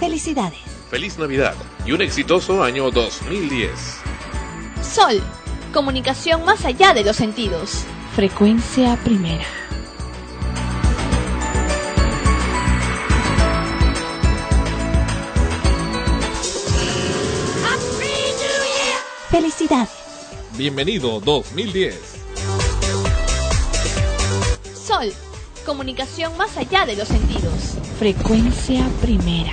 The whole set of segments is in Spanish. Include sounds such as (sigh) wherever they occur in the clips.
Felicidades. Feliz Navidad y un exitoso año 2010. Sol, comunicación más allá de los sentidos. Frecuencia primera. Felicidades. Bienvenido 2010. Sol, comunicación más allá de los sentidos. Frecuencia primera.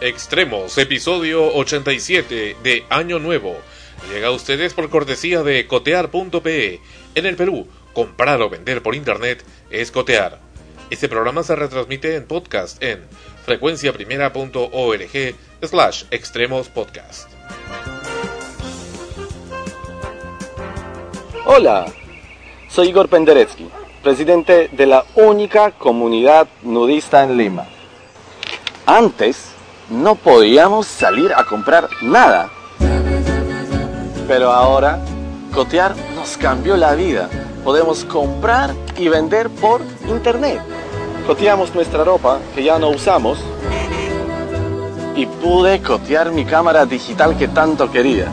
Extremos, episodio 87 de Año Nuevo. Llega a ustedes por cortesía de cotear.pe. En el Perú, comprar o vender por internet es cotear. Este programa se retransmite en podcast en frecuenciaprimera.org slash extremos podcast. Hola, soy Igor Penderecki, presidente de la única comunidad nudista en Lima. Antes no podíamos salir a comprar nada, pero ahora Cotear nos cambió la vida. Podemos comprar y vender por internet. Coteamos nuestra ropa que ya no usamos y pude cotear mi cámara digital que tanto quería.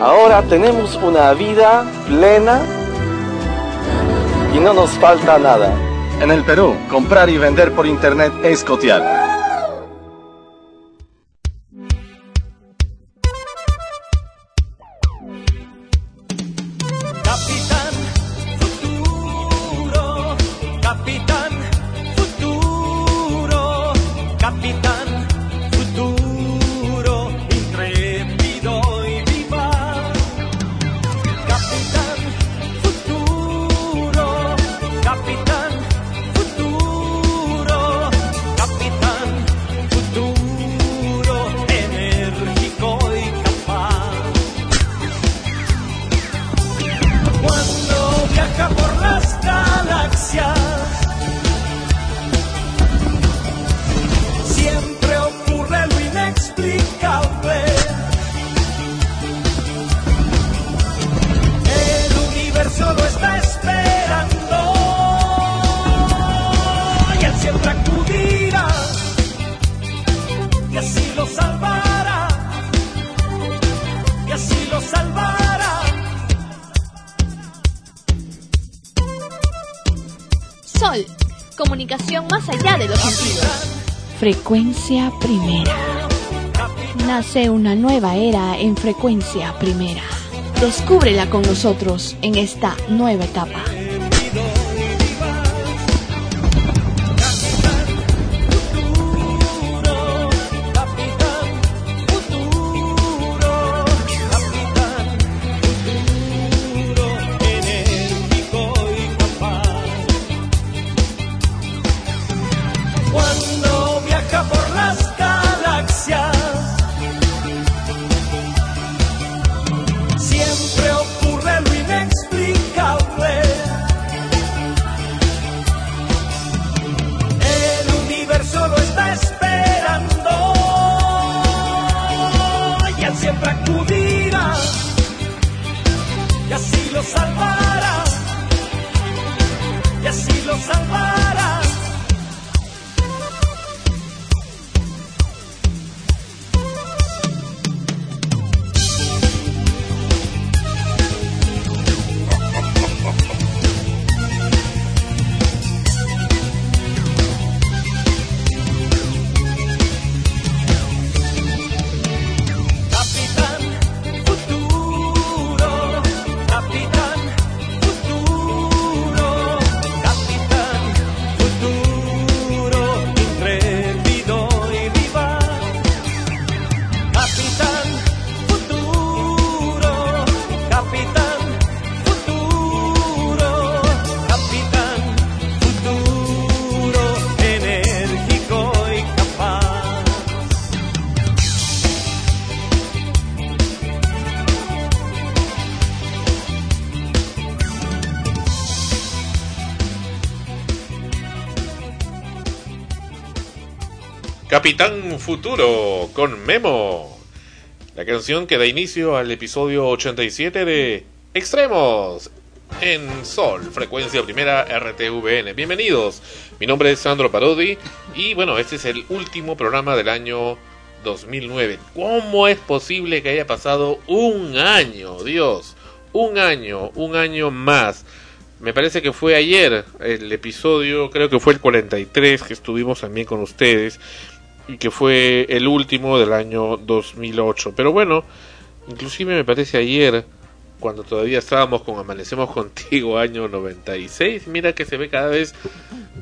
Ahora tenemos una vida plena y no nos falta nada. En el Perú, comprar y vender por internet es cotear. Una nueva era en frecuencia primera. Descúbrela con nosotros en esta nueva etapa. Capitán Futuro con Memo. La canción que da inicio al episodio 87 de Extremos en Sol, frecuencia primera RTVN. Bienvenidos, mi nombre es Sandro Parodi y bueno, este es el último programa del año 2009. ¿Cómo es posible que haya pasado un año? Dios, un año, un año más. Me parece que fue ayer el episodio, creo que fue el 43 que estuvimos también con ustedes y que fue el último del año 2008. Pero bueno, inclusive me parece ayer cuando todavía estábamos con Amanecemos contigo año 96, mira que se ve cada vez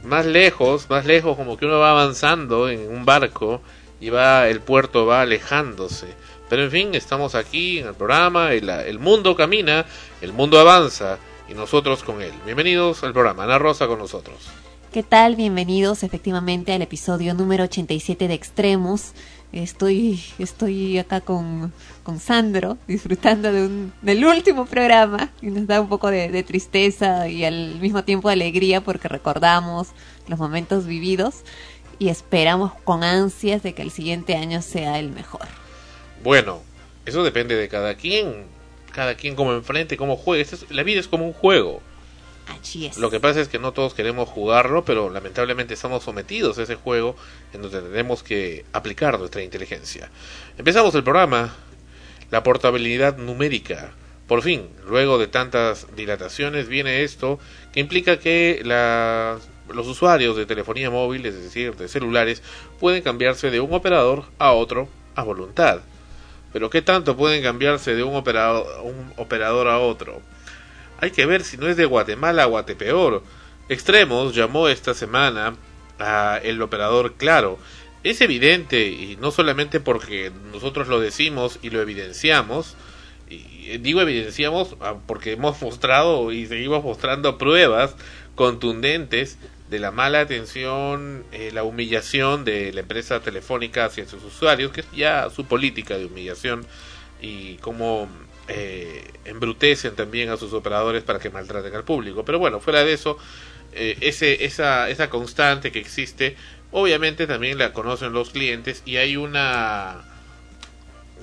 más lejos, más lejos como que uno va avanzando en un barco y va el puerto va alejándose. Pero en fin, estamos aquí en el programa, el, el mundo camina, el mundo avanza y nosotros con él. Bienvenidos al programa, Ana Rosa con nosotros. ¿Qué tal? Bienvenidos efectivamente al episodio número 87 de Extremos. Estoy, estoy acá con, con Sandro disfrutando de un, del último programa y nos da un poco de, de tristeza y al mismo tiempo alegría porque recordamos los momentos vividos y esperamos con ansias de que el siguiente año sea el mejor. Bueno, eso depende de cada quien, cada quien como enfrente, cómo juegue. La vida es como un juego. Lo que pasa es que no todos queremos jugarlo, pero lamentablemente estamos sometidos a ese juego en donde tenemos que aplicar nuestra inteligencia. Empezamos el programa, la portabilidad numérica. Por fin, luego de tantas dilataciones, viene esto que implica que la- los usuarios de telefonía móvil, es decir, de celulares, pueden cambiarse de un operador a otro a voluntad. Pero ¿qué tanto pueden cambiarse de un un operador a otro? Hay que ver si no es de Guatemala a Guatepeor. Extremos llamó esta semana a el operador Claro. Es evidente, y no solamente porque nosotros lo decimos y lo evidenciamos, y digo evidenciamos ah, porque hemos mostrado y seguimos mostrando pruebas contundentes de la mala atención, eh, la humillación de la empresa telefónica hacia sus usuarios, que es ya su política de humillación y cómo eh, embrutecen también a sus operadores para que maltraten al público. Pero bueno, fuera de eso, eh, ese, esa, esa constante que existe, obviamente también la conocen los clientes y hay una,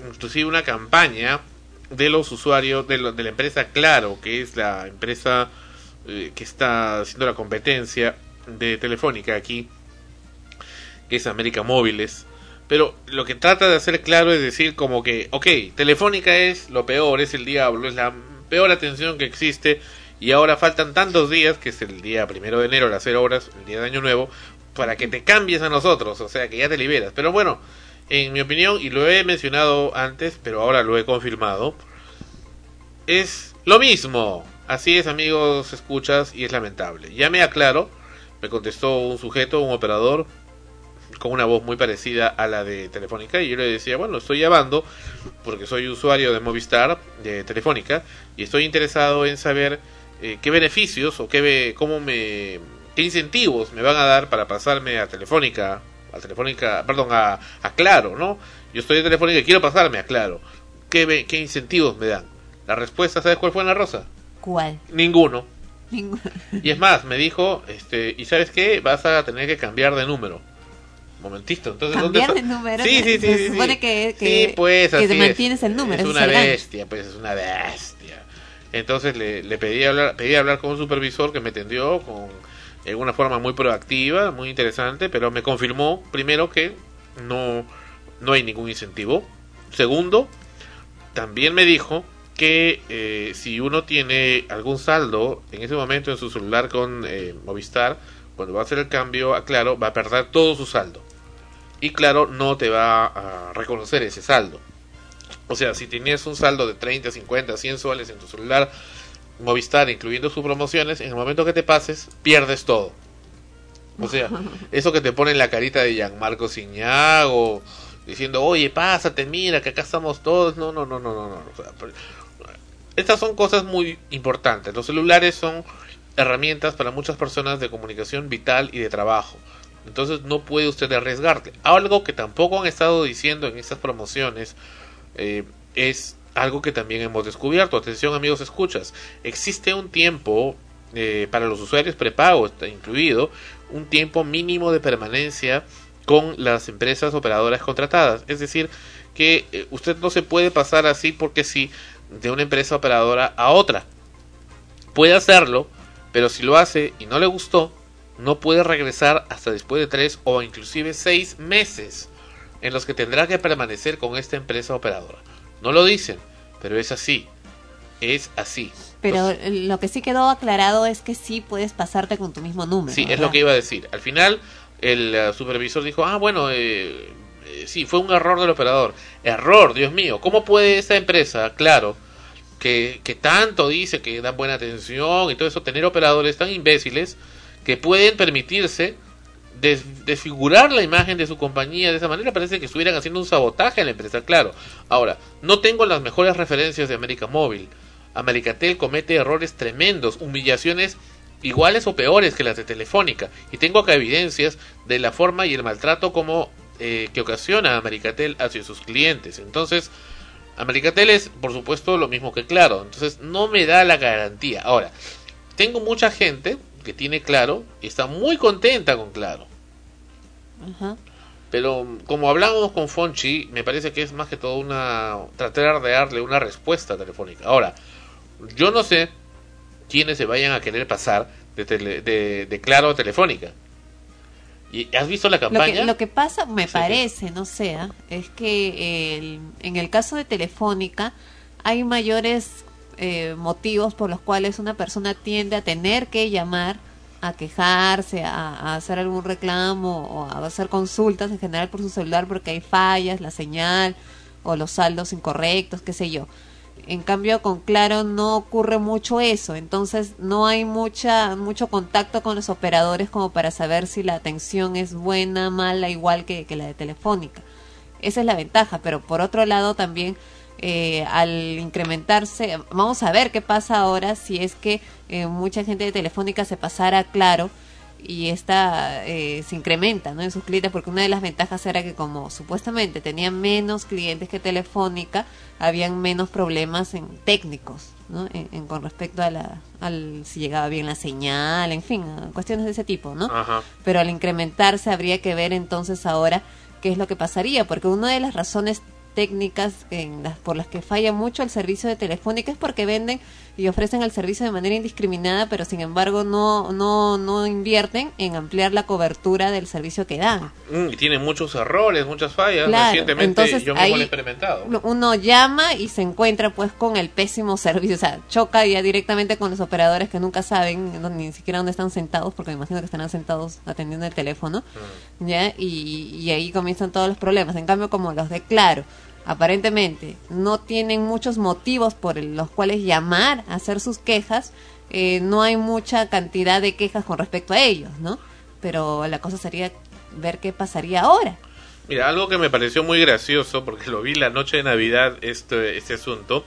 inclusive una campaña de los usuarios de, lo- de la empresa Claro, que es la empresa eh, que está haciendo la competencia de Telefónica aquí, que es América Móviles. Pero lo que trata de hacer claro es decir como que, ok, Telefónica es lo peor, es el diablo, es la peor atención que existe y ahora faltan tantos días, que es el día primero de enero las 0 horas, el día de Año Nuevo, para que te cambies a nosotros, o sea que ya te liberas. Pero bueno, en mi opinión, y lo he mencionado antes, pero ahora lo he confirmado, es lo mismo. Así es, amigos, escuchas, y es lamentable. Ya me aclaro, me contestó un sujeto, un operador, con una voz muy parecida a la de Telefónica, y yo le decía, bueno, estoy llamando porque soy usuario de Movistar, de Telefónica, y estoy interesado en saber eh, qué beneficios o qué, cómo me, qué incentivos me van a dar para pasarme a Telefónica, a Telefónica, perdón, a, a Claro, ¿no? Yo estoy de Telefónica y quiero pasarme a Claro. ¿Qué, ¿Qué incentivos me dan? La respuesta, ¿sabes cuál fue Ana Rosa? ¿Cuál? Ninguno. Ninguno. Y es más, me dijo, este, ¿y sabes qué? Vas a tener que cambiar de número. Momentito, entonces ¿dónde de número. Sí, sí, sí, Se sí, supone sí. que, que, Sí, pues, que te es. mantienes el número. Es una bestia, pues es una bestia. Entonces le, le pedí hablar, pedí hablar con un supervisor que me atendió con de una forma muy proactiva, muy interesante, pero me confirmó primero que no, no hay ningún incentivo. Segundo, también me dijo que eh, si uno tiene algún saldo en ese momento en su celular con eh, Movistar, cuando va a hacer el cambio a Claro, va a perder todo su saldo. Y Claro no te va a reconocer ese saldo. O sea, si tenías un saldo de 30, 50, 100 soles en tu celular, Movistar, incluyendo sus promociones, en el momento que te pases, pierdes todo. O sea, (laughs) eso que te pone en la carita de Gianmarco Ciñago, diciendo, oye, pásate, mira, que acá estamos todos. No, no, no, no, no. no. O sea, pero- estas son cosas muy importantes. Los celulares son herramientas para muchas personas de comunicación vital y de trabajo. Entonces no puede usted arriesgarte. Algo que tampoco han estado diciendo en estas promociones eh, es algo que también hemos descubierto. Atención amigos, escuchas. Existe un tiempo eh, para los usuarios prepago, incluido, un tiempo mínimo de permanencia con las empresas operadoras contratadas. Es decir, que eh, usted no se puede pasar así porque sí de una empresa operadora a otra. Puede hacerlo, pero si lo hace y no le gustó, no puede regresar hasta después de tres o inclusive seis meses en los que tendrá que permanecer con esta empresa operadora. No lo dicen, pero es así. Es así. Pero Entonces, lo que sí quedó aclarado es que sí puedes pasarte con tu mismo número. Sí, es lo que iba a decir. Al final, el eh, supervisor dijo, ah, bueno, eh, eh, sí, fue un error del operador. Error, Dios mío. ¿Cómo puede esta empresa, claro, que, que tanto dice que da buena atención y todo eso, tener operadores tan imbéciles que pueden permitirse des- desfigurar la imagen de su compañía de esa manera? Parece que estuvieran haciendo un sabotaje a la empresa, claro. Ahora, no tengo las mejores referencias de América Móvil. Americatel comete errores tremendos, humillaciones iguales o peores que las de Telefónica. Y tengo acá evidencias de la forma y el maltrato como eh, que ocasiona Americatel hacia sus clientes. Entonces, Americatel es, por supuesto, lo mismo que Claro. Entonces, no me da la garantía. Ahora, tengo mucha gente que tiene Claro y está muy contenta con Claro. Ajá. Pero como hablamos con Fonchi, me parece que es más que todo una tratar de darle una respuesta telefónica. Ahora, yo no sé quiénes se vayan a querer pasar de, tele- de, de Claro a Telefónica. ¿Y has visto la Lo campaña? que, lo que pasa, me Sí, parece, no sé, ¿ah? es que el- en el caso de Telefónica hay mayores eh, motivos por los cuales una persona tiende a tener que llamar a quejarse, a, hacer algún reclamo o a hacer consultas en general por su celular porque hay fallas, la señal o los saldos incorrectos, qué sé yo. En cambio, con Claro no ocurre mucho eso, entonces no hay mucha mucho contacto con los operadores como para saber si la atención es buena, mala, igual que la de Telefónica. Esa es la ventaja, pero por otro lado también eh, al incrementarse, vamos a ver qué pasa ahora si es que eh, mucha gente de Telefónica se pasara a Claro y esta eh, se incrementa ¿no? en sus clientes porque una de las ventajas era que como supuestamente tenían menos clientes que Telefónica habían menos problemas en técnicos ¿no? en, en- con respecto a la al si llegaba bien la señal en fin cuestiones de ese tipo no Ajá. pero al incrementarse habría que ver entonces ahora qué es lo que pasaría, porque una de las razones técnicas en las, por las que falla mucho el servicio de Telefónica es porque venden y ofrecen el servicio de manera indiscriminada, pero sin embargo no, no, no invierten en ampliar la cobertura del servicio que dan. Mm, y tiene muchos errores, muchas fallas. Claro, Recientemente entonces yo mismo lo he experimentado. Uno- llama y se encuentra pues con el pésimo servicio, o sea, choca ya directamente con los operadores que nunca saben no- ni siquiera dónde están sentados, porque me imagino que estarán sentados atendiendo el teléfono, ¿ya? Y, y ahí comienzan todos los problemas. En cambio, como los de Claro, aparentemente no tienen muchos motivos por los cuales llamar a hacer sus quejas, eh, no hay mucha cantidad de quejas con respecto a ellos, ¿no? Pero la cosa sería ver qué pasaría ahora. Mira, algo que me pareció muy gracioso, porque lo vi la noche de Navidad, este, este asunto,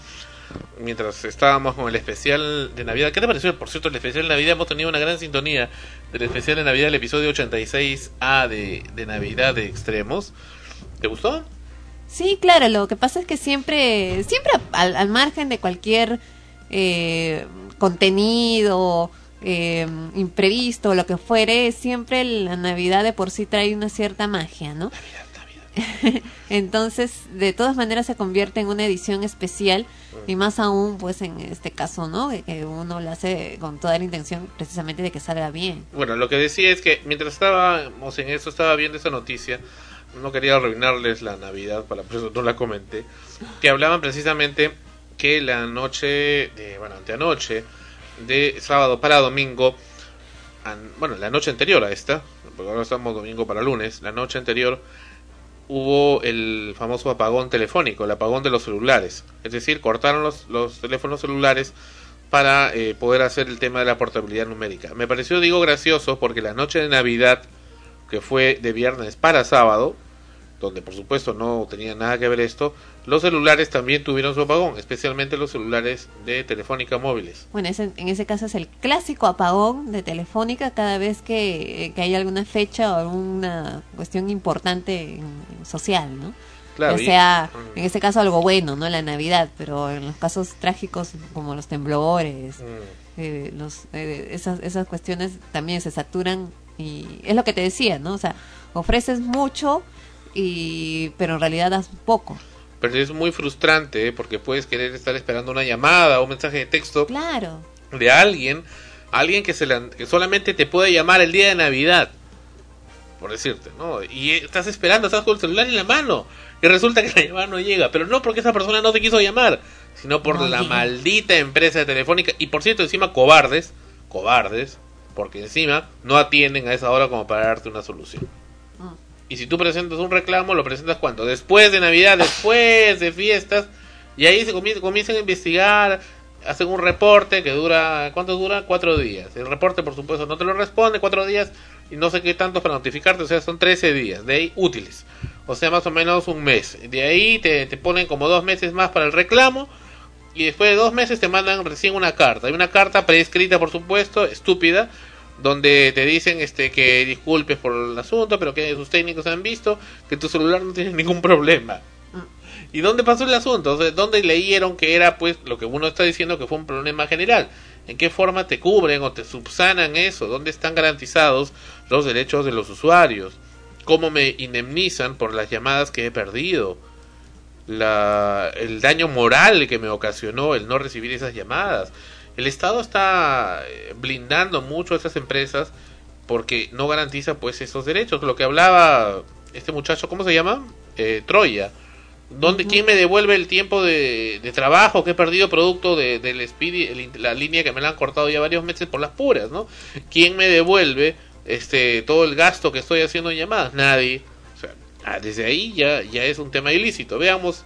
mientras estábamos con el especial de Navidad. ¿Qué te pareció? Por cierto, el especial de Navidad hemos tenido una gran sintonía del especial de Navidad, el episodio 86A de, de Navidad de Extremos. ¿Te gustó? Sí, claro, lo que pasa es que siempre, siempre al, al margen de cualquier eh, contenido eh, imprevisto, lo que fuere, siempre la Navidad de por sí trae una cierta magia, ¿no? (laughs) Entonces, de todas maneras se convierte en una edición especial y más aún, pues en este caso, ¿no? Que- Que uno lo hace con toda la intención precisamente de que salga bien. Bueno, lo que decía es que mientras estábamos en eso, estaba viendo esa noticia, no quería arruinarles la Navidad, para por eso no la comenté, que hablaban precisamente que la noche, de, bueno, anteanoche, de sábado para domingo, an- bueno, la noche anterior a esta, porque ahora estamos domingo para lunes, la noche anterior hubo el famoso apagón telefónico, el apagón de los celulares. Es decir, cortaron los, los teléfonos celulares para eh, poder hacer el tema de la portabilidad numérica. Me pareció, digo, gracioso porque la noche de Navidad, que fue de viernes para sábado, donde por supuesto no tenía nada que ver esto, los celulares también tuvieron su apagón, especialmente los celulares de Telefónica móviles. Bueno, ese- en ese caso es el clásico apagón de Telefónica cada vez que, que hay alguna fecha o alguna cuestión importante en- social, ¿no? Claro, ya sea, Mm. en ese caso algo bueno, ¿no? La Navidad, pero en los casos trágicos como los temblores, Mm. eh, los, eh, esas, esas cuestiones también se saturan y es lo que te decía, ¿no? O sea, ofreces mucho y pero en realidad das poco. pero es muy frustrante ¿eh? porque puedes querer estar esperando una llamada o un mensaje de texto Claro. de alguien, alguien que, se que solamente te puede llamar el día de Navidad, por decirte, ¿no? Y estás esperando, estás con el celular en la mano, y resulta que la llamada no llega, pero no porque esa persona no te quiso llamar, sino por No la llega. maldita empresa telefónica, y por cierto, encima cobardes, cobardes, porque encima no atienden a esa hora como para darte una solución. Mm. Y si tú presentas un reclamo, lo presentas cuando? Después de Navidad, después de fiestas. Y ahí se comie- comienzan a investigar, hacen un reporte que dura, ¿cuánto dura? Cuatro días. El reporte, por supuesto, no te lo responde, cuatro días y no sé qué tanto para notificarte, o sea, son 13 días, de ahí útiles. O sea, más o menos un mes. De ahí te, te ponen como dos meses más para el reclamo. Y después de dos meses te mandan recién una carta. Hay una carta preescrita, por supuesto, estúpida, donde te dicen este que disculpes por el asunto, pero que sus técnicos han visto que tu celular no tiene ningún problema. ¿Y dónde pasó el asunto? O sea, ¿Dónde leyeron que era pues lo que uno está diciendo que fue un problema general? ¿En qué forma te cubren o te subsanan eso? ¿Dónde están garantizados los derechos de los usuarios? ¿Cómo me indemnizan por las llamadas que he perdido? La, el daño moral que me ocasionó el no recibir esas llamadas. El Estado está eh, blindando mucho a esas empresas porque no garantiza pues esos derechos. Lo que hablaba este muchacho, ¿cómo se llama? Eh, Troya. ¿Dónde, ¿Quién me devuelve el tiempo de, de trabajo que he perdido producto de, del Speedy, el- la línea que me la han cortado ya varios meses por las puras, ¿no? ¿Quién me devuelve este todo el gasto que estoy haciendo en llamadas? Nadie. Ah, desde ahí ya, ya es un tema ilícito. Veamos,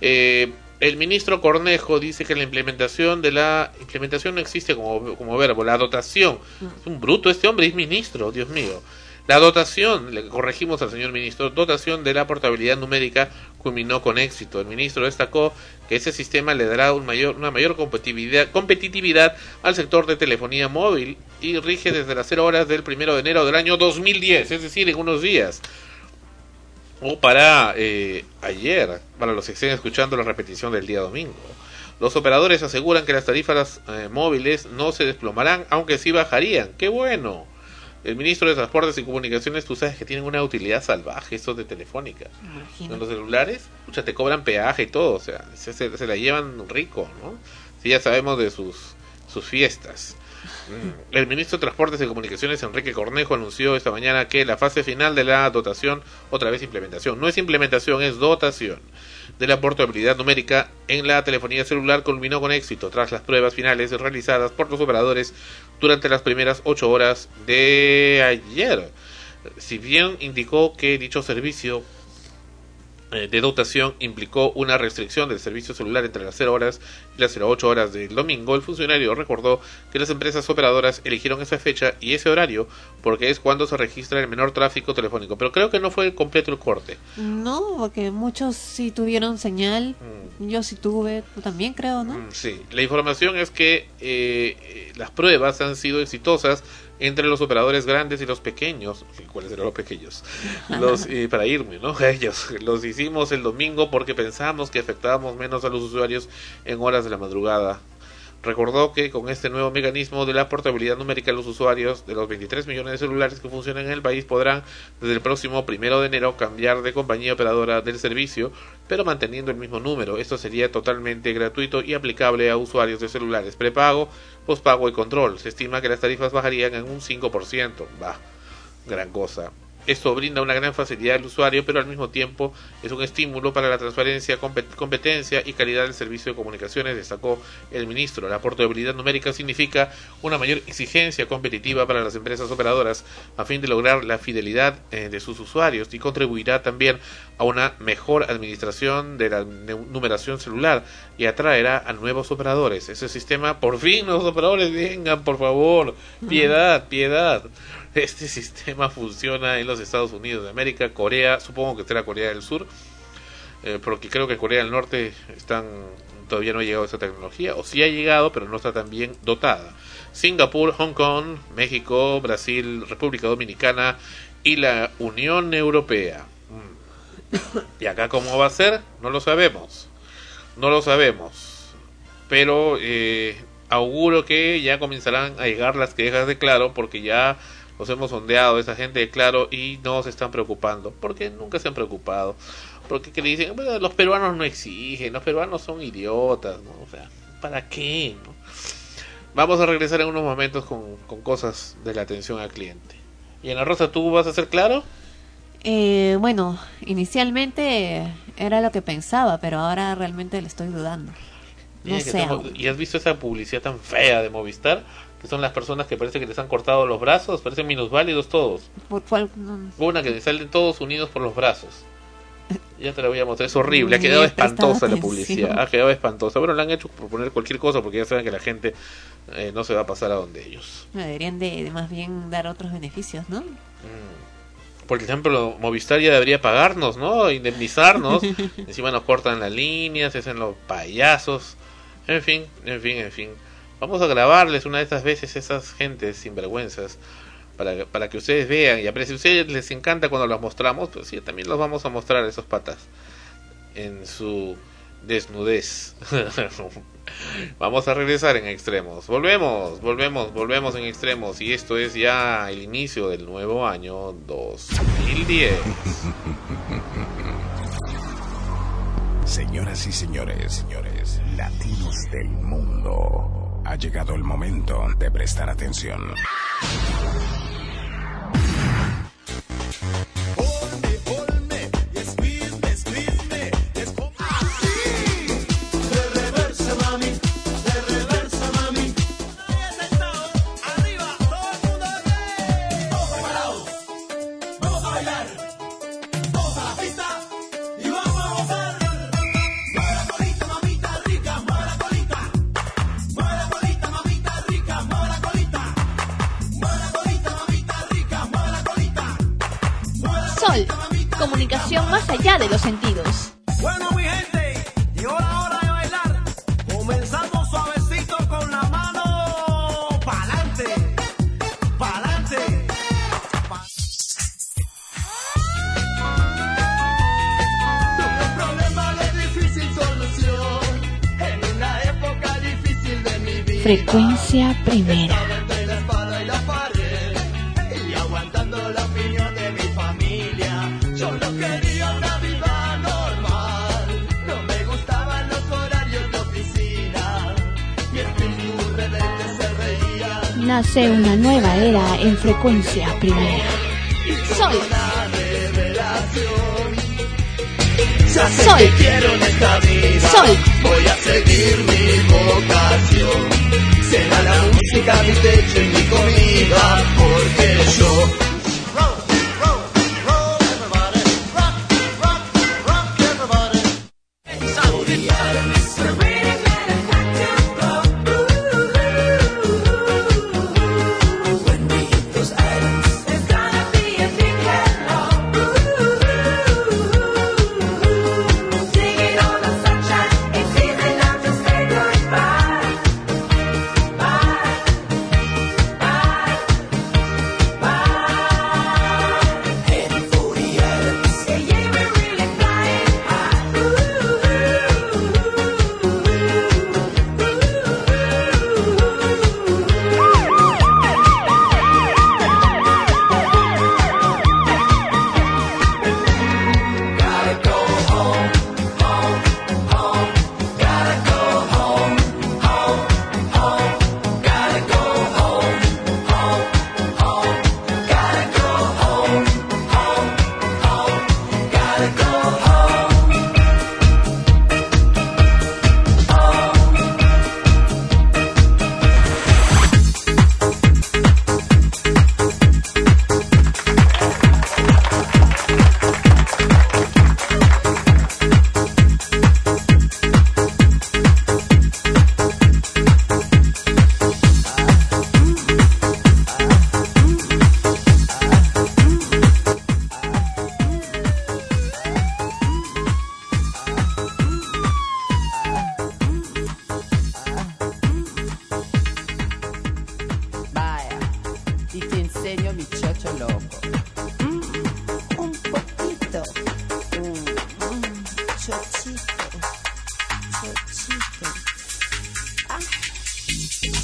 eh, el ministro Cornejo dice que la implementación de la implementación no existe como, como verbo, la dotación. Es un bruto este hombre, es ministro, Dios mío. La dotación, le corregimos al señor ministro, dotación de la portabilidad numérica culminó con éxito. El ministro destacó que ese sistema le dará un mayor, una mayor competitividad, competitividad al sector de telefonía móvil y rige desde las 0 horas del primero de enero del año 2010, es decir, en unos días. O para eh, ayer, para los que estén escuchando la repetición del día domingo. Los operadores aseguran que las tarifas eh, móviles no se desplomarán, aunque sí bajarían. ¡Qué bueno! El ministro de Transportes y Comunicaciones, tú sabes que tienen una utilidad salvaje, estos de Telefónica. En Imagínate. los celulares, pucha, te cobran peaje y todo, o sea, se, se- se la llevan rico, ¿no? Sí, ya sabemos de sus, sus fiestas. Mm. El ministro de Transportes y Comunicaciones, Enrique Cornejo, anunció esta mañana que la fase final de la dotación, otra vez implementación, no es implementación, es dotación de la portabilidad numérica en la telefonía celular culminó con éxito tras las pruebas finales realizadas por los operadores durante las primeras ocho horas de ayer. Si bien indicó que dicho servicio de dotación implicó una restricción del servicio celular entre las 0 horas y las 08 horas del domingo, el funcionario recordó que las empresas operadoras eligieron esa fecha y ese horario porque es cuando se registra el menor tráfico telefónico. Pero creo que no fue completo el corte. No, porque muchos sí tuvieron señal. Yo sí tuve, tú también creo, ¿no? Mm, Sí, la información es que eh, eh, las pruebas han sido exitosas entre los operadores grandes y los pequeños. ¿Cuáles eran los pequeños? Los, eh, para irme, ¿no? (laughs) Ellos. Los hicimos el domingo porque pensamos que afectábamos menos a los usuarios en horas de la madrugada. Recordó que con este nuevo mecanismo de la portabilidad numérica los usuarios de los 23 millones de celulares que funcionan en el país podrán desde el próximo primero de enero cambiar de compañía operadora del servicio, pero manteniendo el mismo número. Esto sería totalmente gratuito y aplicable a usuarios de celulares prepago, pospago y control. Se estima que las tarifas bajarían en un 5%. Va, gran cosa. Esto brinda una gran facilidad al usuario, pero al mismo tiempo es un estímulo para la transparencia, compet- competencia y calidad del servicio de comunicaciones, destacó el ministro. La portabilidad numérica significa una mayor exigencia competitiva para las empresas operadoras a fin de lograr la fidelidad eh, de sus usuarios y contribuirá también a una mejor administración de la nu- numeración celular y atraerá a nuevos operadores. Ese sistema, por fin, los operadores vengan, por favor, piedad, piedad. (laughs) Este sistema funciona en los Estados Unidos de América, Corea, supongo que será Corea del Sur, eh, porque creo que Corea del Norte están todavía no ha llegado esa tecnología, o sí ha llegado, pero no está tan bien dotada. Singapur, Hong Kong, México, Brasil, República Dominicana y la Unión Europea. Mm. ¿Y acá cómo va a ser? No lo sabemos. No lo sabemos. Pero eh, auguro que ya comenzarán a llegar las quejas de Claro porque ya los hemos sondeado esa gente de Claro y no se están preocupando porque nunca se han preocupado. Porque que le dicen, "Bueno, los peruanos no exigen, los peruanos son idiotas, ¿no? O sea, ¿para qué? no? Vamos a regresar en unos momentos con, con cosas de la atención al cliente. Y Ana Rosa, ¿tú vas a ser claro? Eh, bueno, inicialmente era lo que pensaba, pero ahora realmente le estoy dudando. No sé. ¿Y has visto esa publicidad tan fea de Movistar? Que son las personas que parece que les han cortado los brazos, parecen minusválidos todos. ¿Por cuál? No, Una que salen todos unidos por los brazos. (laughs) Ya te la voy a mostrar, es horrible, ha quedado espantosa la publicidad, ha quedado espantosa. Bueno, la han hecho por poner cualquier cosa porque ya saben que la gente eh, no se va a pasar a donde ellos. me deberían de, de más bien dar otros beneficios, ¿no? Mm. Por ejemplo, Movistar ya debería pagarnos, ¿no? Indemnizarnos. (laughs) Encima nos cortan las líneas, se hacen los payasos. En fin, en fin, en fin. Vamos a grabarles una de estas veces esas gentes sinvergüenzas para, que- para que ustedes vean y aprecien. Si a ustedes les encanta cuando los mostramos, pues sí, también los vamos a mostrar esos patas en su desnudez. (laughs) Vamos a regresar en extremos. Volvemos, volvemos, volvemos en extremos. Y esto es ya el inicio del nuevo año 2010. Señoras y señores, señores, latinos del mundo, ha llegado el momento de prestar atención. Comunicación más allá de los sentidos. Bueno, mi gente, llegó la hora de bailar. Comenzamos suavecito con la mano pa'lante, pa'lante. Tuve un problema de difícil solución en una época difícil de mi vida. Frecuencia primera. Nace una nueva era en frecuencia primera. Sol, Ya sé Sol. que quiero en esta vida, Sol. voy a seguir mi vocación. Será la música mi techo y mi comida, porque yo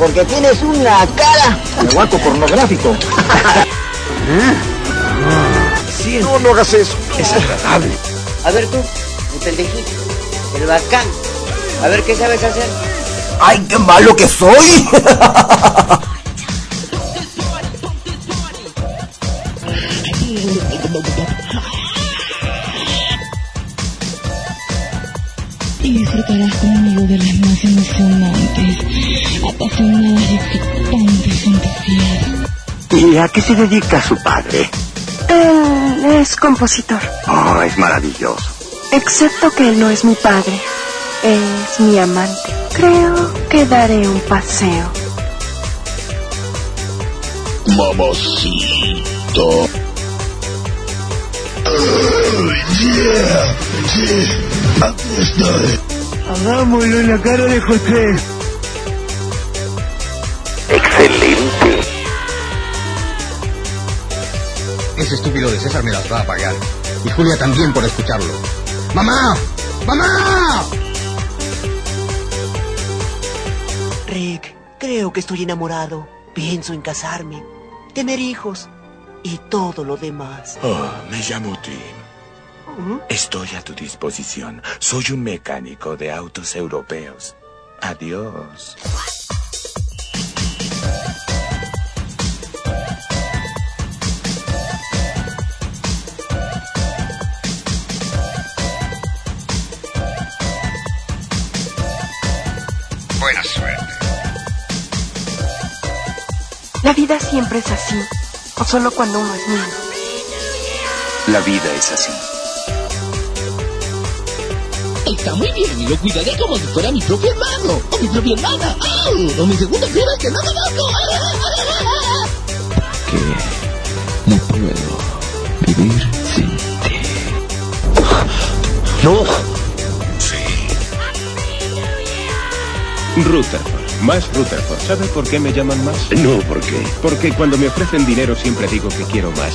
Porque tienes una cara de guaco pornográfico. (laughs) Sí, no, no hagas eso. Es agradable. A ver tú, el pendejito, el bacán. A ver qué sabes hacer. ¡Ay, qué malo que soy! (laughs) a qué se dedica su padre? Él es compositor, Oh, es maravilloso. excepto que él no es mi padre, es mi amante. Creo que daré un paseo. Mamacito. yeah, yeah. Aquí estoy. Hagámoslo en la cara de José. Ese estúpido de César me las va a pagar. Y Julia también por escucharlo. ¡Mamá! ¡Mamá! Rick, creo que estoy enamorado. Pienso en casarme, tener hijos y todo lo demás. Oh, me llamo Tim. Estoy a tu disposición. Soy un mecánico de autos europeos. Adiós. Siempre es así, o solo cuando uno es niño. La vida es así. Está muy bien y lo cuidaré como si fuera mi propio hermano o mi propia hermana o mi segunda prima que no conozco. que no puedo vivir sin ti. No. Rutherford, más Rutherford. ¿Sabe por qué me llaman más? No, ¿por qué? Porque cuando me ofrecen dinero siempre digo que quiero más.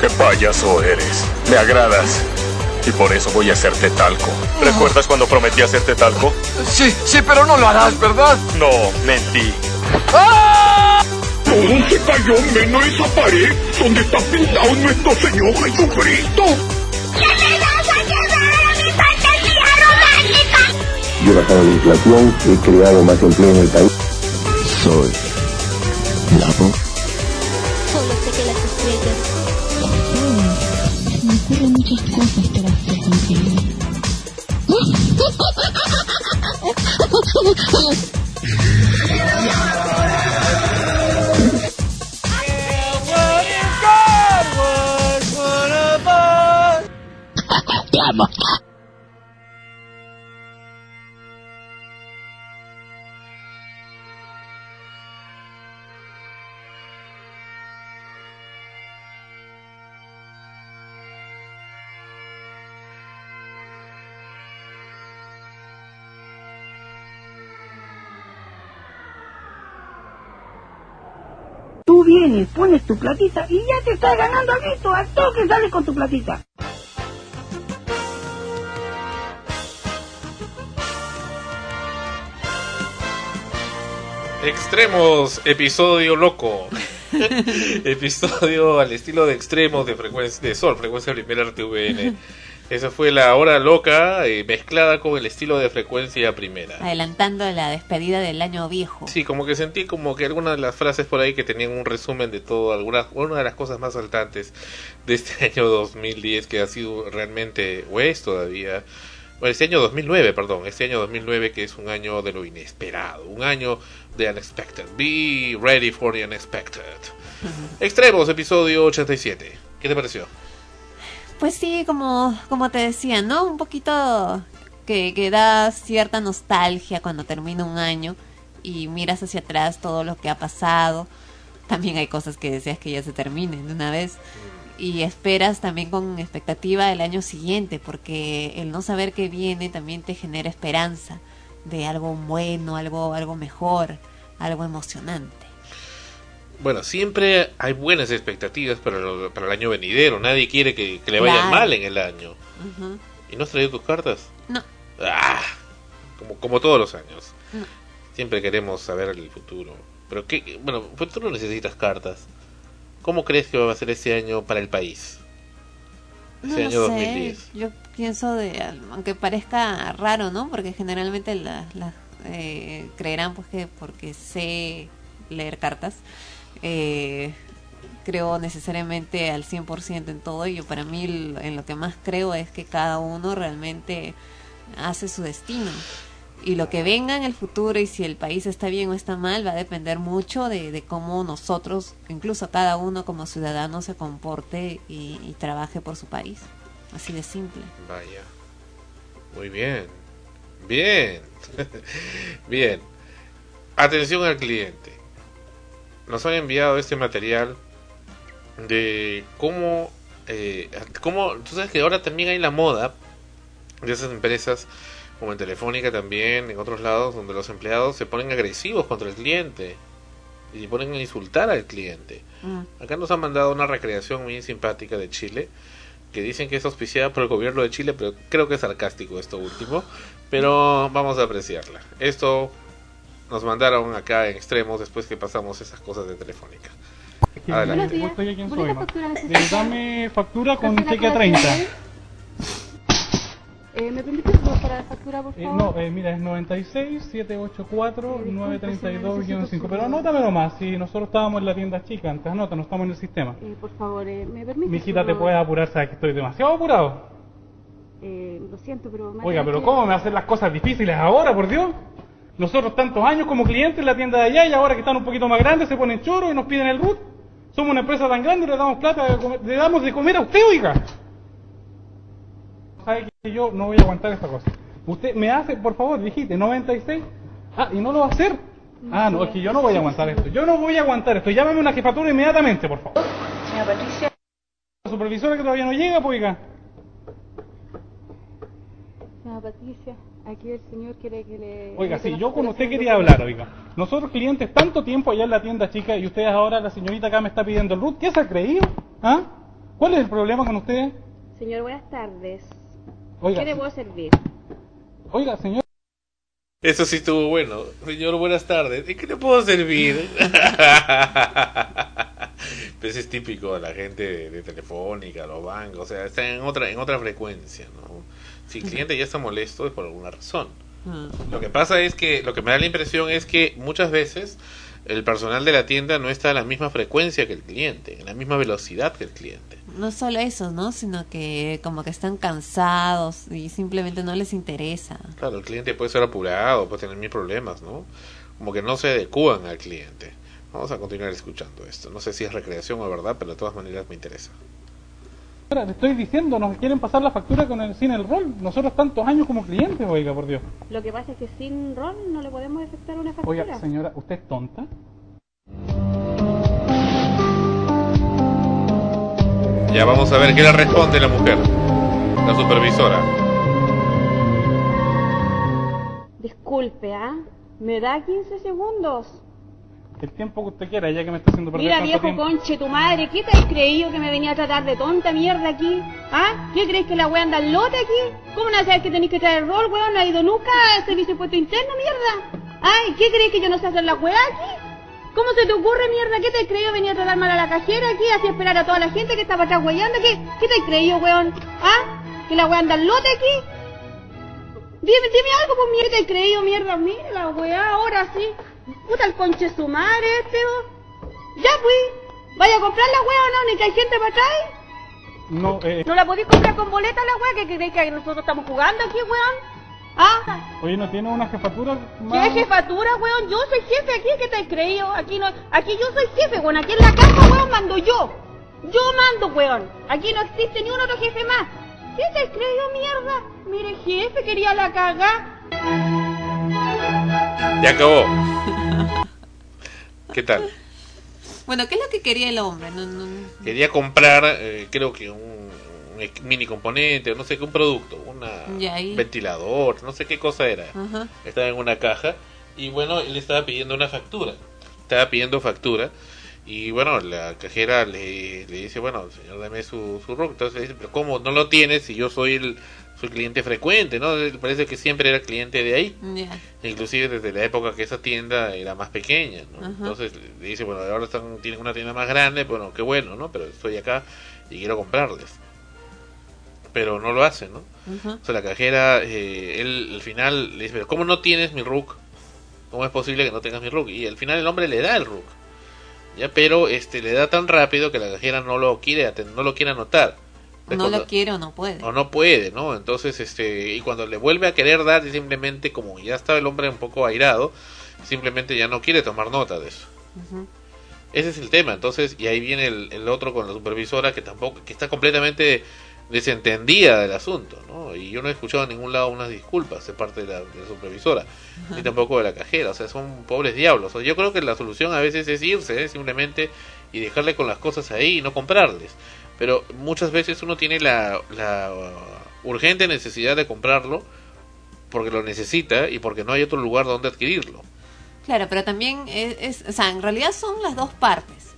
¡Qué payaso eres! Me agradas. Y por eso voy a hacerte talco. ¿Recuerdas cuando prometí hacerte talco? Sí, sí, pero no lo harás, ¿verdad? No, mentí. Todo se cayó menos esa pared donde está pintado nuestro Señor Jesucristo. Yo he bajado la inflación, he creado más empleo en el país. Soy la voz. Solo sé que las estrellas. Me ocurren muchas cosas para hacer contigo. (laughs) vienes, pones tu platita y ya te estás ganando algo. Al toque sales con tu platita. Extremos, episodio loco. (laughs) episodio al estilo de extremos de frecuencia de Sol, frecuencia primera RTVN. Esa fue la hora loca eh, mezclada con el estilo de frecuencia primera. Adelantando la despedida del año viejo. Sí, como que sentí como que algunas de las frases por ahí que tenían un resumen de todo, algunas, una de las cosas más saltantes de este (laughs) año 2010 que ha sido realmente, o es todavía, Bueno, este año 2009, perdón, este año 2009 que es un año de lo inesperado, un año de unexpected. Be ready for the unexpected. Extremos, episodio 87. ¿Qué te pareció? Pues sí, como, como te decía, ¿no? Un poquito que, que da cierta nostalgia cuando termina un año y miras hacia atrás todo lo que ha pasado. También hay cosas que deseas que ya se terminen de una vez. Y esperas también con expectativa el año siguiente, porque el no saber qué viene también te genera esperanza de algo bueno, algo, algo mejor, algo emocionante. Bueno, siempre hay buenas expectativas para, lo- para el año venidero. Nadie quiere que, que le vaya Claro. mal en el año. ¿Y no has traído tus cartas? No. Ah, como, como todos los años. No. Siempre queremos saber el futuro. Pero qué, bueno, pues tú no necesitas cartas. ¿Cómo crees que va a ser este año para el país? No lo año sé, 2010. yo pienso de, aunque parezca raro, ¿no? Porque generalmente las las, eh, creerán pues que porque sé leer cartas, eh, creo necesariamente al 100% en todo y yo para mí en lo que más creo es que cada uno realmente hace su destino. Y lo que venga en el futuro y si el país está bien o está mal va a depender mucho de, de cómo nosotros, incluso cada uno como ciudadano, se comporte y, y trabaje por su país. Así de simple. Vaya. Muy bien. Bien. (laughs) bien. Atención al cliente. Nos han enviado este material de cómo, eh, cómo, tú sabes que ahora también hay la moda de esas empresas como en Telefónica también, en otros lados, donde los empleados se ponen agresivos contra el cliente y ponen a insultar al cliente. Mm. Acá nos han mandado una recreación muy simpática de Chile, que dicen que es auspiciada por el gobierno de Chile, pero creo que es sarcástico esto último, pero vamos a apreciarla. Esto nos mandaron acá en extremos después que pasamos esas cosas de Telefónica. Adelante. Soima. factura Eh, dame factura con ¿Hace la cheque a clase 30. ahí? Eh, ¿Me permites para la factura, por Eh, favor? no, eh, mira, es 96 784 932 5 necesito Pero su- anótamelo más, si nosotros estábamos en la tienda chica antes, anota, no estamos en el sistema. Eh, por favor, eh, ¿me permites? Mi hijita, su- te puedes apurar, sabes que estoy demasiado apurado. Eh, lo siento, pero... me Oiga, pero que- ¿cómo me hacen las cosas difíciles ahora, por Dios? Nosotros tantos años como clientes en la tienda de allá y ahora que están un poquito más grandes se ponen choros y nos piden el root. Somos una empresa tan grande y le damos plata, le damos de comer a usted, oiga. Sabe que yo no voy a aguantar esta cosa. Usted me hace, por favor, dijiste, 96. Ah, ¿y no lo va a hacer? Ah, no, es que yo no voy a aguantar esto. Yo no voy a aguantar esto. Llámame a una jefatura inmediatamente, por favor. Señora Patricia. La supervisora que todavía no llega, pues, oiga. Señora Patricia, aquí el señor quiere que le... Oiga, le sí, yo con usted quería hablar, oiga. Nosotros clientes tanto tiempo allá en la tienda chica y ustedes ahora, la señorita acá me está pidiendo el root. ¿Qué se ha creído? ¿Ah? ¿Cuál es el problema con usted? Señor, buenas tardes. Oiga, ¿Qué le puedo servir? Oiga, señor. Eso sí estuvo bueno. Señor, buenas tardes. ¿En qué le puedo servir? (laughs) pues es típico de la gente de, de Telefónica, los bancos, o sea, está en otra, en otra frecuencia, ¿no? Si el cliente ya está molesto es por alguna razón. Lo que pasa es que, lo que me da la impresión es que muchas veces el personal de la tienda no está a la misma frecuencia que el cliente, en la misma velocidad que el cliente. No solo eso, ¿no? Sino que como que están cansados y simplemente no les interesa. Claro, el cliente puede ser apurado, puede tener mil problemas, ¿no? Como que no se adecúan al cliente. Vamos a continuar escuchando esto. No sé si es recreación o verdad, pero de todas maneras me interesa. Espera, Le estoy diciendo, nos quieren pasar la factura con el, sin el rol. Nosotros tantos años como clientes, oiga, por Dios. Lo que pasa es que sin rol no le podemos efectuar una factura. Oiga, señora, ¿usted es tonta? Ya vamos a ver qué le responde la mujer, la supervisora. Disculpe, ¿ah? ¿Me da 15 segundos? El tiempo que usted quiera, ya que me está haciendo perder Mira, tanto viejo tiempo. conche, tu madre, ¿qué te has creído que me venía a tratar de tonta mierda aquí? ¿Ah? ¿Qué crees que la wea anda al lote aquí? ¿Cómo no sabes que tenéis que traer rol, weón? ¿No ha ido nunca al servicio de puesto interno, mierda? ¿Ay? ¿Qué crees que yo no sé hacer la wea aquí? ¿Cómo se te ocurre, mierda? ¿Qué te has creído venir a tratar mal a la cajera aquí? Así esperar a toda la gente que estaba atrás weyando. ¿Qué, ¿Qué te has creído, weón? ¿Ah? ¿Que la wea anda al lote aquí? Dime, dime algo, pues mierda, ¿qué te has creído, mierda? Mira la weá, ahora sí. Puta el conche su madre este, vos. Ya fui. Vaya a comprar la weá o no, ni que hay gente para atrás. No, eh, ¿No la podéis comprar con boleta la weá? ¿Que creéis que nosotros estamos jugando aquí, weón? ¿Ah? oye, ¿no tiene una jefatura ¿Qué más? jefatura, weón? Yo soy jefe aquí, ¿qué te has creído? Aquí no, aquí yo soy jefe, weón. Aquí en la casa, weón, mando yo. Yo mando, weón. Aquí no existe ni un otro jefe más. ¿Qué te has creído, mierda? Mire, jefe, quería la caga. Ya acabó. ¿Qué tal? Bueno, ¿qué es lo que quería el hombre? No, no, no. Quería comprar, eh, creo que un, un mini componente, o no sé qué, un producto, una ahí. ventilador, no sé qué cosa era. Estaba en una caja y bueno, él estaba pidiendo una factura. Estaba pidiendo factura y bueno, la cajera le, le dice, bueno, señor, dame su, su RUC. Entonces le dice, pero ¿cómo no lo tienes si yo soy el soy cliente frecuente, ¿no? Él Parece que siempre era cliente de ahí. Inclusive desde la época que esa tienda era más pequeña, ¿no? Ajá. Entonces le dice, bueno, ahora están, tienen una tienda más grande, bueno, qué bueno, ¿no? Pero estoy acá y quiero comprarles. Pero no lo hacen, ¿no? O sea, la cajera, eh, él al final le dice, pero ¿cómo no tienes mi RUC? ¿Cómo es posible que no tengas mi RUC? Y al final el hombre le da el RUC. Ya, pero este le da tan rápido que la cajera no lo quiere no lo quiere anotar. Entonces, No cuando- lo quiere o no puede. o no puede, ¿no? Entonces, este, y cuando le vuelve a querer dar, simplemente como ya estaba el hombre un poco airado, simplemente ya no quiere tomar nota de eso. Ese es el tema, entonces, y ahí viene el, el otro con la supervisora que tampoco, que está completamente desentendida del asunto, ¿no? Y yo no he escuchado en ningún lado unas disculpas de parte de la, de la supervisora, ni tampoco de la cajera, o sea, son pobres diablos. O sea, yo creo que la solución a veces es irse, ¿eh? simplemente, y dejarle con las cosas ahí y no comprarles. Pero muchas veces uno tiene la, la urgente necesidad de comprarlo porque lo necesita y porque no hay otro lugar donde adquirirlo. Claro, pero también es, es- o sea, en realidad son las dos partes.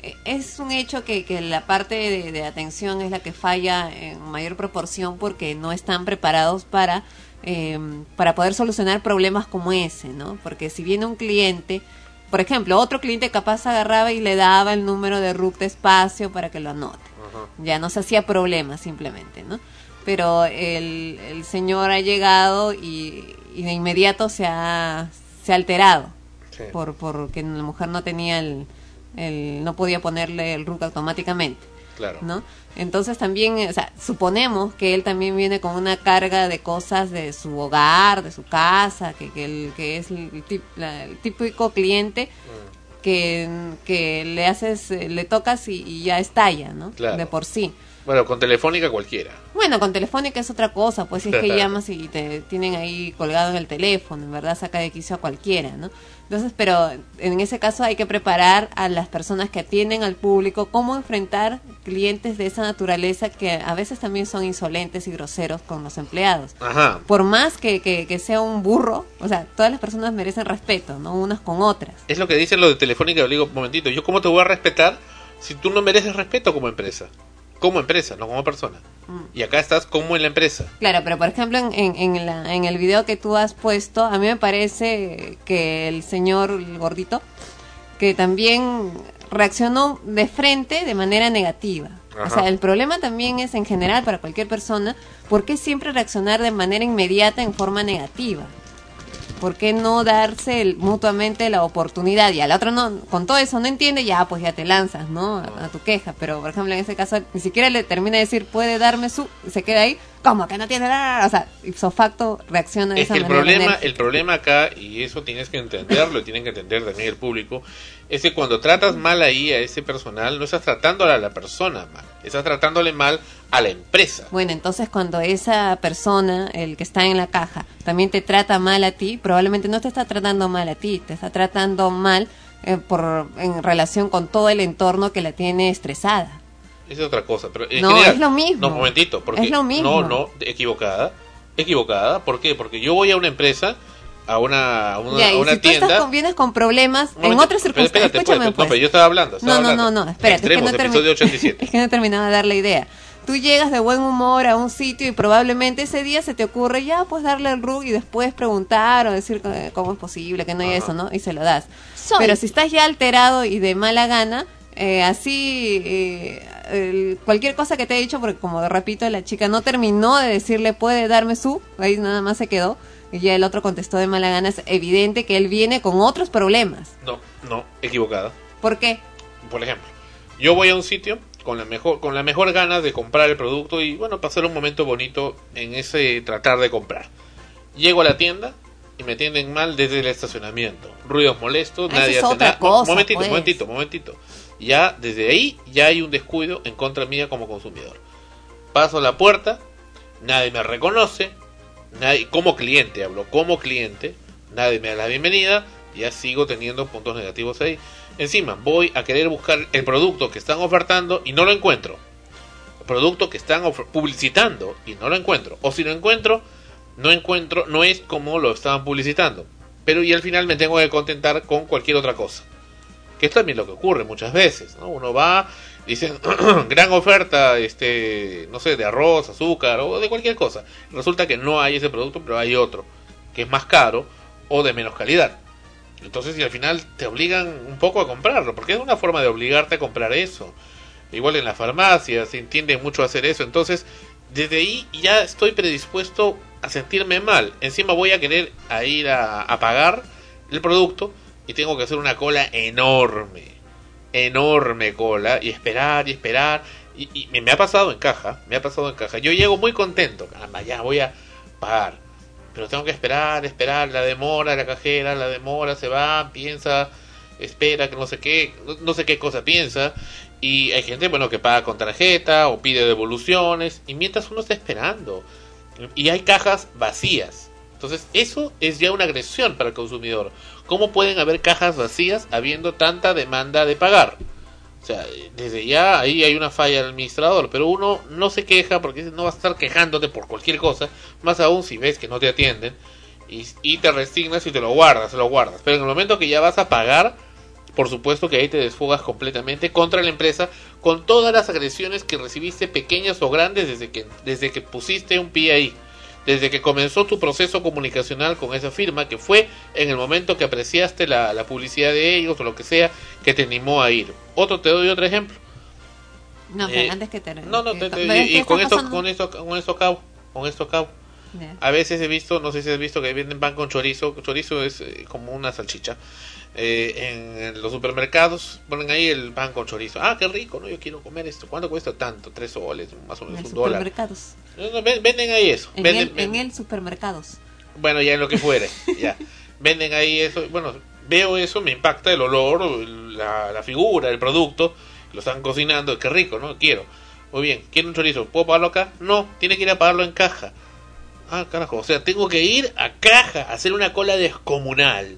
Eh, Es un hecho que, que la parte de, atención es la que falla en mayor proporción porque no están preparados para, eh, para poder solucionar problemas como ese, ¿no? Porque si viene un cliente, por ejemplo, otro cliente capaz agarraba y le daba el número de RUC de espacio para que lo anote. Ya no se hacía problema simplemente, ¿no? Pero el, el señor ha llegado y, y de inmediato se ha, se ha alterado Sí. por porque la mujer no tenía el, el no podía ponerle el RUC automáticamente Claro. no entonces también o sea suponemos que él también viene con una carga de cosas de su hogar de su casa que que, el, que es el, tip- la- el típico cliente que, que le haces le tocas y, y ya estalla no Claro. de por sí Bueno, con Telefónica cualquiera. bueno, con Telefónica es otra cosa, pues si es que llamas y te tienen ahí colgado en el teléfono, en verdad saca de quicio a cualquiera, ¿no? Entonces, pero en ese caso hay que preparar a las personas que atienden al público cómo enfrentar clientes de esa naturaleza que a veces también son insolentes y groseros con los empleados. Ajá. Por más que, que, que sea un burro, o sea, todas las personas merecen respeto, ¿no? Unas con otras. Es lo que dicen los de Telefónica. Yo digo, un momentito, ¿yo cómo te voy a respetar si tú no mereces respeto como empresa? Como empresa, no como persona. Mm. Y acá estás como en la empresa. Claro, pero por ejemplo en, en, en la, en el video que tú has puesto, a mí me parece que el señor el gordito, que también reaccionó de frente de manera negativa. O sea, el problema también es en general para cualquier persona, ¿por qué siempre reaccionar de manera inmediata en forma negativa? ¿Por qué no darse el- mutuamente la oportunidad? Y al otro no, con todo eso no entiende, ya pues ya te lanzas, ¿no? A, a tu queja. Pero por ejemplo en ese caso ni siquiera le termina de decir, puede darme su, se queda ahí, como que no tiene nada, o sea, ipso facto reacciona de Es esa que el manera. problema, el problema acá, y eso tienes que entenderlo, y tienen que entender también el público, es que cuando tratas mal ahí a ese personal, no estás tratándole a la persona mal, estás tratándole mal a la empresa. Bueno, entonces cuando esa persona, el que está en la caja, también te trata mal a ti, probablemente no te está tratando mal a ti, te está tratando mal eh, por en relación con todo el entorno que la tiene estresada. Es otra cosa, pero en No, general- es lo mismo. No, un momentito, porque Es lo mismo. no, no, equivocada, equivocada, ¿por qué? Porque yo voy a una empresa, a una, a una, Ya, a una si tú tienda. estás con, vienes con problemas, en momento, otras circunstancias, espérate, pues, escúchame no, pues. pero yo estaba hablando, estaba No, no, hablando. no, no, espérate, es que Extremos, no termi- episodio 87. (laughs) Es que no he terminado de dar la idea. Tú llegas de buen humor a un sitio y probablemente ese día se te ocurre ya pues darle el RUG y después preguntar o decir cómo es posible que no hay eso, ¿no? Y se lo das. Pero si estás ya alterado y de mala gana, eh, así eh, el- cualquier cosa que te he dicho, porque como repito, la chica no terminó de decirle puede darme su, ahí nada más se quedó. Y ya el otro contestó de mala gana, es evidente que él viene con otros problemas. No, no, equivocada. ¿Por qué? Por ejemplo, yo voy a un sitio con la mejor con la mejor ganas de comprar el producto y bueno pasar un momento bonito en ese tratar de comprar llego a la tienda y me atienden mal desde el estacionamiento ruidos molestos nadie es hace otra nada cosa, momentito pues. momentito momentito ya desde ahí ya hay un descuido en contra mía como consumidor paso a la puerta nadie me reconoce nadie como cliente hablo como cliente nadie me da la bienvenida ya sigo teniendo puntos negativos ahí. Encima voy a querer buscar el producto que están ofertando y no lo encuentro. Producto que están publicitando y no lo encuentro. O si lo encuentro no encuentro no es como lo estaban publicitando. Pero y al final me tengo que contentar con cualquier otra cosa. Que es también lo que ocurre muchas veces ¿no? uno va dicen (clears throat) gran oferta este no sé de arroz azúcar o de cualquier cosa. Resulta que no hay ese producto pero hay otro que es más caro o de menos calidad. Entonces y al final te obligan un poco a comprarlo porque es una forma de obligarte a comprar eso. Igual en la farmacia se entiende mucho hacer eso. Entonces desde ahí ya estoy predispuesto a sentirme mal. Encima voy a querer ir a pagar el producto y tengo que hacer una cola enorme enorme cola y esperar y esperar. Y, me ha pasado en caja me ha pasado en caja. Yo llego muy contento. Caramba ya voy a pagar. Pero tengo que esperar esperar. La demora la cajera la demora se va piensa espera que no sé qué no, no sé qué cosa piensa. Y hay gente bueno que paga con tarjeta o pide devoluciones. Y mientras uno está esperando. Y hay cajas vacías. Entonces eso es ya una agresión para el consumidor cómo pueden haber cajas vacías habiendo tanta demanda de pagar o sea, desde ya ahí hay una falla del administrador, pero uno no se queja porque no va a estar quejándote por cualquier cosa, más aún si ves que no te atienden y, te resignas y te lo guardas, lo guardas. Pero en el momento que ya vas a pagar, por supuesto que ahí te desfogas completamente contra la empresa con todas las agresiones que recibiste, pequeñas o grandes, desde que, desde que pusiste un pie ahí. Desde que comenzó tu proceso comunicacional con esa firma, que fue en el momento que apreciaste la, la publicidad de ellos o lo que sea, que te animó a ir. Otro, te doy otro ejemplo. No, Eh, antes que te... No, no, te- te- es y, con esto, con esto, con esto acabo, con esto acabo. A veces he visto, no sé si has visto que venden pan con chorizo. Chorizo es eh, como una salchicha. Eh, en, en los supermercados ponen ahí el pan con chorizo. Ah, qué rico, ¿no? Yo quiero comer esto. ¿Cuánto cuesta tanto? Tres soles, más o En menos el un dólar. supermercados. No, ven- venden ahí eso. En, Venden- el, en el supermercados. bueno, ya en lo que fuere, (laughs) ya. Venden ahí eso. Bueno, veo eso, me impacta el olor, la, la figura, el producto. Lo están cocinando, qué rico, ¿no? Quiero. Muy bien, quiero un chorizo. ¿Puedo pagarlo acá? No, tiene que ir a pagarlo en caja. Ah, carajo, o sea, tengo que ir a caja, a hacer una cola descomunal.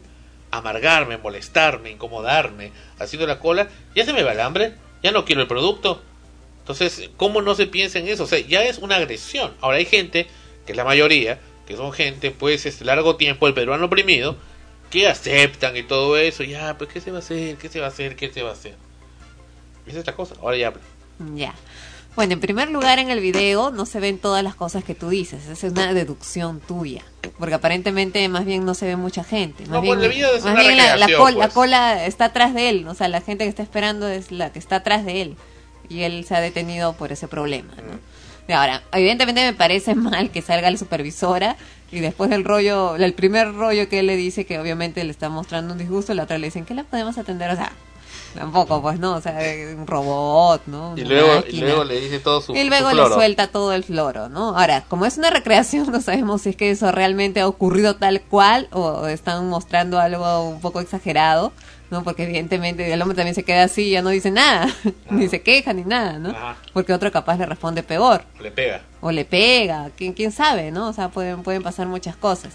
Amargarme, molestarme, incomodarme, haciendo la cola. Ya se me va el hambre, ya no quiero el producto. Entonces, ¿cómo no se piensa en eso? O sea, ya es una agresión. Ahora hay gente, que es la mayoría, que son gente, pues, este largo tiempo, el peruano oprimido, que aceptan y todo eso. Ya, pues, ¿qué se va a hacer? ¿Qué se va a hacer? ¿Qué se va a hacer? Esa es la cosa. Ahora ya hablo. Ya. Bueno, en primer lugar, en el video no se ven todas las cosas que tú dices. Esa es una deducción tuya. Porque aparentemente más bien no se ve mucha gente. Más No, bien, pues, más una bien la, la col- la pues. cola está atrás de él. O sea, la gente que está esperando es la que está atrás de él. Y él se ha detenido por ese problema. ¿no? Y ahora, evidentemente me parece mal que salga la supervisora y después del rollo, el primer rollo que él le dice que obviamente le está mostrando un disgusto, la otra le dicen que la podemos atender, o sea, tampoco pues no, o sea, un robot, ¿no? Y luego, y luego le dice todo su Y luego su le suelta todo el floro, ¿no? Ahora, como es una recreación, (laughs) no sabemos si es que eso realmente ha ocurrido tal cual o están mostrando algo un poco exagerado, ¿no? Porque evidentemente el hombre también se queda así y ya no dice nada, (laughs) ni se queja ni nada, ¿no? Ajá. Porque otro capaz le responde peor Le pega. o le pega, quién, quién sabe, ¿no? O sea, pueden, pueden pasar muchas cosas.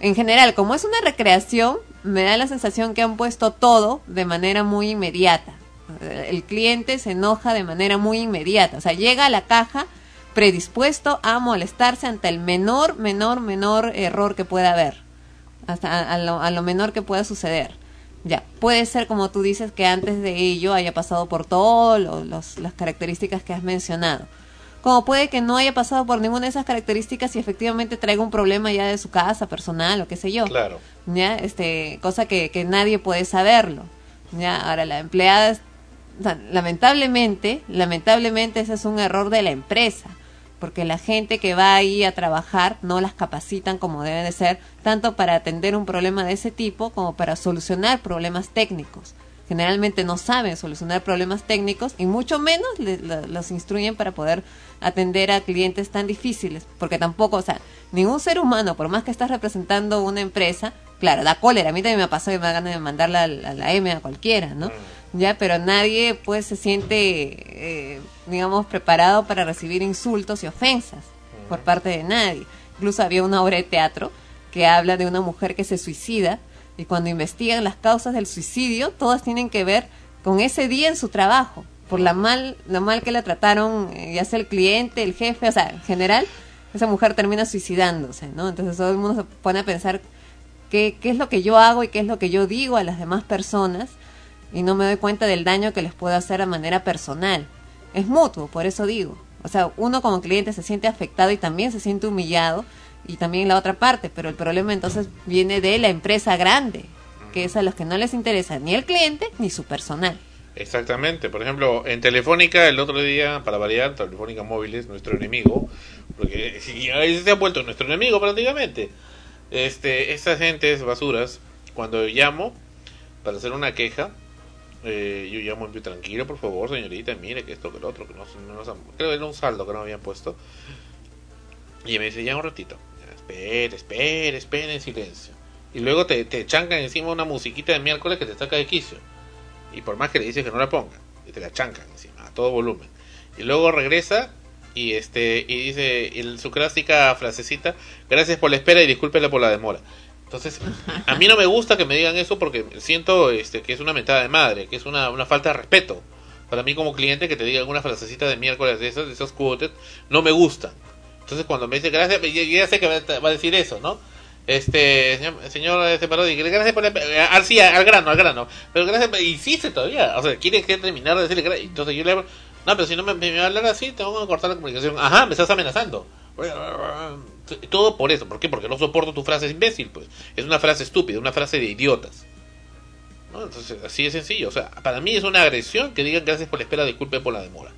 En general, como es una recreación, me da la sensación que han puesto todo de manera muy inmediata. El cliente se enoja de manera muy inmediata. O sea, llega a la caja predispuesto a molestarse ante el menor, menor, menor error que pueda haber. Hasta a, lo menor que pueda suceder. Ya, puede ser como tú dices que antes de ello haya pasado por todas las características que has mencionado como puede que no haya pasado por ninguna de esas características y efectivamente traiga un problema ya de su casa personal o qué sé yo. Claro. Ya, este, cosa que, que nadie puede saberlo. Ya, ahora la empleada, es- o sea, lamentablemente, lamentablemente ese es un error de la empresa, porque la gente que va ahí a trabajar no las capacitan como debe de ser, tanto para atender un problema de ese tipo como para solucionar problemas técnicos. Generalmente no saben solucionar problemas técnicos y mucho menos le- la- los instruyen para poder atender a clientes tan difíciles, porque tampoco, o sea, ningún ser humano, por más que estás representando una empresa, claro, da cólera, a mí también me pasó y me da ganas de mandarla a la, la M a cualquiera, ¿no? Ya, pero nadie pues se siente, eh, digamos, preparado para recibir insultos y ofensas por parte de nadie. Incluso había una obra de teatro que habla de una mujer que se suicida y cuando investigan las causas del suicidio, todas tienen que ver con ese día en su trabajo, por la mal, la mal que la trataron, eh, ya sea el cliente, el jefe, o sea, en general, esa mujer termina suicidándose, ¿no? Entonces todo el mundo se pone a pensar qué, qué es lo que yo hago y qué es lo que yo digo a las demás personas y no me doy cuenta del daño que les puedo hacer de manera personal. Es mutuo, por eso digo. O sea, uno como cliente se siente afectado y también se siente humillado y también la otra parte, pero el problema entonces viene de la empresa grande, que es a los que no les interesa ni el cliente ni su personal. Exactamente. Por ejemplo, en Telefónica, el otro día, para variar, Telefónica Móviles, nuestro enemigo, porque se ha vuelto nuestro enemigo prácticamente. Este, estas gentes basuras, cuando llamo para hacer una queja, eh, yo llamo muy tranquilo, por favor, señorita, mire que esto, que lo otro, que no, no creo que era un saldo que no habían puesto. Y me dice, ya un ratito, espere, espere, espere en silencio. Y luego te, te chancan encima una musiquita de miércoles que te saca de quicio. Y por más que le dices que no la ponga, y te la chancan encima, a todo volumen. Y luego regresa y este y dice el, su clásica frasecita, gracias por la espera y discúlpela por la demora. Entonces, a mí no me gusta que me digan eso porque siento este que es una mentada de madre, que es una, una falta de respeto. Para mí como cliente que te digan una frasecita de miércoles de esas, de esos quoted, no me gustan. Entonces cuando me dice gracias, ya sé que va a- a decir eso, ¿no? Este, señor, señor este Parodi, gracias por la, al, sí, al grano, al grano. Pero gracias, insiste todavía. O sea, quiere que terminar de decirle gracias. Entonces yo le hablo, no, pero si no me, me va a hablar así, tengo que cortar la comunicación. Ajá, me estás amenazando. Todo por eso. ¿Por qué? Porque no soporto tu frase imbécil, pues. Es una frase estúpida, una frase de idiotas. ¿No? Entonces, así de sencillo. O sea, para mí es una agresión que digan gracias por la espera, disculpe por la demora.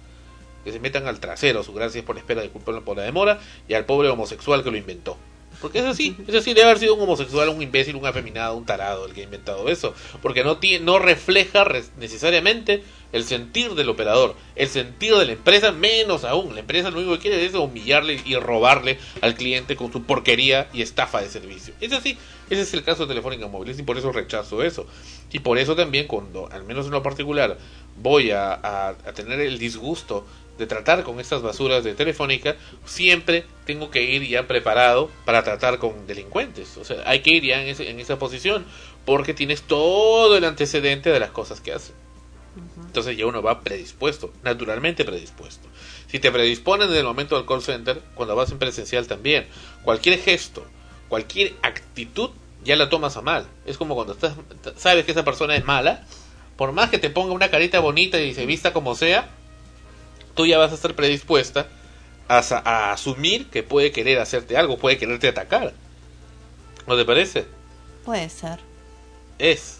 Que se metan al trasero su gracias por la espera, disculpe por la demora y al pobre homosexual que lo inventó. Porque es así, es así, debe haber sido un homosexual, un imbécil, un afeminado, un tarado el que ha inventado eso. Porque no, tiene, no refleja necesariamente el sentir del operador, el sentir de la empresa, menos aún. La empresa lo único que quiere es humillarle y robarle al cliente con su porquería y estafa de servicio. Es así, ese es el caso de Telefónica Móviles y por eso rechazo eso. Y por eso también cuando, al menos en lo particular, voy a tener el disgusto de tratar con estas basuras de Telefónica, siempre tengo que ir ya preparado para tratar con delincuentes. O sea, hay que ir ya en, ese- en esa posición porque tienes todo el antecedente de las cosas que hacen. Entonces ya uno va predispuesto, naturalmente predispuesto. Si te predisponen en el momento del call center, cuando vas en presencial también, cualquier gesto, cualquier actitud, ya la tomas a mal. Es como cuando estás, sabes que esa persona es mala, por más que te ponga una carita bonita y se vista como sea, tú ya vas a estar predispuesta a, a asumir que puede querer hacerte algo, puede quererte atacar. ¿No te parece? Puede ser. Es.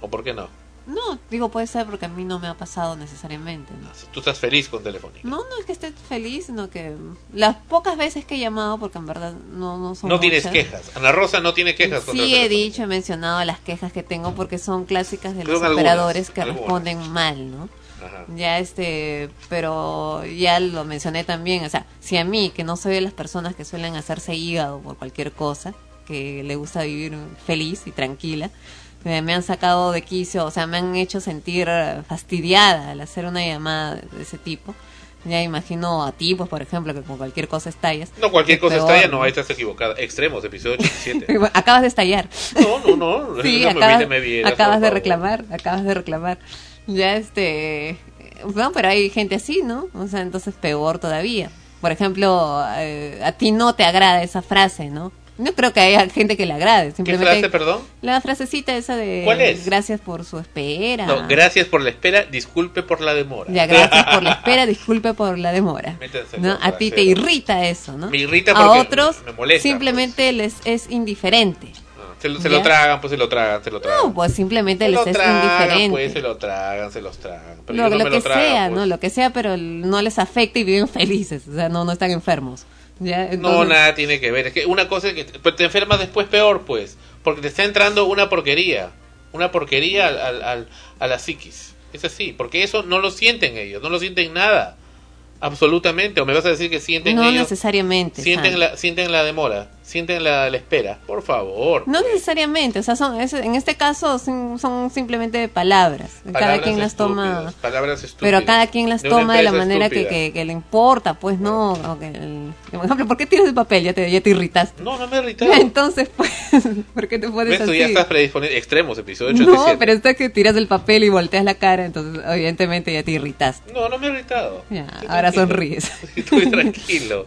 ¿O por qué no? No, digo puede ser porque a mí no me ha pasado necesariamente. ¿no? Tú estás feliz con Telefónica. No, no es que esté feliz, sino que las pocas veces que he llamado, porque en verdad no, no son No tienes quejas. Ana Rosa no tiene quejas contra Sí he dicho, he mencionado las quejas que tengo porque son clásicas de los algunas, operadores que algunas. responden mal, ¿no? Ajá. Ya este, pero ya lo mencioné también, o sea, si a mí, que no soy de las personas que suelen hacerse hígado por cualquier cosa, que le gusta vivir feliz y tranquila, me, me han sacado de quicio, o sea, me han hecho sentir fastidiada al hacer una llamada de ese tipo. Ya imagino a ti, pues, por ejemplo, que con cualquier cosa estallas. No, cualquier Es cosa peor, estalla, ¿no? ahí estás equivocada. Extremos, episodio (laughs) 87. Acabas de estallar. No, no, no. Sí, no acabas, me vieras, acabas de reclamar, acabas de reclamar. Ya este, bueno, pero hay gente así, ¿no? O sea, entonces peor todavía. Por ejemplo, eh, a ti no te agrada esa frase, ¿no? No creo que haya gente que le agrade. ¿Qué Simplemente frase, perdón? La frasecita esa de ¿Cuál es? gracias por su espera. No, gracias por la espera, disculpe por la demora. Ya, gracias por la espera, (laughs) disculpe por la demora. ¿no? A ti te irrita eso, ¿no? Me irrita A porque otros me molesta, simplemente les es indiferente. Se, lo- se Ya. lo tragan, pues se lo tragan, se lo tragan. No, pues simplemente se les lo es tragan, indiferente. pues se lo tragan, se los tragan. Pero lo, no lo me que lo sea, pues. ¿no? Lo que sea, pero no les afecta y viven (laughs) felices, o sea, no, no están enfermos. ¿ya? No, nada tiene que ver. Es que una cosa es que te, pues te enfermas después peor, pues. Porque te está entrando una porquería. una porquería al, al- al- a la psiquis. Es así, porque eso no lo sienten ellos, no lo sienten nada. Absolutamente. O me vas a decir que sienten No ellos. necesariamente. Sienten la, sienten la demora, sienten la, la espera. Por favor. No necesariamente, o sea, son, es- en este caso son, son simplemente palabras. cada Palabras quien las toma, Palabras estúpidas. pero cada quien las De toma de la manera que, que, que le importa, pues no. o que el- por ejemplo, ¿por qué tiras el papel? Ya te, ya te irritaste. No, no me he irritado. (laughs) Entonces, pues, (laughs) ¿por qué te pones ¿Ves? Tú así? ya estás predisponiendo. Extremos, episodio 87. no, pero está que tiras el papel y volteas la cara, entonces evidentemente ya te irritaste. No, no me he irritado. Ya, ahora sonríes. (laughs) Estoy tranquilo.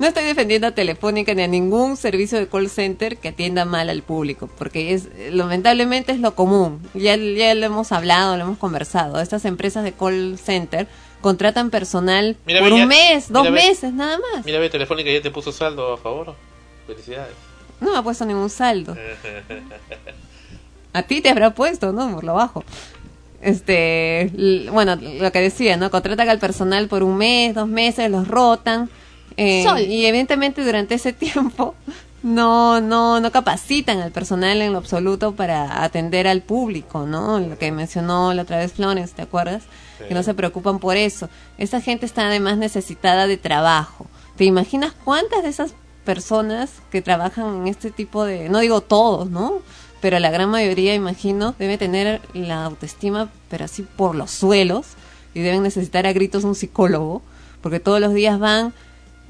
No estoy defendiendo a Telefónica ni a ningún servicio de call center que atienda mal al público, porque es lamentablemente es lo común. Ya, ya lo hemos hablado, lo hemos conversado. Estas empresas de call center contratan personal Mira, por un mes, dos mira, meses, nada más. Mira, ve, Telefónica ya te puso saldo a favor. Felicidades. No me ha puesto ningún saldo. (laughs) A ti te habrá puesto, ¿no? Por lo bajo. Este, bueno, lo que decía, ¿no? Contratan al personal por un mes, dos meses, los rotan. Eh, Sol. y evidentemente durante ese (laughs) tiempo no, no, no capacitan al personal en lo absoluto para atender al público, ¿no? Lo que mencionó la otra vez Florence, ¿te acuerdas? Que no se preocupan por eso. Esa gente está además necesitada de trabajo. ¿Te imaginas cuántas de esas personas que trabajan en este tipo de, no digo todos, ¿no? Pero la gran mayoría, imagino, debe tener la autoestima, pero así por los suelos, y deben necesitar a gritos un psicólogo, porque todos los días van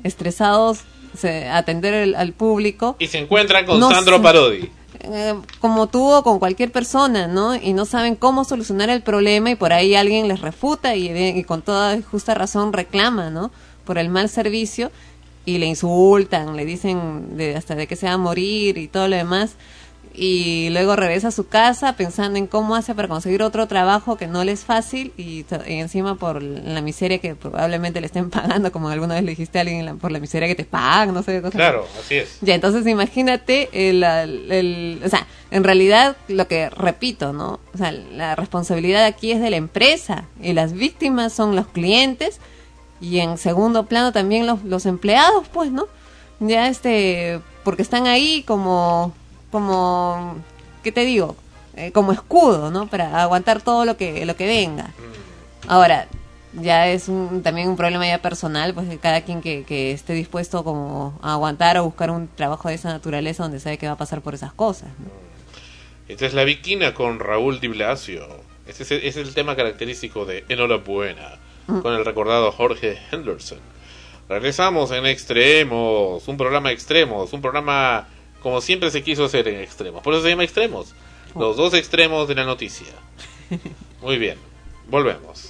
estresados se- atender el- al público, Y se encuentran con No Sandro. Parodi. eh, como tú o con cualquier persona, ¿no? Y no saben cómo solucionar el problema y por ahí alguien les refuta y, y con toda justa razón reclama, ¿no? Por el mal servicio y le insultan, le dicen de, hasta de que se va a morir y todo lo demás. Y luego regresa a su casa pensando en cómo hace para conseguir otro trabajo que no le es fácil y, encima por la miseria que probablemente le estén (laughs) pagando, como alguna vez le dijiste a alguien, la- por la miseria que te pagan, no sé, cosas así. Claro, así es. Ya, entonces imagínate, el, el- el- o sea, en realidad lo que repito, ¿no? O sea, la responsabilidad aquí es de la empresa y las víctimas son los clientes y en segundo plano también los, los empleados, pues, ¿no? Ya este, porque están ahí como, como, ¿qué te digo? Eh, como escudo, ¿no? Para aguantar todo lo que, lo que venga. Ahora, ya es un, también un problema ya personal, pues de cada quien que, que esté dispuesto como a aguantar o buscar un trabajo de esa naturaleza donde sabe que va a pasar por esas cosas. ¿no? Esta es La Viquina con Raúl Di Blasio. Ese es, ese es el tema característico de Enhorabuena, con el recordado Jorge Henderson. Regresamos en Extremos, un programa Extremos, un programa como siempre se quiso hacer en Extremos. Por eso se llama Extremos. Los dos extremos de la noticia. (laughs) Muy bien, volvemos.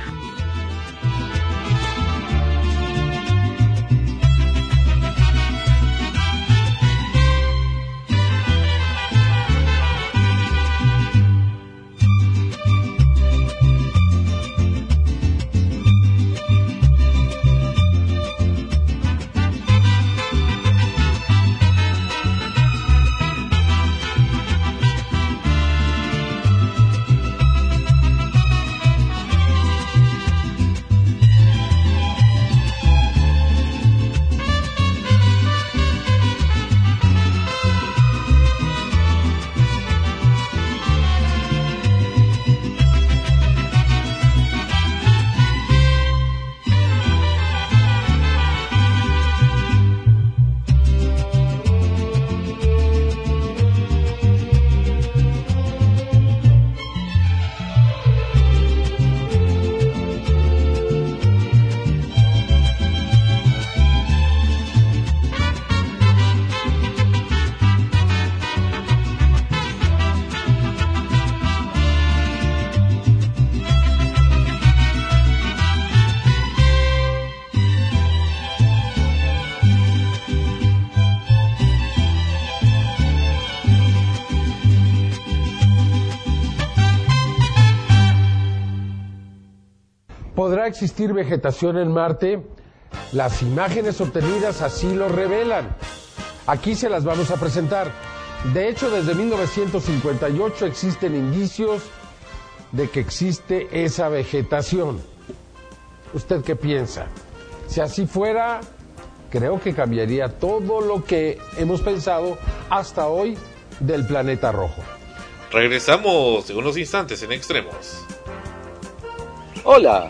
Existir vegetación en Marte? Las imágenes obtenidas así lo revelan. Aquí se las vamos a presentar. De hecho, desde 1958 existen indicios de que existe esa vegetación. ¿Usted qué piensa? Si así fuera, creo que cambiaría todo lo que hemos pensado hasta hoy del planeta rojo. Regresamos en unos instantes en Extremos. Hola,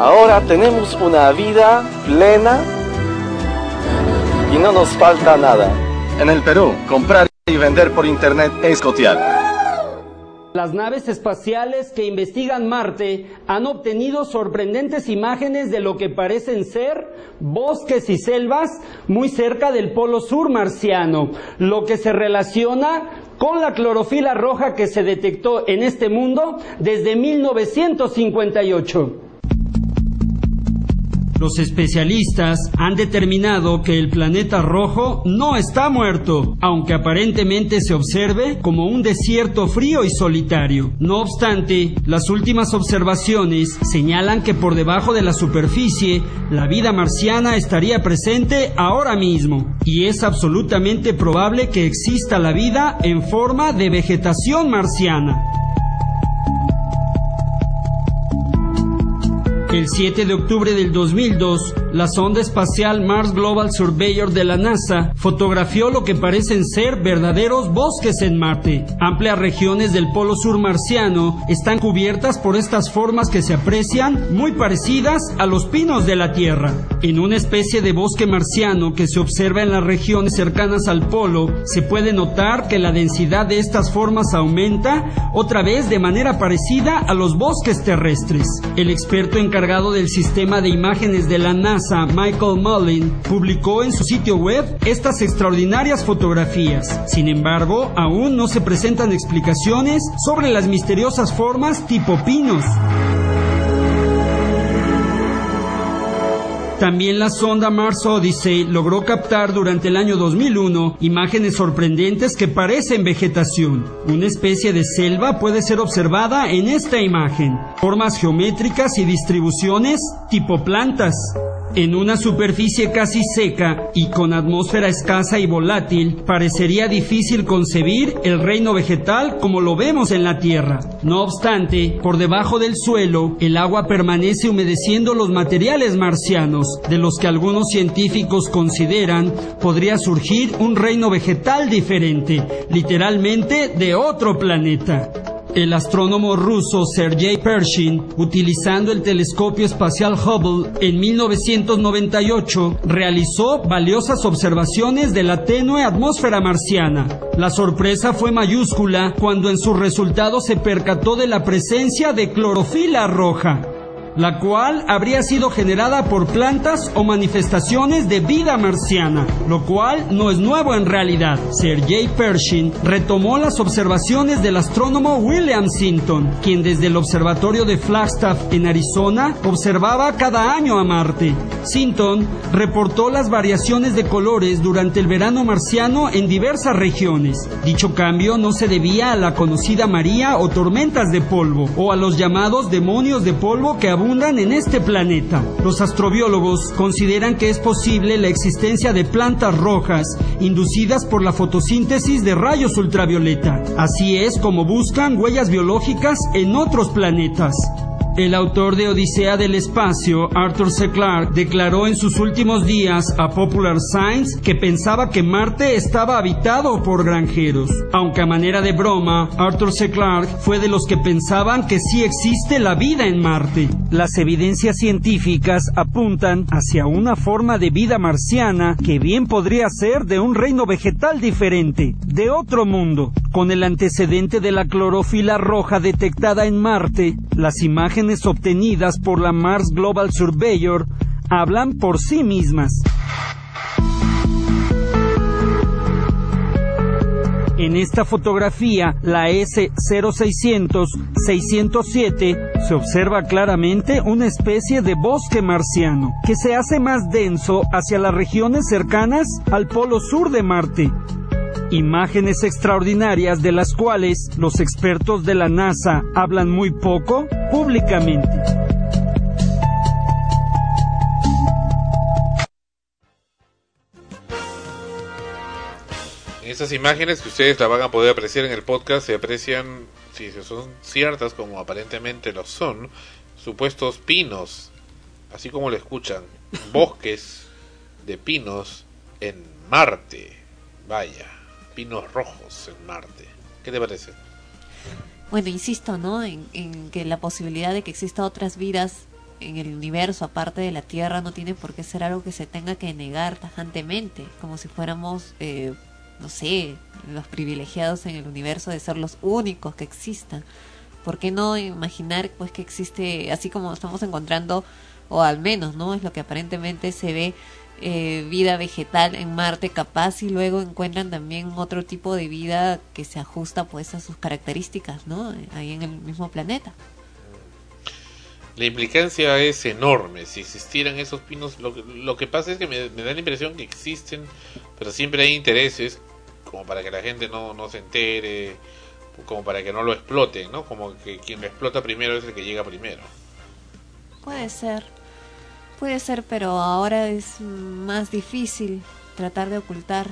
Ahora tenemos una vida plena y no nos falta nada. En el Perú, comprar y vender por internet es cotear. Las naves espaciales que investigan Marte han obtenido sorprendentes imágenes de lo que parecen ser bosques y selvas muy cerca del polo sur marciano, lo que se relaciona con la clorofila roja que se detectó en este mundo desde 1958. Los especialistas han determinado que el planeta rojo no está muerto, aunque aparentemente se observe como un desierto frío y solitario. No obstante, las últimas observaciones señalan que por debajo de la superficie la vida marciana estaría presente ahora mismo, y es absolutamente probable que exista la vida en forma de vegetación marciana. El 7 de octubre del 2002, la sonda espacial Mars Global Surveyor de la NASA fotografió lo que parecen ser verdaderos bosques en Marte. Amplias regiones del polo sur marciano están cubiertas por estas formas que se aprecian muy parecidas a los pinos de la Tierra. En una especie de bosque marciano que se observa en las regiones cercanas al polo, se puede notar que la densidad de estas formas aumenta otra vez de manera parecida a los bosques terrestres. El experto encargado del sistema de imágenes de la NASA, Michael Mullin, publicó en su sitio web estas extraordinarias fotografías. Sin embargo, aún no se presentan explicaciones sobre las misteriosas formas tipo pinos. También la sonda Mars Odyssey logró captar durante el año 2001 imágenes sorprendentes que parecen vegetación. Una especie de selva puede ser observada en esta imagen. Formas geométricas y distribuciones tipo plantas. En una superficie casi seca y con atmósfera escasa y volátil, parecería difícil concebir el reino vegetal como lo vemos en la Tierra. No obstante, por debajo del suelo, el agua permanece humedeciendo los materiales marcianos, de los que algunos científicos consideran podría surgir un reino vegetal diferente, literalmente de otro planeta. El astrónomo ruso Sergei Pershin, utilizando el telescopio espacial Hubble en 1998, realizó valiosas observaciones de la tenue atmósfera marciana. La sorpresa fue mayúscula cuando en sus resultados se percató de la presencia de clorofila roja la cual habría sido generada por plantas o manifestaciones de vida marciana, lo cual no es nuevo en realidad. Sergei Pershin retomó las observaciones del astrónomo William Sinton, quien desde el observatorio de Flagstaff en Arizona observaba cada año a Marte. Sinton reportó las variaciones de colores durante el verano marciano en diversas regiones. Dicho cambio no se debía a la conocida María o tormentas de polvo, o a los llamados demonios de polvo que abundan en este planeta. Los astrobiólogos consideran que es posible la existencia de plantas rojas inducidas por la fotosíntesis de rayos ultravioleta. Así es como buscan huellas biológicas en otros planetas. El autor de Odisea del Espacio, Arthur C. Clarke, declaró en sus últimos días a Popular Science que pensaba que Marte estaba habitado por granjeros. Aunque a manera de broma, Arthur C. Clarke fue de los que pensaban que sí existe la vida en Marte. Las evidencias científicas apuntan hacia una forma de vida marciana que bien podría ser de un reino vegetal diferente, de otro mundo. Con el antecedente de la clorofila roja detectada en Marte, las imágenes obtenidas por la Mars Global Surveyor hablan por sí mismas. En esta fotografía, la S0600-607, se observa claramente una especie de bosque marciano que se hace más denso hacia las regiones cercanas al polo sur de Marte. Imágenes extraordinarias de las cuales los expertos de la NASA hablan muy poco públicamente. Estas imágenes que ustedes la van a poder apreciar en el podcast se aprecian, si son ciertas como aparentemente lo son, supuestos pinos, así como lo escuchan, bosques de pinos en Marte. Vaya, rojos en Marte. ¿Qué te parece? Bueno, insisto, ¿no? En, en que la posibilidad de que exista otras vidas en el universo aparte de la Tierra no tiene por qué ser algo que se tenga que negar tajantemente, como si fuéramos eh, no sé, los privilegiados en el universo de ser los únicos que existan. ¿Por qué no imaginar pues que existe, así como estamos encontrando, o al menos, ¿no? Es lo que aparentemente se ve eh, vida vegetal en Marte capaz y luego encuentran también otro tipo de vida que se ajusta pues a sus características, ¿no? Ahí en el mismo planeta. La implicancia es enorme. Si existieran esos pinos, lo, que- lo que pasa es que me, me da la impresión que existen, pero siempre hay intereses como para que la gente no, no se entere, como para que no lo exploten, ¿no? Como que quien lo explota primero es el que llega primero. Puede ser, puede ser, pero ahora es más difícil tratar de ocultar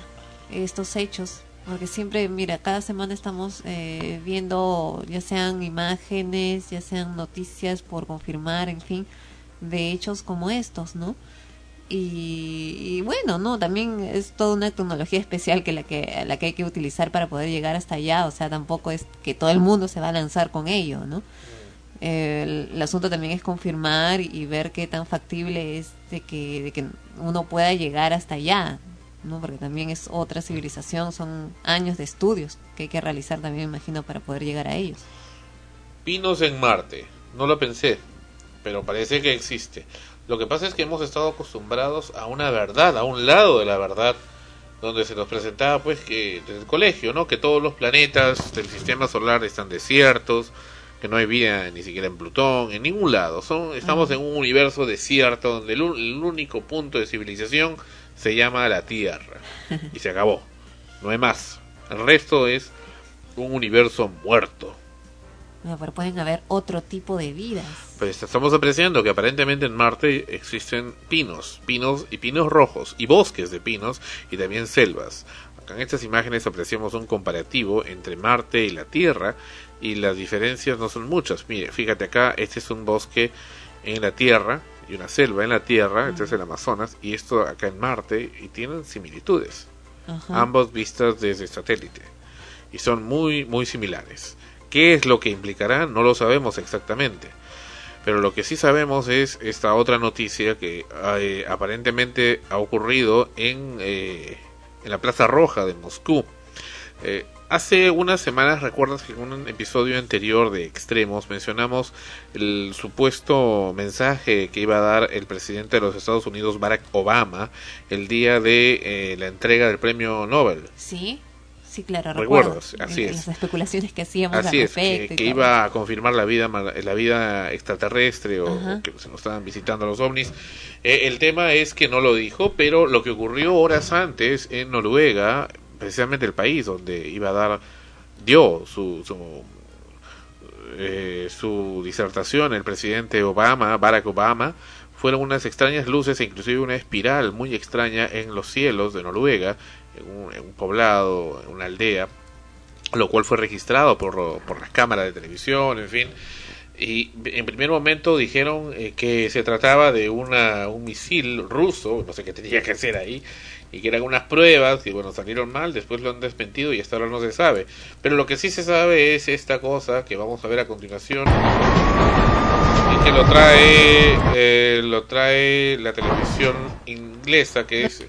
estos hechos, porque siempre, mira, cada semana estamos eh, viendo ya sean imágenes, ya sean noticias por confirmar, en fin, de hechos como estos, ¿no? Y, y bueno, no, también es toda una tecnología especial que la que la que hay que utilizar para poder llegar hasta allá, o sea, tampoco es que todo el mundo se va a lanzar con ello, ¿no? El, el asunto también es confirmar y ver qué tan factible es de que, de que uno pueda llegar hasta allá, ¿no? Porque también es otra civilización, son años de estudios que hay que realizar también, me imagino, para poder llegar a ellos. Pinos en Marte. No lo pensé, pero parece que existe. Lo que pasa es que hemos estado acostumbrados a una verdad, a un lado de la verdad, donde se nos presentaba pues que desde el colegio, ¿no? Que todos los planetas del sistema solar están desiertos, que no hay vida ni siquiera en Plutón, en ningún lado. Son, estamos en un universo desierto donde el, único punto de civilización se llama la Tierra. (laughs) Y se acabó. No hay más. El resto es un universo muerto. Bueno, pero pueden haber otro tipo de vidas. Pues estamos apreciando que aparentemente en Marte existen pinos, pinos y pinos rojos, y bosques de pinos, y también selvas. Acá en estas imágenes apreciamos un comparativo entre Marte y la Tierra, y las diferencias no son muchas. Mire, fíjate acá, este es un bosque en la Tierra, y una selva en la Tierra, este es el Amazonas, y esto acá en Marte, y tienen similitudes. Ajá. Ambos vistas desde satélite. Y son muy, muy similares. ¿Qué es lo que implicará? No lo sabemos exactamente. Pero lo que sí sabemos es esta otra noticia que eh, aparentemente ha ocurrido en, eh, en la Plaza Roja de Moscú. Eh, hace unas semanas, recuerdas que en un episodio anterior de Extremos mencionamos el supuesto mensaje que iba a dar el presidente de los Estados Unidos, Barack Obama, el día de eh, la entrega del premio Nobel. Sí, sí, claro, Recuerdos, recuerdo. así En- es. Las especulaciones que hacíamos Así al es, que, respecto. y que iba a confirmar la vida la vida extraterrestre o que se nos estaban visitando los ovnis. Eh, el tema es que no lo dijo, pero lo que ocurrió horas antes en Noruega, precisamente el país donde iba a dar, dio su, su, eh, su disertación el presidente Obama, Barack Obama, fueron unas extrañas luces e inclusive una espiral muy extraña en los cielos de Noruega, en un, en un poblado, en una aldea, lo cual fue registrado por, por las cámaras de televisión, en fin. Y en primer momento dijeron eh, que se trataba de una, un misil ruso, no sé qué tenía que hacer ahí, y que eran unas pruebas que, bueno, salieron mal, después lo han desmentido y hasta ahora no se sabe. Pero lo que sí se sabe es esta cosa que vamos a ver a continuación, y que lo trae, eh, lo trae la televisión inglesa, que es,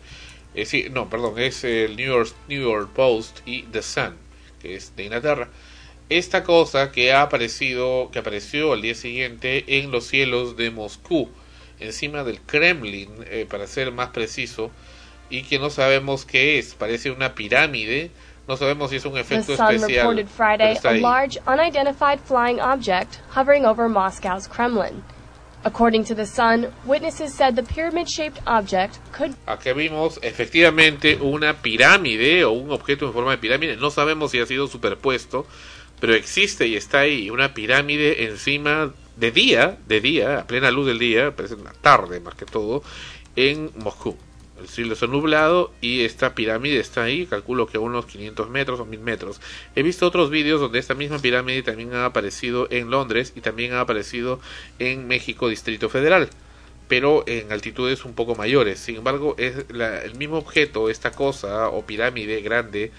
eh, sí, no, perdón, es el New York, New York Post y The Sun, que es de Inglaterra. Esta cosa que ha aparecido, que apareció al día siguiente en los cielos de Moscú. encima del Kremlin, eh, para ser más preciso, y que no sabemos qué es. Parece una pirámide. No sabemos si es un The efecto Sun especial. reported Friday a large unidentified flying object hovering over Moscow's Kremlin. According to the Sun, witnesses said the pyramid-shaped object could Aquí vimos efectivamente una pirámide o un objeto en forma de pirámide. No sabemos si ha sido superpuesto, pero existe y está ahí una pirámide encima de día, de día, a plena luz del día, parece una tarde más que todo, en Moscú. El cielo está nublado y esta pirámide está ahí, calculo que a unos 500 metros o 1000 metros. He visto otros vídeos donde esta misma pirámide también ha aparecido en Londres y también ha aparecido en México Distrito Federal pero en altitudes un poco mayores. Sin embargo, es la- el mismo objeto, esta cosa o pirámide grande,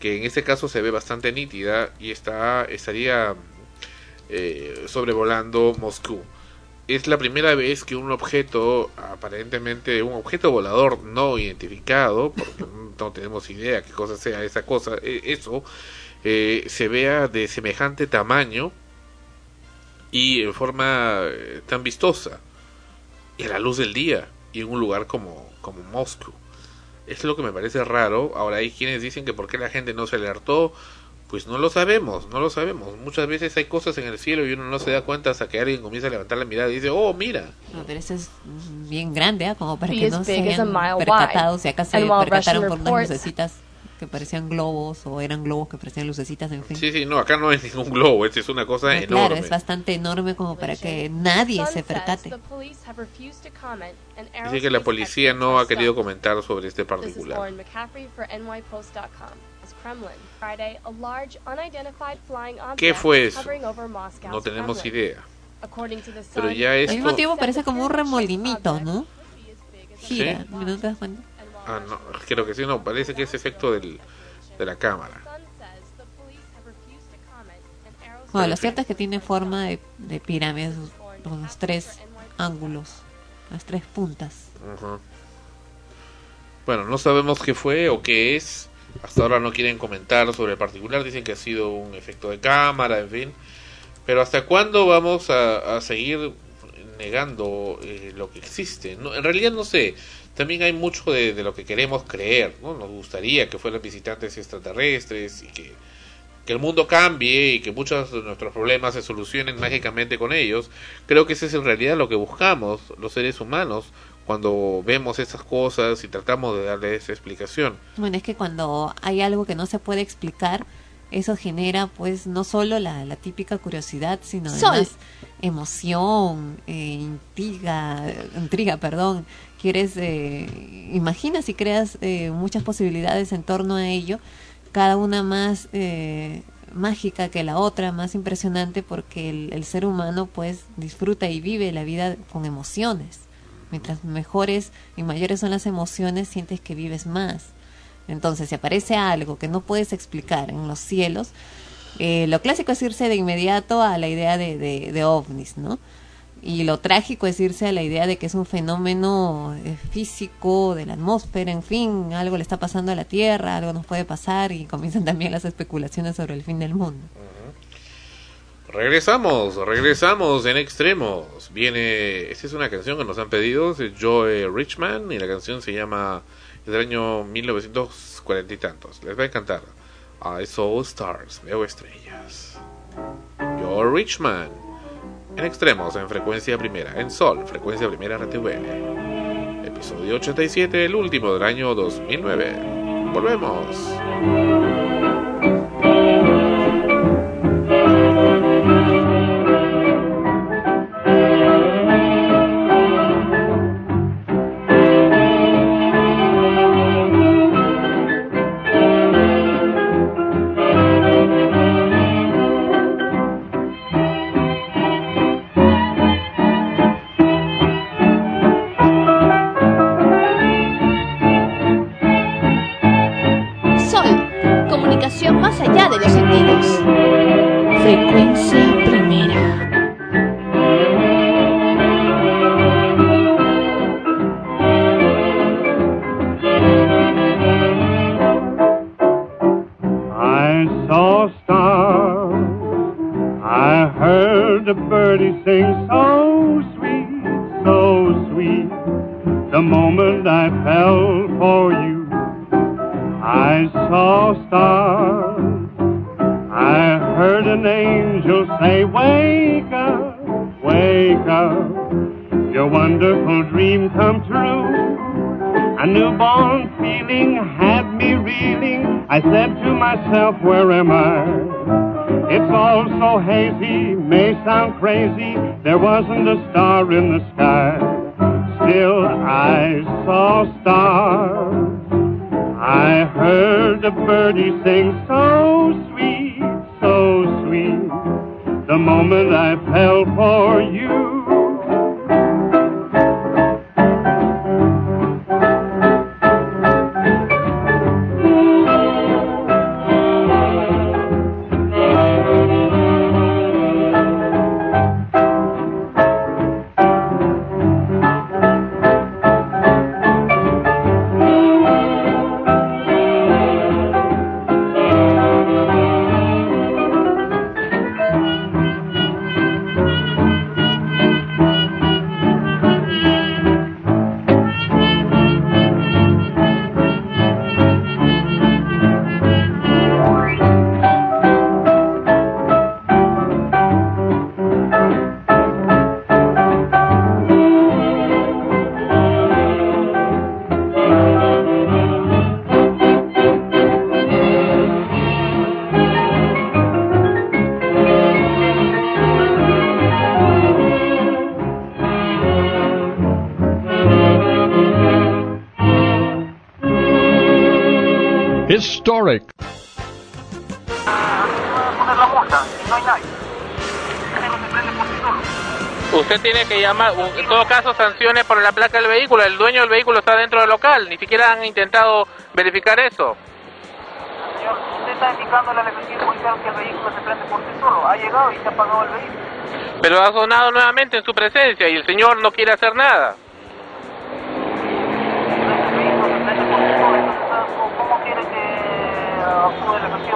que en este caso se ve bastante nítida y está estaría eh, sobrevolando Moscú. Es la primera vez que un objeto, aparentemente un objeto volador no identificado, porque (laughs) no tenemos idea qué cosa sea esa cosa, eh, eso, eh, se vea de semejante tamaño y en forma eh, tan vistosa y a la luz del día y en un lugar como, como Moscú. Es lo que me parece raro. Ahora hay quienes dicen que por qué la gente no se alertó. Pues no lo sabemos, no lo sabemos. Muchas veces hay cosas en el cielo y uno no se da cuenta hasta que alguien comienza a levantar la mirada y dice, oh, mira. No, pero eso es bien grande, ¿ah? como para que no se hayan percatado, si acá se percataron por unas lucecitas que parecían globos o eran globos que parecían lucecitas, en fin. Sí, sí, no, acá no es ningún globo, esta es una cosa Pero claro, enorme. es bastante enorme como para que nadie se percate. Dice que la policía no ha querido comentar sobre este This is particular. Lauren McCaffrey for NYPost.com. As Kremlin. Friday, a large unidentified flying object ¿Qué fue eso? No tenemos idea. Pero ya Al esto... mismo tiempo parece como un remolinito, ¿no? Gira, Sí. ¿no te das cuenta? Ah, no, creo que sí, no, parece que es efecto del, de la cámara. Bueno, lo cierto es que tiene forma de, de pirámide, con los tres ángulos, las tres puntas. Ujú. Bueno, no sabemos qué fue o qué es. Hasta ahora no quieren comentar sobre el particular. Dicen que ha sido un efecto de cámara, en fin. Pero ¿hasta cuándo vamos a, seguir negando eh, lo que existe? No, en realidad no sé. También hay mucho de, de lo que queremos creer. ¿no? Nos gustaría que fueran visitantes extraterrestres y que, que el mundo cambie y que muchos de nuestros problemas se solucionen mágicamente con ellos. Creo que ese es en realidad lo que buscamos los seres humanos cuando vemos esas cosas y tratamos de darle esa explicación. Bueno, es que cuando hay algo que no se puede explicar, eso genera pues no solo la, la típica curiosidad, sino Sol. además emoción, eh, intriga, intriga, perdón. Quieres, eh, imaginas y creas eh, muchas posibilidades en torno a ello, cada una más eh, mágica que la otra, más impresionante, porque el, el ser humano pues disfruta y vive la vida con emociones. Mientras mejores y mayores son las emociones, sientes que vives más. Entonces, si aparece algo que no puedes explicar en los cielos, eh, lo clásico es irse de inmediato a la idea de, de, de ovnis, ¿no? Y lo trágico es irse a la idea de que es un fenómeno eh, físico de la atmósfera, en fin, algo le está pasando a la Tierra, algo nos puede pasar y comienzan también las especulaciones sobre el fin del mundo. Regresamos, regresamos en extremos. Viene, esta es una canción que nos han pedido, es Joe Richman y la canción se llama es del año 1940 y tantos. Les va a encantar. I saw stars, veo estrellas. Joe Richman en extremos en frecuencia primera, en Sol, frecuencia primera RTVN. Episodio 87, el último del año 2009. Volvemos. Frecuencia There wasn't a Historic. Usted tiene que llamar, en todo caso, sanciones por la placa del vehículo. El dueño del vehículo está dentro del local. Ni siquiera han intentado verificar eso. Señor, usted está indicando al efectivo policial que el vehículo se prende por sí solo. Ha llegado y se ha apagado el vehículo. Pero ha sonado nuevamente en su presencia y el señor no quiere hacer nada. ¿Cómo quiere que actúe el efectivo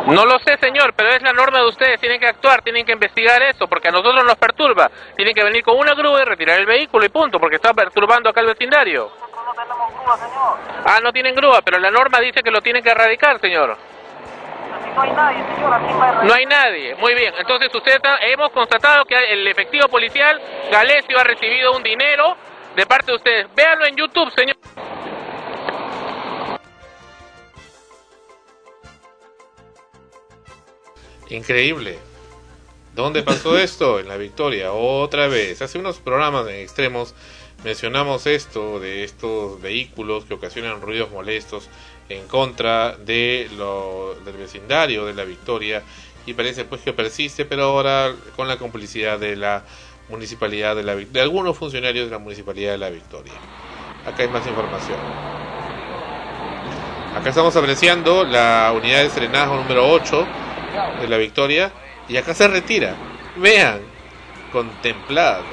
No lo sé, señor, pero es la norma de ustedes. Tienen que actuar, tienen que investigar eso, porque a nosotros nos perturba. Tienen que venir con una grúa y retirar el vehículo y punto, porque está perturbando acá el vecindario. no tenemos señor? Ah, no tienen grúa, pero la norma dice que lo tienen que erradicar, señor. No hay nadie. Muy bien. Entonces usted está- hemos constatado que el efectivo policial Galesio ha recibido un dinero de parte de ustedes. Véanlo en YouTube, señor. Increíble. ¿Dónde pasó (laughs) esto? En la victoria, otra vez. Hace unos programas en extremos mencionamos esto de estos vehículos que ocasionan ruidos molestos en contra de lo, del vecindario de la victoria y parece pues que persiste, pero ahora con la complicidad de la municipalidad de la de algunos funcionarios de la municipalidad de la Victoria. Acá hay más información. Acá estamos apreciando la unidad de serenazgo número 8 de la Victoria y acá se retira. Vean, contemplado.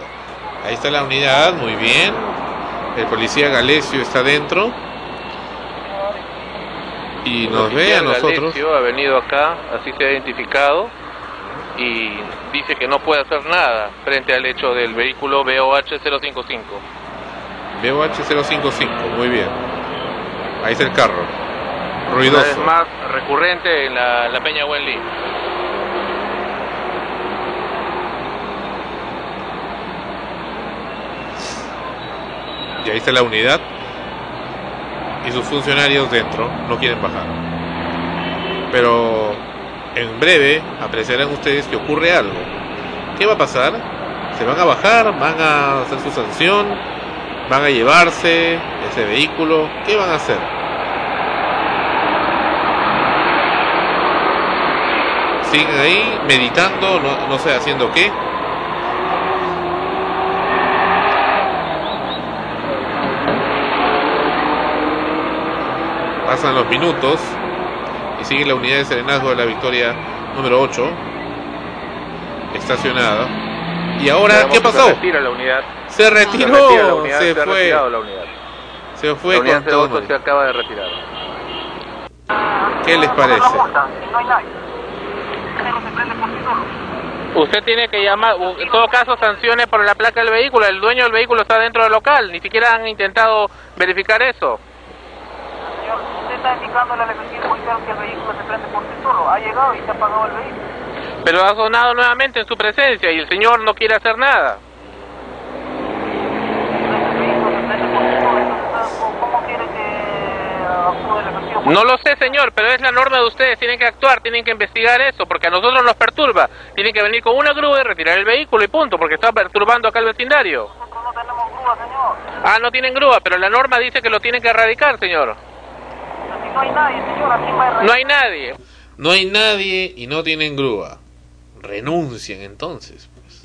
Ahí está la unidad, muy bien. El policía Galesio está dentro. Y nos ve a nosotros. Galesio ha venido acá, así se ha identificado, y dice que no puede hacer nada frente al hecho del vehículo BOH 055. BOH 055, muy bien. Ahí está el carro. Una Ruidoso. vez más recurrente en la, la Peña Wenli. Y ahí está la unidad. Y sus funcionarios dentro no quieren bajar. Pero en breve apreciarán ustedes que ocurre algo. ¿Qué va a pasar? ¿Se van a bajar? ¿Van a hacer su sanción? ¿Van a llevarse ese vehículo? ¿Qué van a hacer? Siguen ahí meditando, no, no sé haciendo qué. Pasan los minutos y sigue la unidad de serenazgo de la Victoria número 8 estacionada. ¿Y ahora qué que pasó? Se retira la unidad. Se retiró, Se, retira la unidad, se se ha fue. retirado la unidad. Se fue la unidad con todo. 08 se acaba de retirar. ¿Qué les parece? No se prende por sí solo. Usted tiene que llamar, en todo caso, sanciones por la placa del vehículo. El dueño del vehículo está dentro del local. Ni siquiera han intentado verificar eso. Señor, usted está indicándole al efectivo policial que el vehículo se prende por sí solo. Ha llegado y se ha apagado el vehículo. Pero ha sonado nuevamente en su presencia y el señor no quiere hacer nada. ¿Cómo quiere que efectivo No lo sé, señor, pero es la norma de ustedes. Tienen que actuar, tienen que investigar eso, porque a nosotros nos perturba. Tienen que venir con una grúa y retirar el vehículo y punto, porque está perturbando acá el vecindario. No tenemos grúa, señor. Ah, no tienen grúa, pero la norma dice que lo tienen que erradicar, señor. No hay nadie, señor. No hay nadie. No hay nadie y no tienen grúa. Renuncian entonces. Pues.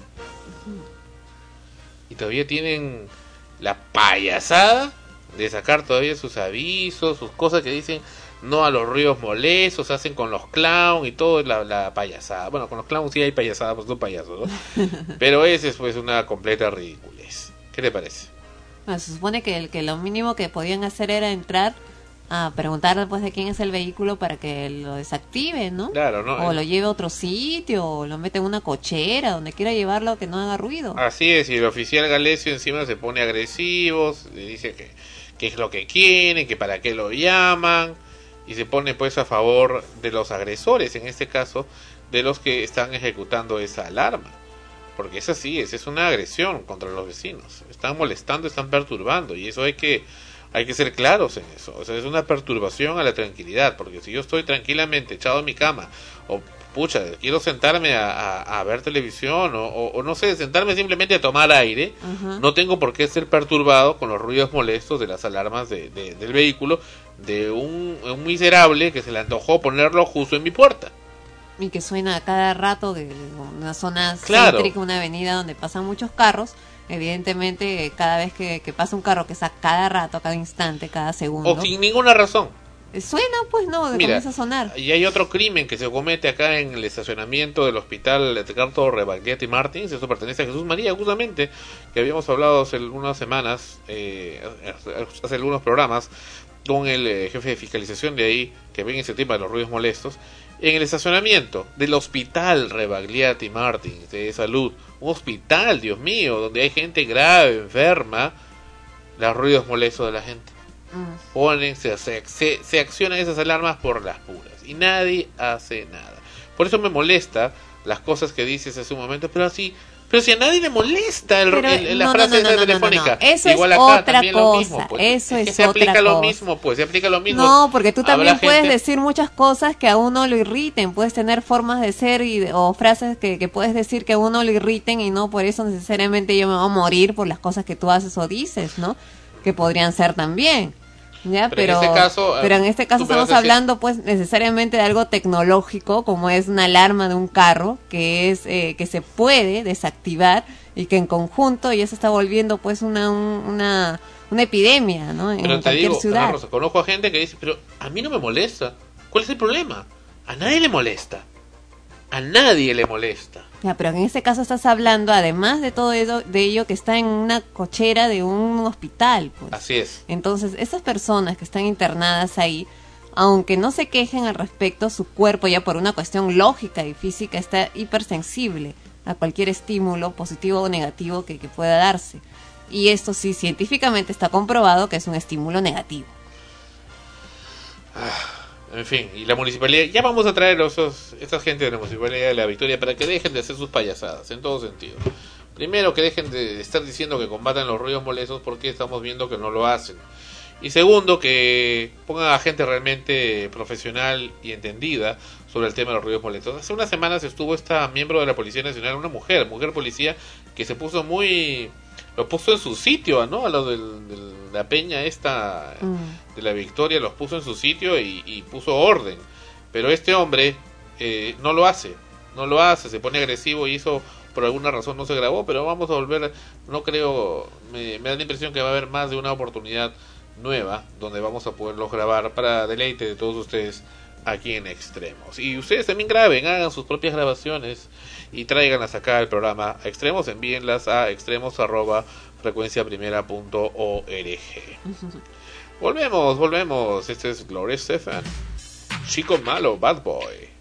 Y todavía tienen la payasada de sacar todavía sus avisos, sus cosas que dicen no a los ríos molestos, hacen con los clowns y todo la, la payasada. Bueno, con los clowns sí hay payasada, pues son payasos, ¿no? (laughs) Pero ese es pues una completa ridiculez. ¿Qué te parece? Bueno, se supone que, el, que lo mínimo que podían hacer era entrar a preguntar después de quién es el vehículo para que lo desactive, ¿no? Claro, ¿no? O lo lleve a otro sitio, o lo mete en una cochera, donde quiera llevarlo que no haga ruido. Así es, y el oficial Galesio encima se pone agresivo, le dice que, que es lo que quieren, que para qué lo llaman, y se pone pues a favor de los agresores, en este caso, de los que están ejecutando esa alarma. Porque es así, es, es una agresión contra los vecinos. Están molestando, están perturbando, y eso hay que, hay que ser claros en eso. O sea, es una perturbación a la tranquilidad, porque si yo estoy tranquilamente echado en mi cama, o pucha, quiero sentarme a, a- a ver televisión, o, o- o no sé, sentarme simplemente a tomar aire, no tengo por qué ser perturbado con los ruidos molestos de las alarmas de, de- del vehículo de un, un miserable que se le antojó ponerlo justo en mi puerta. Y que suena a cada rato de de una zona Claro. céntrica, una avenida donde pasan muchos carros. Evidentemente, cada vez que, que pasa un carro, que es a cada rato, a cada instante, cada segundo, O sin ninguna razón. Suena, pues no, Mira, comienza a sonar. Y hay otro crimen que se comete acá en el estacionamiento del hospital Edgardo Rebagliati Martins. Eso pertenece a Jesús María, justamente, que habíamos hablado hace algunas semanas, eh, hace algunos programas, con el eh, jefe de fiscalización de ahí, que ven ese tema de los ruidos molestos. En el estacionamiento del hospital Rebagliati Martins de salud, un hospital, Dios mío, donde hay gente grave, enferma, los ruidos molestos de la gente ponen, se, se, se- se accionan esas alarmas por las puras y nadie hace nada. Por eso me molesta las cosas que dices hace un momento, pero así, pero si a nadie le molesta el, el- la no, no, frase no, no, telefónica. Eso es Igual acá otra también lo mismo, cosa, pues. eso que es se aplica otra lo cosa. mismo, pues se aplica lo mismo. No, porque tú también puedes gente- decir muchas cosas que a uno lo irriten, puedes tener formas de ser y de- o frases que, que puedes decir que a uno lo irriten y no por eso necesariamente yo me voy a morir por las cosas que tú haces o dices, ¿no? Que podrían ser también. ¿Ya? Pero Pero, en este caso, pero en este caso estamos hablando pues necesariamente de algo tecnológico como es una alarma de un carro que es eh, que se puede desactivar y que en conjunto ya se está volviendo pues una un- una, una epidemia ¿no? en Pero te cualquier digo, ciudad Rosa, conozco a gente que dice, pero a mí no me molesta. ¿Cuál es el problema? A nadie le molesta. A nadie le molesta. Ya, pero en este caso estás hablando, además de todo eso, de ello, que está en una cochera de un hospital. Pues. Así es. Entonces, esas personas que están internadas ahí, aunque no se quejen al respecto, su cuerpo ya por una cuestión lógica y física está hipersensible a cualquier estímulo positivo o negativo que, que pueda darse. Y esto sí, científicamente está comprobado que es un estímulo negativo. En fin, y la municipalidad, ya vamos a traer a esos, gente de la municipalidad de la Victoria para que dejen de hacer sus payasadas, en todo sentido. Primero, que dejen de estar diciendo que combatan los ruidos molestos porque estamos viendo que no lo hacen. Y segundo, que pongan a gente realmente profesional y entendida sobre el tema de los ruidos molestos. Hace unas semanas estuvo esta miembro de la Policía Nacional, una mujer, mujer policía, que se puso muy... lo puso en su sitio, ¿no? A lo del- de la peña esta de la Victoria, los puso en su sitio y, y puso orden. Pero este hombre eh, no lo hace, no lo hace, se pone agresivo y eso por alguna razón no se grabó, pero vamos a volver, no creo, me, me da la impresión que va a haber más de una oportunidad nueva donde vamos a poderlos grabar para deleite de todos ustedes aquí en Extremos. Y ustedes también graben, hagan sus propias grabaciones y tráiganlas acá al programa a Extremos, envíenlas a extremos arroba frecuenciaprimera.org. (laughs) Volvemos, volvemos. Este es Gloria Stefan. Chico malo, bad boy.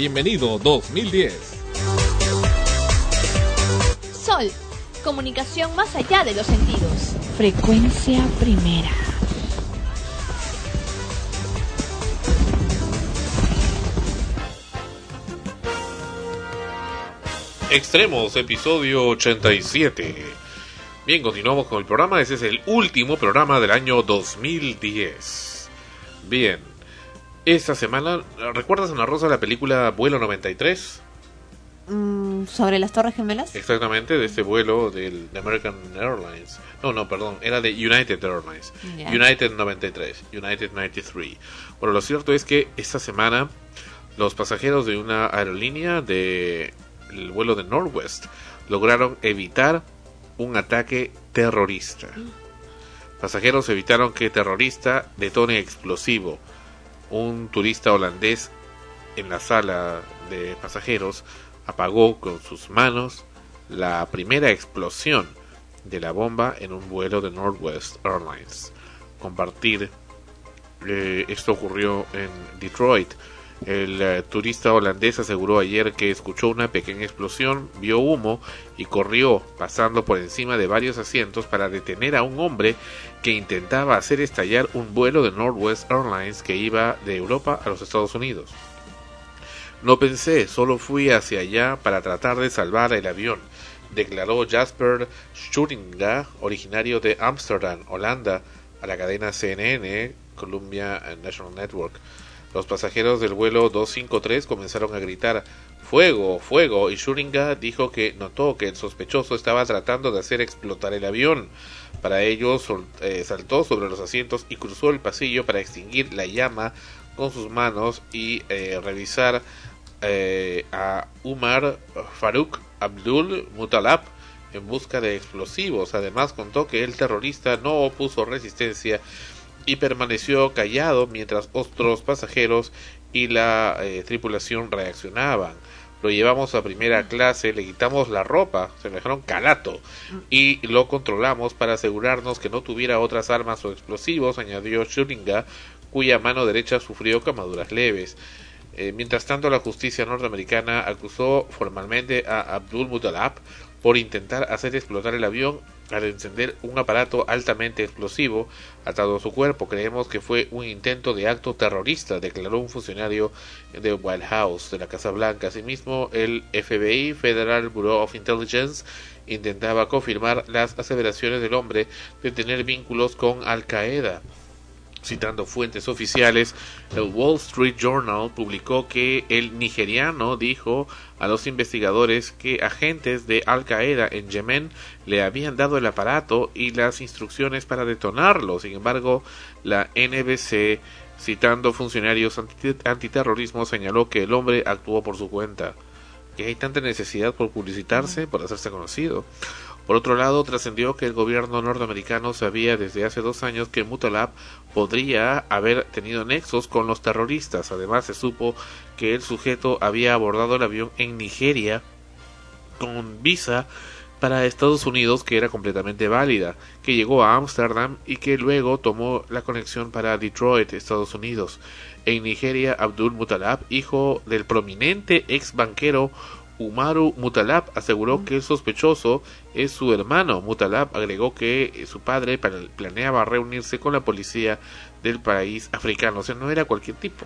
Bienvenido 2010. Sol, comunicación más allá de los sentidos. Frecuencia primera. Extremos, episodio 87. Bien, continuamos con el programa. Ese es el último programa del año 2010. Bien, esta semana, ¿recuerdas Ana Rosa la película Vuelo 93? Mm, ¿Sobre las Torres Gemelas? Exactamente, de este vuelo del de American Airlines. No, no, perdón, era de United Airlines. United 93, United 93. Bueno, lo cierto es que esta semana los pasajeros de una aerolínea de el vuelo de Northwest lograron evitar un ataque terrorista. Pasajeros evitaron que terrorista detone explosivo. Un turista holandés en la sala de pasajeros apagó con sus manos la primera explosión de la bomba en un vuelo de Northwest Airlines. Compartir eh, esto ocurrió en Detroit. El eh, turista holandés aseguró ayer que escuchó una pequeña explosión, vio humo y corrió pasando por encima de varios asientos para detener a un hombre que intentaba hacer estallar un vuelo de Northwest Airlines que iba de Europa a los Estados Unidos. No pensé, solo fui hacia allá para tratar de salvar el avión, declaró Jasper Schuringa, originario de Amsterdam, Holanda, a la cadena CNN, Columbia National Network. Los pasajeros del vuelo 253 comenzaron a gritar fuego, fuego y Schuringa dijo que notó que el sospechoso estaba tratando de hacer explotar el avión. Para ello eh, saltó sobre los asientos y cruzó el pasillo para extinguir la llama con sus manos y eh, revisar eh, a Umar Farouk Abdul Mutalab en busca de explosivos. Además contó que el terrorista no opuso resistencia y permaneció callado mientras otros pasajeros y la eh, tripulación reaccionaban. Lo llevamos a primera clase, le quitamos la ropa, se lo dejaron calato y lo controlamos para asegurarnos que no tuviera otras armas o explosivos, añadió Schuringa, cuya mano derecha sufrió quemaduras leves. Eh, mientras tanto, la justicia norteamericana acusó formalmente a Abdul Mutalab por intentar hacer explotar el avión al encender un aparato altamente explosivo atado a su cuerpo. Creemos que fue un intento de acto terrorista, declaró un funcionario de White House de la Casa Blanca. Asimismo, el FBI, Federal Bureau of Intelligence, intentaba confirmar las aseveraciones del hombre de tener vínculos con Al Qaeda. Citando fuentes oficiales, el Wall Street Journal publicó que el nigeriano dijo a los investigadores que agentes de Al Qaeda en Yemen le habían dado el aparato y las instrucciones para detonarlo. Sin embargo, la NBC, citando funcionarios anti- antiterrorismo, señaló que el hombre actuó por su cuenta. Que hay tanta necesidad por publicitarse, por hacerse conocido. Por otro lado, trascendió que el gobierno norteamericano sabía desde hace dos años que Mutalab podría haber tenido nexos con los terroristas. Además, se supo que el sujeto había abordado el avión en Nigeria con visa para Estados Unidos que era completamente válida, que llegó a Ámsterdam y que luego tomó la conexión para Detroit, Estados Unidos. En Nigeria, Abdul Mutalab, hijo del prominente ex banquero Umaru Mutalab, aseguró que el sospechoso es su hermano. Mutalab agregó que eh, su padre pla- planeaba reunirse con la policía del país africano, o sea, no era cualquier tipo.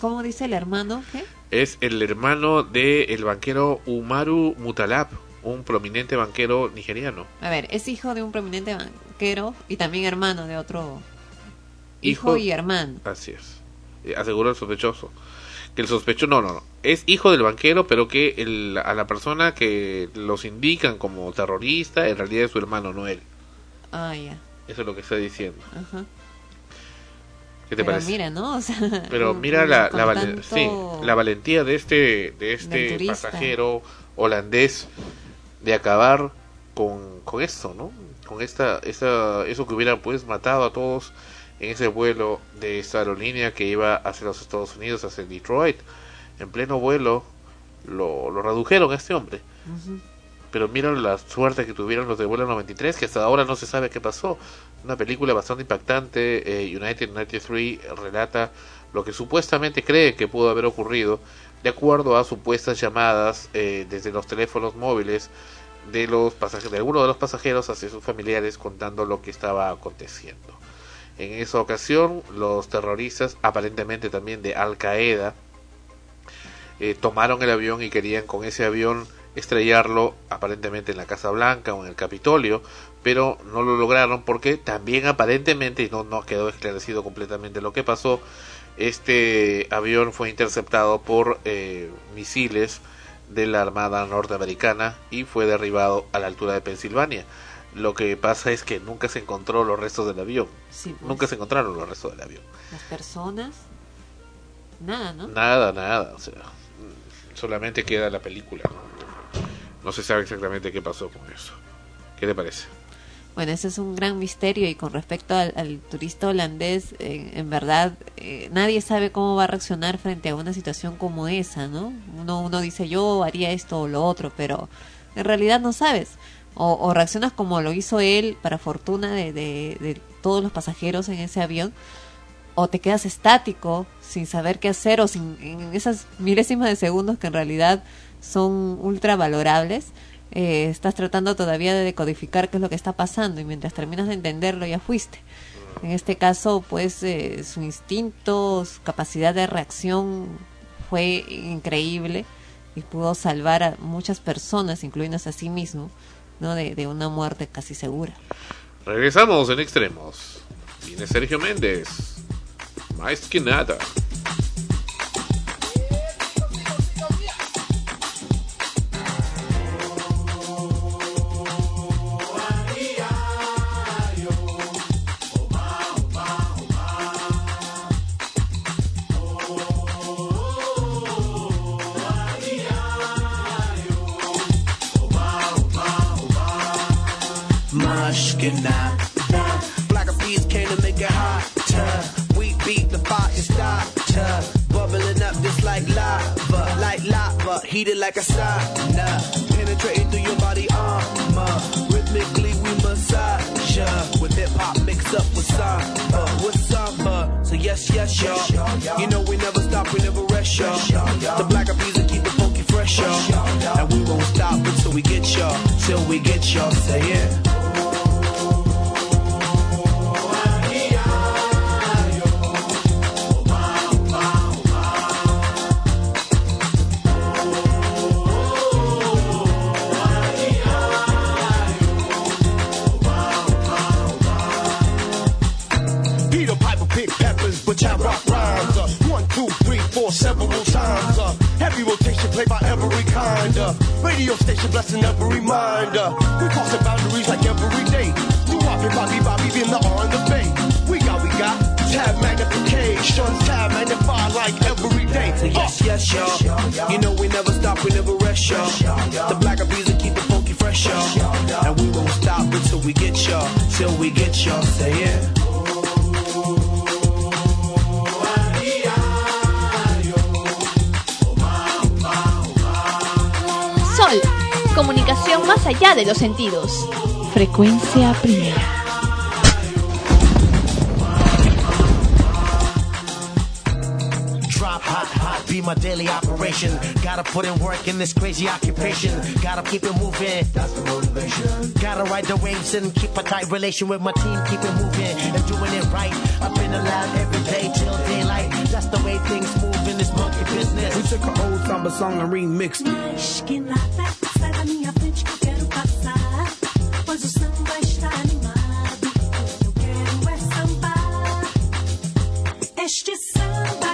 ¿Cómo dice el hermano? ¿Qué? Es el hermano del banquero Umaru Mutalab, un prominente banquero nigeriano. A ver, es hijo de un prominente banquero y también hermano de otro hijo, y hermano. Así es. Eh, Aseguró el sospechoso. Que el sospechoso, no, no, no. Es hijo del banquero, pero que el, a la persona que los indican como terrorista, en realidad es su hermano, no él. Ah, ya. Eso es lo que está diciendo. Ajá. ¿Qué te Pero parece? mira, ¿no? (laughs) O sea, Pero (laughs) mira la, la, valen- tanto- sí, la valentía de este, de este pasajero holandés de acabar con, con esto, ¿no? Con esta, esta, eso que hubiera pues matado a todos en ese vuelo de esta aerolínea que iba hacia los Estados Unidos, hacia Detroit. En pleno vuelo lo, lo redujeron a este hombre. Pero mira la suerte que tuvieron los de vuelo 93, que hasta ahora no se sabe qué pasó. Una película bastante impactante, eh, United 93 relata lo que supuestamente cree que pudo haber ocurrido, de acuerdo a supuestas llamadas eh, desde los teléfonos móviles de los pasajeros, de algunos de los pasajeros hacia sus familiares contando lo que estaba aconteciendo. En esa ocasión, los terroristas, aparentemente también de Al Qaeda, eh, tomaron el avión y querían con ese avión estrellarlo aparentemente en la Casa Blanca o en el Capitolio, pero no lo lograron porque también aparentemente, y no, no quedó esclarecido completamente lo que pasó, este avión fue interceptado por eh, misiles de la Armada norteamericana y fue derribado a la altura de Pensilvania. Lo que pasa es que nunca se encontró los restos del avión. Sí, pues. Nunca se encontraron los restos del avión. Las personas, nada, ¿no? Nada, nada. O sea, mm, solamente queda la película. ¿no? no se sabe exactamente qué pasó con eso. ¿Qué te parece? Bueno, ese es un gran misterio y con respecto al, al turista holandés, eh, en verdad eh, nadie sabe cómo va a reaccionar frente a una situación como esa, ¿no? Uno, uno dice yo haría esto o lo otro, pero en realidad no sabes. O, reaccionas como lo hizo él, para fortuna de todos los pasajeros en ese avión, o te quedas estático sin saber qué hacer o sin en esas milésimas de segundos que en realidad son ultra valorables eh, estás tratando todavía de decodificar qué es lo que está pasando y mientras terminas de entenderlo ya fuiste. En este caso pues eh, su instinto su capacidad de reacción fue increíble y pudo salvar a muchas personas incluyéndose a sí mismo no de, de una muerte casi segura Regresamos en extremos. Viene Sergio Méndez. Más que nada. Black of peas came to make it hotter. We beat the fire starter. Bubbling up just like lava, like lava, heated like a sauna. Penetrating through your body armor. Rhythmically we massage ya. With hip hop mixed up with samba, with samba. So yes, yes, y'all. You know we never stop, we never rest, y'all. The black of peas will keep the funky fresh, y'all. And we won't stop until we get y'all, till we get y'all. Say it. Uh, radio station blessing every mind. Uh, we crossing boundaries like every day. Do Bobby, Bobby, Bobby, being the R and the Bay. We got, we got tab magnification, tab magnify like every day. So yes, yes, y'all. You know we never stop, we never rest, y'all. The black of will keep the funky fresh, y'all. And we won't stop until we get y'all, till we get y'all. Say it. Comunicación más allá de los sentidos. Frecuencia primera. Drop hot, hot, be my daily operation. Gotta put in work in this crazy occupation. Gotta keep it moving. That's the motivation. Gotta ride the waves and keep a tight relation with my team. Keep it moving and doing it right. In the lab every day till daylight. That's the way things move in this monkey business. We took an old samba song and remixed it. Mas que nada, sai da minha frente que eu quero passar. Pois o samba está animado. Eu quero é sambar. Este samba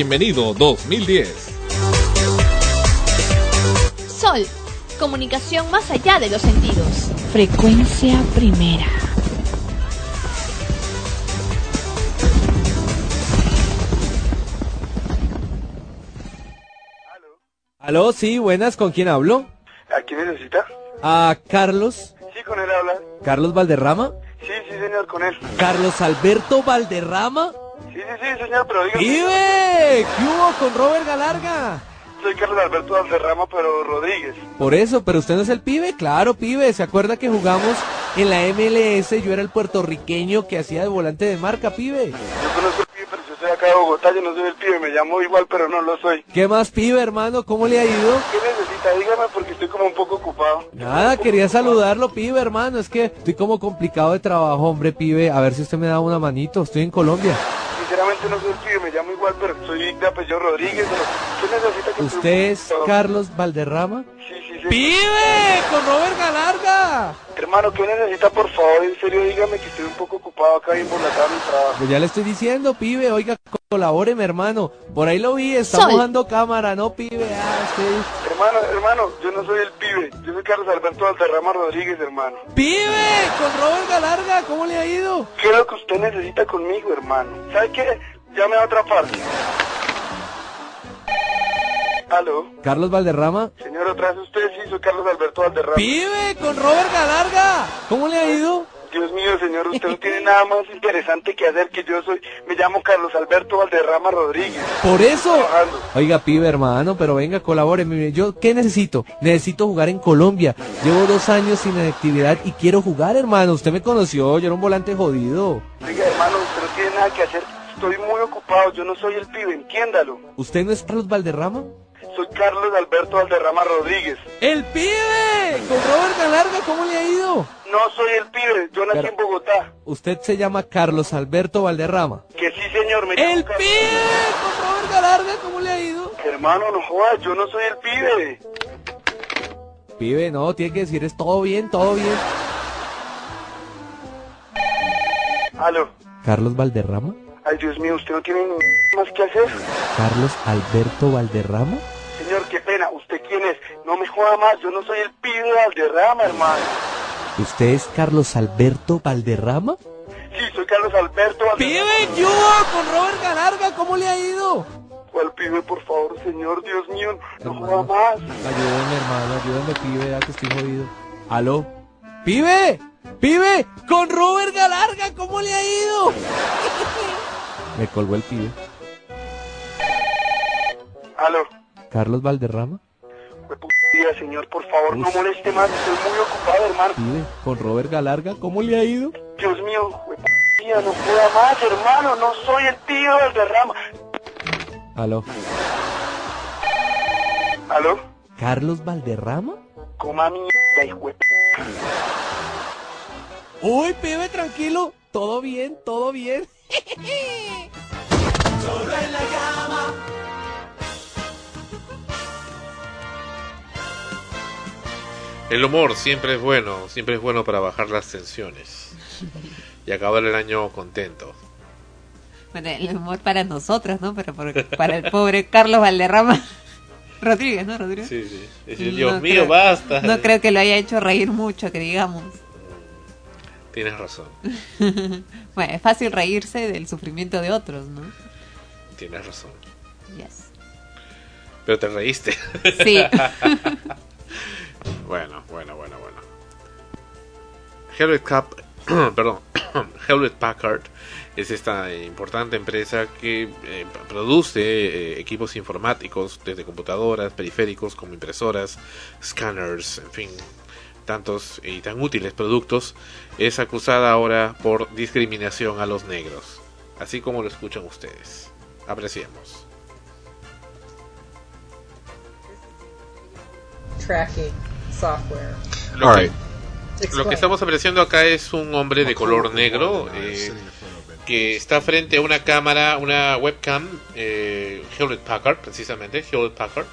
Bienvenido 2010. Sol, comunicación más allá de los sentidos. Frecuencia primera. Aló, sí, buenas, ¿con quién hablo? ¿A quién necesita? A Carlos. Sí, con él habla. ¿Carlos Valderrama? Sí, sí, señor, con él. ¿Carlos Alberto Valderrama? Sí, sí, sí, señor, pero dígame. ¡Pibe! ¿Qué hubo con Robert Galarga? Soy Carlos Alberto Valderrama, pero Rodríguez. Por eso, pero usted no es el pibe, claro, pibe. ¿Se acuerda que jugamos en la MLS? Yo era el puertorriqueño que hacía de volante de marca, pibe. Yo conozco al pibe, pero yo soy acá de Bogotá, yo no soy el pibe, me llamo igual, pero no lo soy. ¿Qué más, pibe, hermano? ¿Cómo le ha ido? ¿Qué necesita? Dígame, porque estoy como un poco ocupado. Nada, quería saludarlo, pibe, hermano. Es que estoy como complicado de trabajo, hombre, pibe. A ver si usted me da una manito. Estoy en Colombia. Sinceramente no soy el pibe, me llamo igual, pero soy de apellido Rodríguez. pero ¿Qué necesita que ¿Usted es Carlos Valderrama? Sí, sí. ¡Pibe! ¡Con Robert Galarga! Hermano, ¿qué necesita, por favor? En serio, dígame que estoy un poco ocupado acá y por la tarde mi trabajo. Pues ya le estoy diciendo, pibe, oiga, colabóreme, hermano. Por ahí lo vi, estamos Sol. dando cámara, ¿no, pibe? Ah, usted... Hermano, hermano, yo no soy el pibe. Yo soy Carlos Alberto Valderrama Rodríguez, hermano. ¡Pibe! Con Robert Galarga, ¿cómo le ha ido? ¿Qué es lo que usted necesita conmigo, hermano? ¿Sabe qué? Llame a otra parte. ¿Aló? Carlos Valderrama. Señor, otra vez usted, sí, soy Carlos Alberto Valderrama. ¡Pibe! Con Robert Galarga. ¿Cómo le ha ido? Dios mío, señor, usted no tiene nada más interesante que hacer que yo soy. Me llamo Carlos Alberto Valderrama Rodríguez. Por eso. Trabajando. Oiga, pibe, hermano, pero venga, colabóreme. Mire, Yo, ¿qué necesito? Necesito jugar en Colombia. Llevo dos años sin actividad y quiero jugar, hermano. Usted me conoció, yo era un volante jodido. Oiga, hermano, usted no tiene nada que hacer. Estoy muy ocupado, yo no soy el pibe, entiéndalo. ¿Usted no es Carlos Valderrama? Soy Carlos Alberto Valderrama Rodríguez. ¡El pibe! Con Robert Galarga, ¿cómo le ha ido? No soy el pibe, yo nací Pero- en Bogotá. Usted se llama Carlos Alberto Valderrama. Que sí, señor, me ¡El pibe! Con Robert Galarga, ¿cómo le ha ido? Hermano, no jodas, yo no soy el pibe. Pibe, no, tiene que decir, es todo bien, todo bien. Aló. ¿Carlos Valderrama? Ay, Dios mío, ¿usted no tiene más que hacer? ¿Carlos Alberto Valderrama? Señor, qué pena, ¿usted quién es? No me joda más, yo no soy el pibe de Valderrama, hermano. ¿Usted es Carlos Alberto Valderrama? Sí, soy Carlos Alberto Valderrama. ¡Pibe, yo! Con Robert Galarga, ¿cómo le ha ido? ¿Cuál pibe, por favor, señor? Dios mío, no joda más. Ayúdeme, hermano, ayúdeme, pibe, ya que estoy jodido. ¿Aló? ¡Pibe! ¡Pibe! ¡Con Robert Galarga! ¿Cómo le ha ido? (laughs) Me colgó el pibe. Aló. ¿Carlos Valderrama? Diga, señor, por favor, no moleste más, estoy muy ocupado, hermano. Pibe, con Robert Galarga, ¿cómo le ha ido? Dios mío, tía, no joda más, hermano, no soy el de Valderrama. ¿Aló? ¿Aló? ¿Carlos Valderrama? Coma mierda, hijo de Uy, pibe, tranquilo. Todo bien, todo bien. (laughs) Solo en la cama. El humor siempre es bueno, siempre es bueno para bajar las tensiones y acabar el año contento. Bueno, el humor para nosotros, ¿no? Pero por- para el pobre (laughs) Carlos Valderrama (laughs) Rodríguez, ¿no? Rodríguez. Sí, sí. Es decir, Dios No mío, creo- basta. No creo que lo haya hecho reír mucho, que digamos. Tienes razón, (laughs) bueno, es fácil reírse del sufrimiento de otros, ¿no? tienes razón. Yes. Pero te reíste. Sí. Bueno, bueno, bueno, bueno. Hewlett Cap, (clears throat) perdón, (clears throat) Hewlett Packard es esta importante empresa que eh, produce eh, equipos informáticos desde computadoras, periféricos como impresoras, scanners, en fin, tantos y tan útiles productos, es acusada ahora por discriminación a los negros, así como lo escuchan ustedes. Apreciemos. tracking software. Lo, que, lo que estamos apreciando acá es un hombre de color negro eh, que está frente a una cámara, una webcam, eh, Hewlett Packard, precisamente, Hewlett Packard.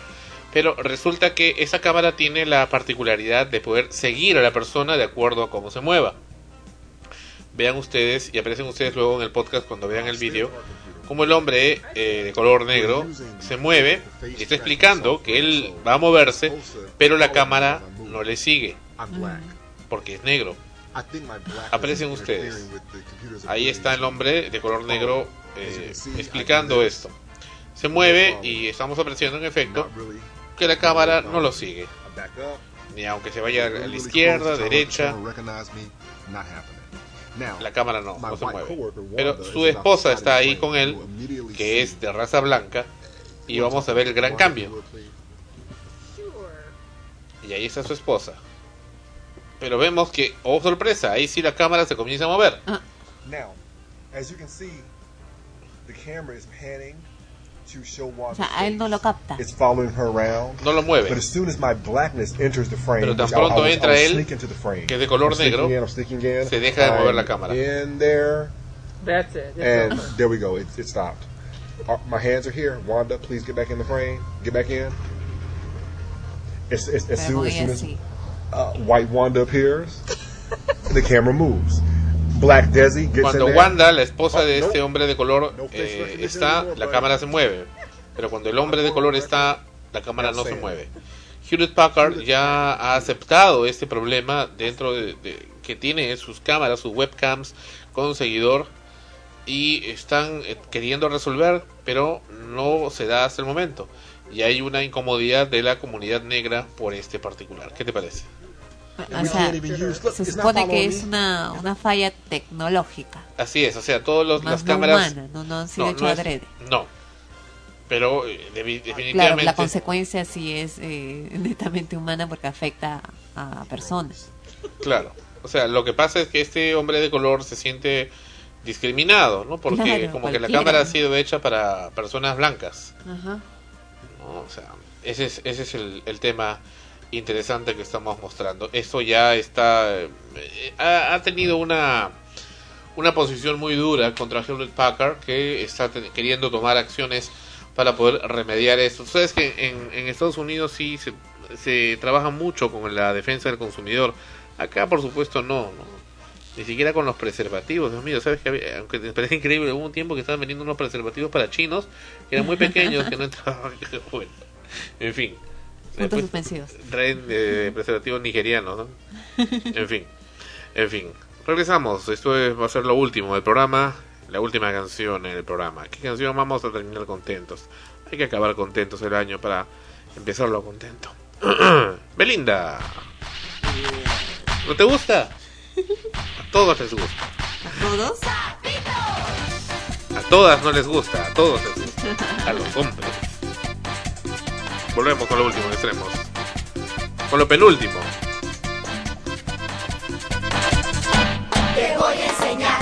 Pero resulta que esa cámara tiene la particularidad de poder seguir a la persona de acuerdo a cómo se mueva. Vean ustedes y aparecen ustedes luego en el podcast cuando vean el vídeo como el hombre eh, de color negro se mueve y está explicando que él va a moverse, pero la cámara no le sigue porque es negro. Aprecian ustedes. Ahí está el hombre de color negro eh, explicando esto. Se mueve y estamos apreciando en efecto que la cámara no lo sigue. Ni aunque se vaya a la izquierda, derecha, la cámara no, no se mueve. Pero su esposa está ahí con él, que es de raza blanca, y vamos a ver el gran cambio. Y ahí está su esposa. Pero vemos que, oh sorpresa, ahí sí la cámara se comienza a mover. Now, as you can see, the camera is panning to show O sea, a él no lo capta. It's following her around. No lo mueve. But as soon as my blackness enters the frame, Pero tan which I- I pronto was- I entra él, que es de color I'm negro, in, in. se deja de mover la cámara. In there, That's it. It's and over. there we go. It, it stopped. Uh, my hands are here. Wanda, please get back in the frame. Get back in. As, as, as soon, as, soon as uh, white Wanda appears, the camera moves. Black Desi gets Cuando in there. Wanda, la esposa de Oh, este no. hombre de color, No eh, está, anymore, la cámara se mueve. Pero cuando el hombre de color está, la cámara no se mueve. Hewlett Packard ya ha aceptado este problema dentro de, de- que tiene sus cámaras, sus webcams con seguidor y están eh, queriendo resolver, pero no se da hasta el momento. Y hay una incomodidad de la comunidad negra por este particular. ¿Qué te parece? O sea, se supone que es una, una falla tecnológica. Así es, o sea, todas las no cámaras... humana, no- no han sido hecho es- adrede. no. pero eh, debi- Claro, definitivamente... la consecuencia sí es eh, (laughs) netamente humana porque afecta a personas. Claro. O sea, lo que pasa es que este hombre de color se siente discriminado, ¿no? Porque Claro, como que la cámara ha ¿no? sido hecha para personas blancas. Ajá. O sea, ese es, ese es el, el tema interesante que estamos mostrando. Esto ya está... eh, ha, ha tenido una una posición muy dura contra Hewlett Packard que está queriendo tomar acciones para poder remediar esto. Ustedes que en, en Estados Unidos sí se, se trabaja mucho con la defensa del consumidor. Acá, por supuesto, no, no. Ni siquiera con los preservativos. Dios mío, ¿sabes que había- Aunque me parece increíble, hubo un tiempo que estaban vendiendo unos preservativos para chinos que eran muy (laughs) pequeños, que no entraban. (laughs) Bueno, en fin. Puntos Después suspensivos. traen eh, (laughs) preservativos nigerianos, ¿no? En fin, en fin. Regresamos, esto es- va a ser lo último del programa, la última canción en el programa. ¿Qué canción vamos a terminar contentos? Hay que acabar contentos el año para empezarlo contento. (clears throat) Belinda, ¿no te gusta? A todos les gusta. ¿A todos? A todas no les gusta, a todos les gusta. A los hombres. Volvemos con lo último extremos. Con lo penúltimo. Te voy a enseñar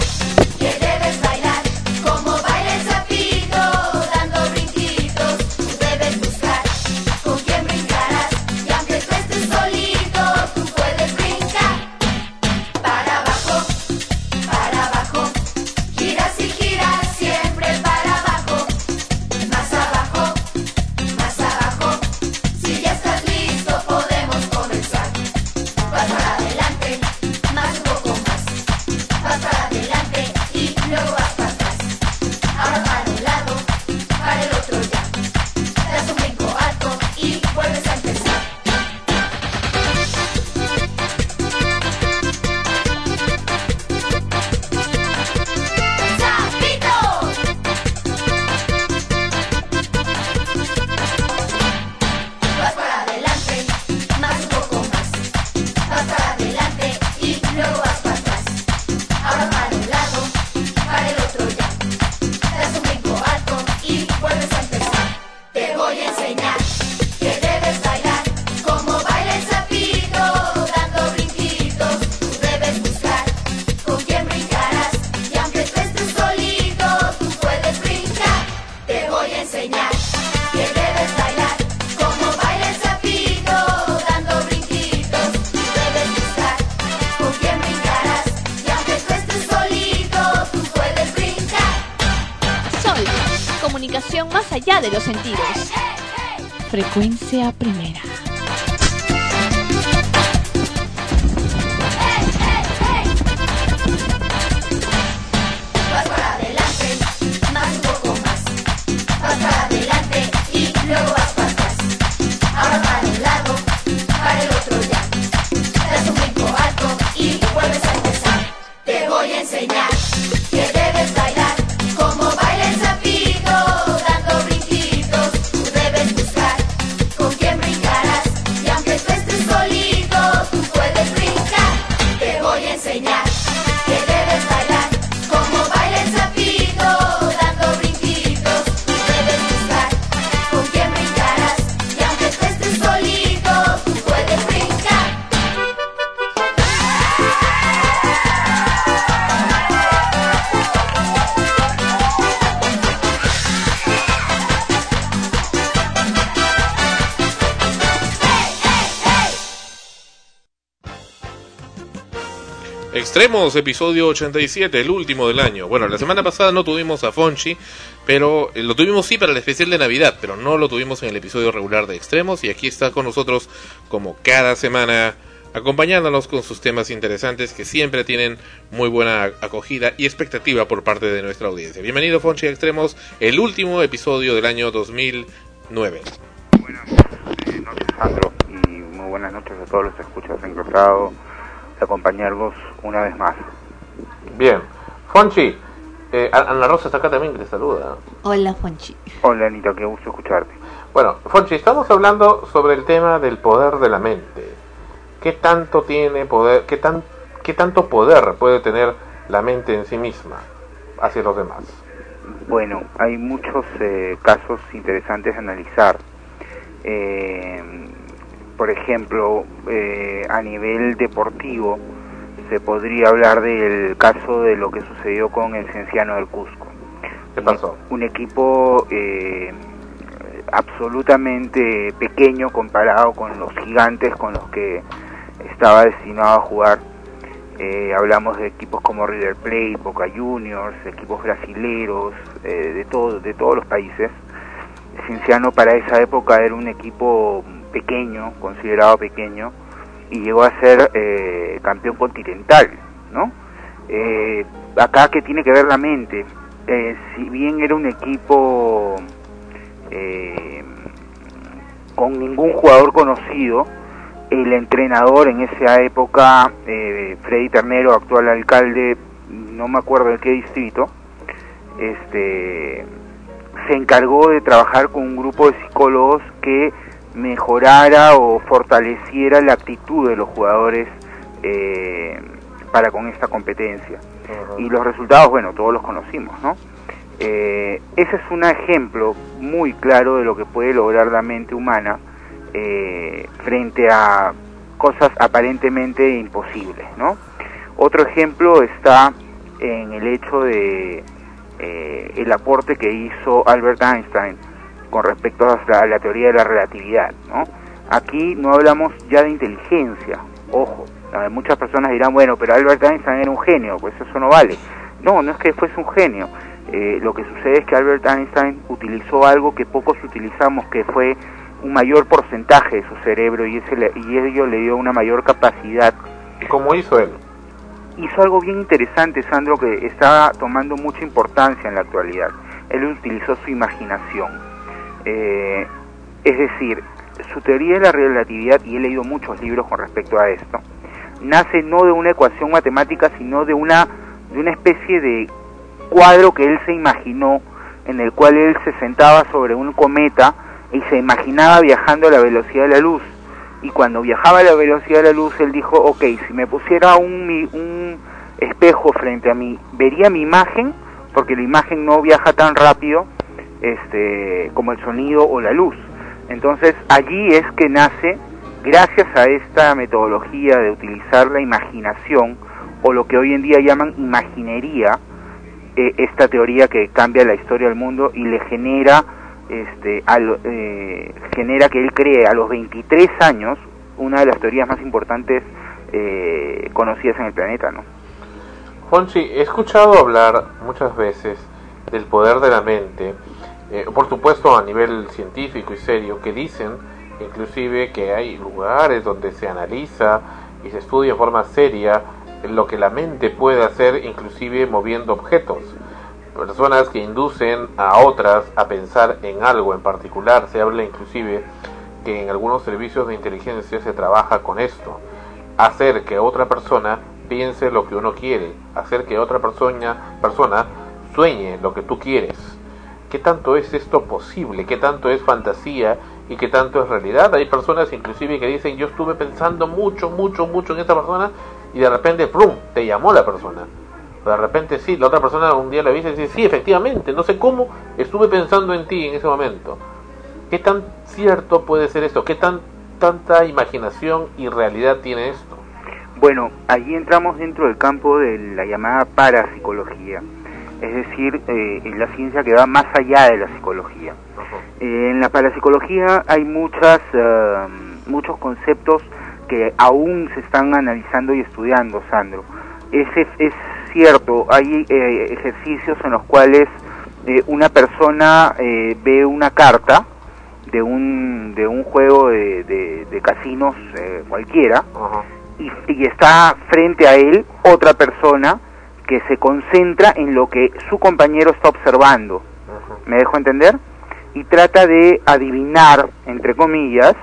allá de los sentidos. Frecuencia primera. Extremos, episodio 87, el último del año. Bueno, la semana pasada no tuvimos a Fonchi, pero eh, lo tuvimos sí para el especial de Navidad, pero no lo tuvimos en el episodio regular de Extremos y aquí está con nosotros como cada semana acompañándonos con sus temas interesantes que siempre tienen muy buena acogida y expectativa por parte de nuestra audiencia. Bienvenido Fonchi Extremos, el último episodio del año 2009. Buenas noches Sandro y muy buenas noches a todos los escuchas encontrado de acompañarlos una vez más. Bien. Fonchi, eh, Ana Rosa está acá también que te saluda. Hola, Fonchi. Hola, Anita, qué gusto escucharte. Bueno, Fonchi, estamos hablando sobre el tema del poder de la mente. ¿Qué tanto tiene poder, qué, tan, qué tanto poder puede tener la mente en sí misma hacia los demás? Bueno, hay muchos eh, casos interesantes a analizar. Eh, por ejemplo, eh, a nivel deportivo, se podría hablar del caso de lo que sucedió con el Cienciano del Cusco. ¿Qué pasó? Un, equipo eh, absolutamente pequeño comparado con los gigantes con los que estaba destinado a jugar. Eh, hablamos de equipos como River Plate, Boca Juniors, equipos brasileros, eh, de, todo, de todos los países. Cienciano para esa época era un equipo pequeño, considerado pequeño, y llegó a ser eh, campeón continental, ¿no? Eh, acá que tiene que ver la mente, eh, si bien era un equipo eh, con ningún jugador conocido, el entrenador en esa época, eh, Freddy Ternero, actual alcalde, no me acuerdo de qué distrito, este, se encargó de trabajar con un grupo de psicólogos que mejorara o fortaleciera la actitud de los jugadores eh, para con esta competencia. Y los resultados, bueno, todos los conocimos, ¿no? Eh, ese es un ejemplo muy claro de lo que puede lograr la mente humana eh, frente a cosas aparentemente imposibles, ¿no? Otro ejemplo está en el hecho de eh, el aporte que hizo Albert Einstein con respecto a la, teoría de la relatividad, ¿no? Aquí no hablamos ya de inteligencia, ojo, muchas personas dirán, bueno, pero Albert Einstein era un genio, pues eso no vale. No, no es que fuese un genio. Eh, lo que sucede es que Albert Einstein utilizó algo que pocos utilizamos, que fue un mayor porcentaje de su cerebro y, ese le- y ello le dio una mayor capacidad. ¿Cómo hizo él? Hizo algo bien interesante, Sandro, que está tomando mucha importancia en la actualidad. Él utilizó su imaginación. Eh, es decir, su teoría de la relatividad, y he leído muchos libros con respecto a esto, nace no de una ecuación matemática, sino de una, de una especie de cuadro que él se imaginó, en el cual él se sentaba sobre un cometa y se imaginaba viajando a la velocidad de la luz. Y cuando viajaba a la velocidad de la luz, él dijo, ok, si me pusiera un, un espejo frente a mí, vería mi imagen, porque la imagen no viaja tan rápido este, como el sonido o la luz. Entonces allí es que nace, gracias a esta metodología de utilizar la imaginación, o lo que hoy en día llaman imaginería, eh, esta teoría que cambia la historia del mundo y le genera, este, al- eh, genera que él cree a los 23 años una de las teorías más importantes eh, conocidas en el planeta, ¿no? Fonchi, he escuchado hablar muchas veces del poder de la mente, eh, por supuesto a nivel científico y serio, que dicen inclusive que hay lugares donde se analiza y se estudia en forma seria lo que la mente puede hacer, inclusive moviendo objetos. Personas que inducen a otras a pensar en algo en particular. Se habla inclusive que en algunos servicios de inteligencia se trabaja con esto. Hacer que otra persona piense lo que uno quiere, hacer que otra persona, persona sueñe lo que tú quieres. ¿Qué tanto es esto posible? ¿Qué tanto es fantasía y qué tanto es realidad? Hay personas inclusive que dicen yo estuve pensando mucho, mucho, mucho en esta persona y de repente, ¡prum!, te llamó la persona. De repente sí, la otra persona un día le dice, dice, sí, efectivamente, no sé cómo, estuve pensando en ti en ese momento. ¿Qué tan cierto puede ser esto? ¿Qué tan tanta imaginación y realidad tiene esto? Bueno, allí entramos dentro del campo de la llamada parapsicología, es decir, eh, la ciencia que va más allá de la psicología. Eh, en la parapsicología hay muchas, eh, muchos conceptos que aún se están analizando y estudiando, Sandro. es, es, es cierto, hay eh, ejercicios en los cuales eh, una persona eh, ve una carta de un, de un juego de, de, de casinos eh, cualquiera y, y está frente a él otra persona que se concentra en lo que su compañero está observando. ¿Me dejo entender? Y trata de adivinar, entre comillas,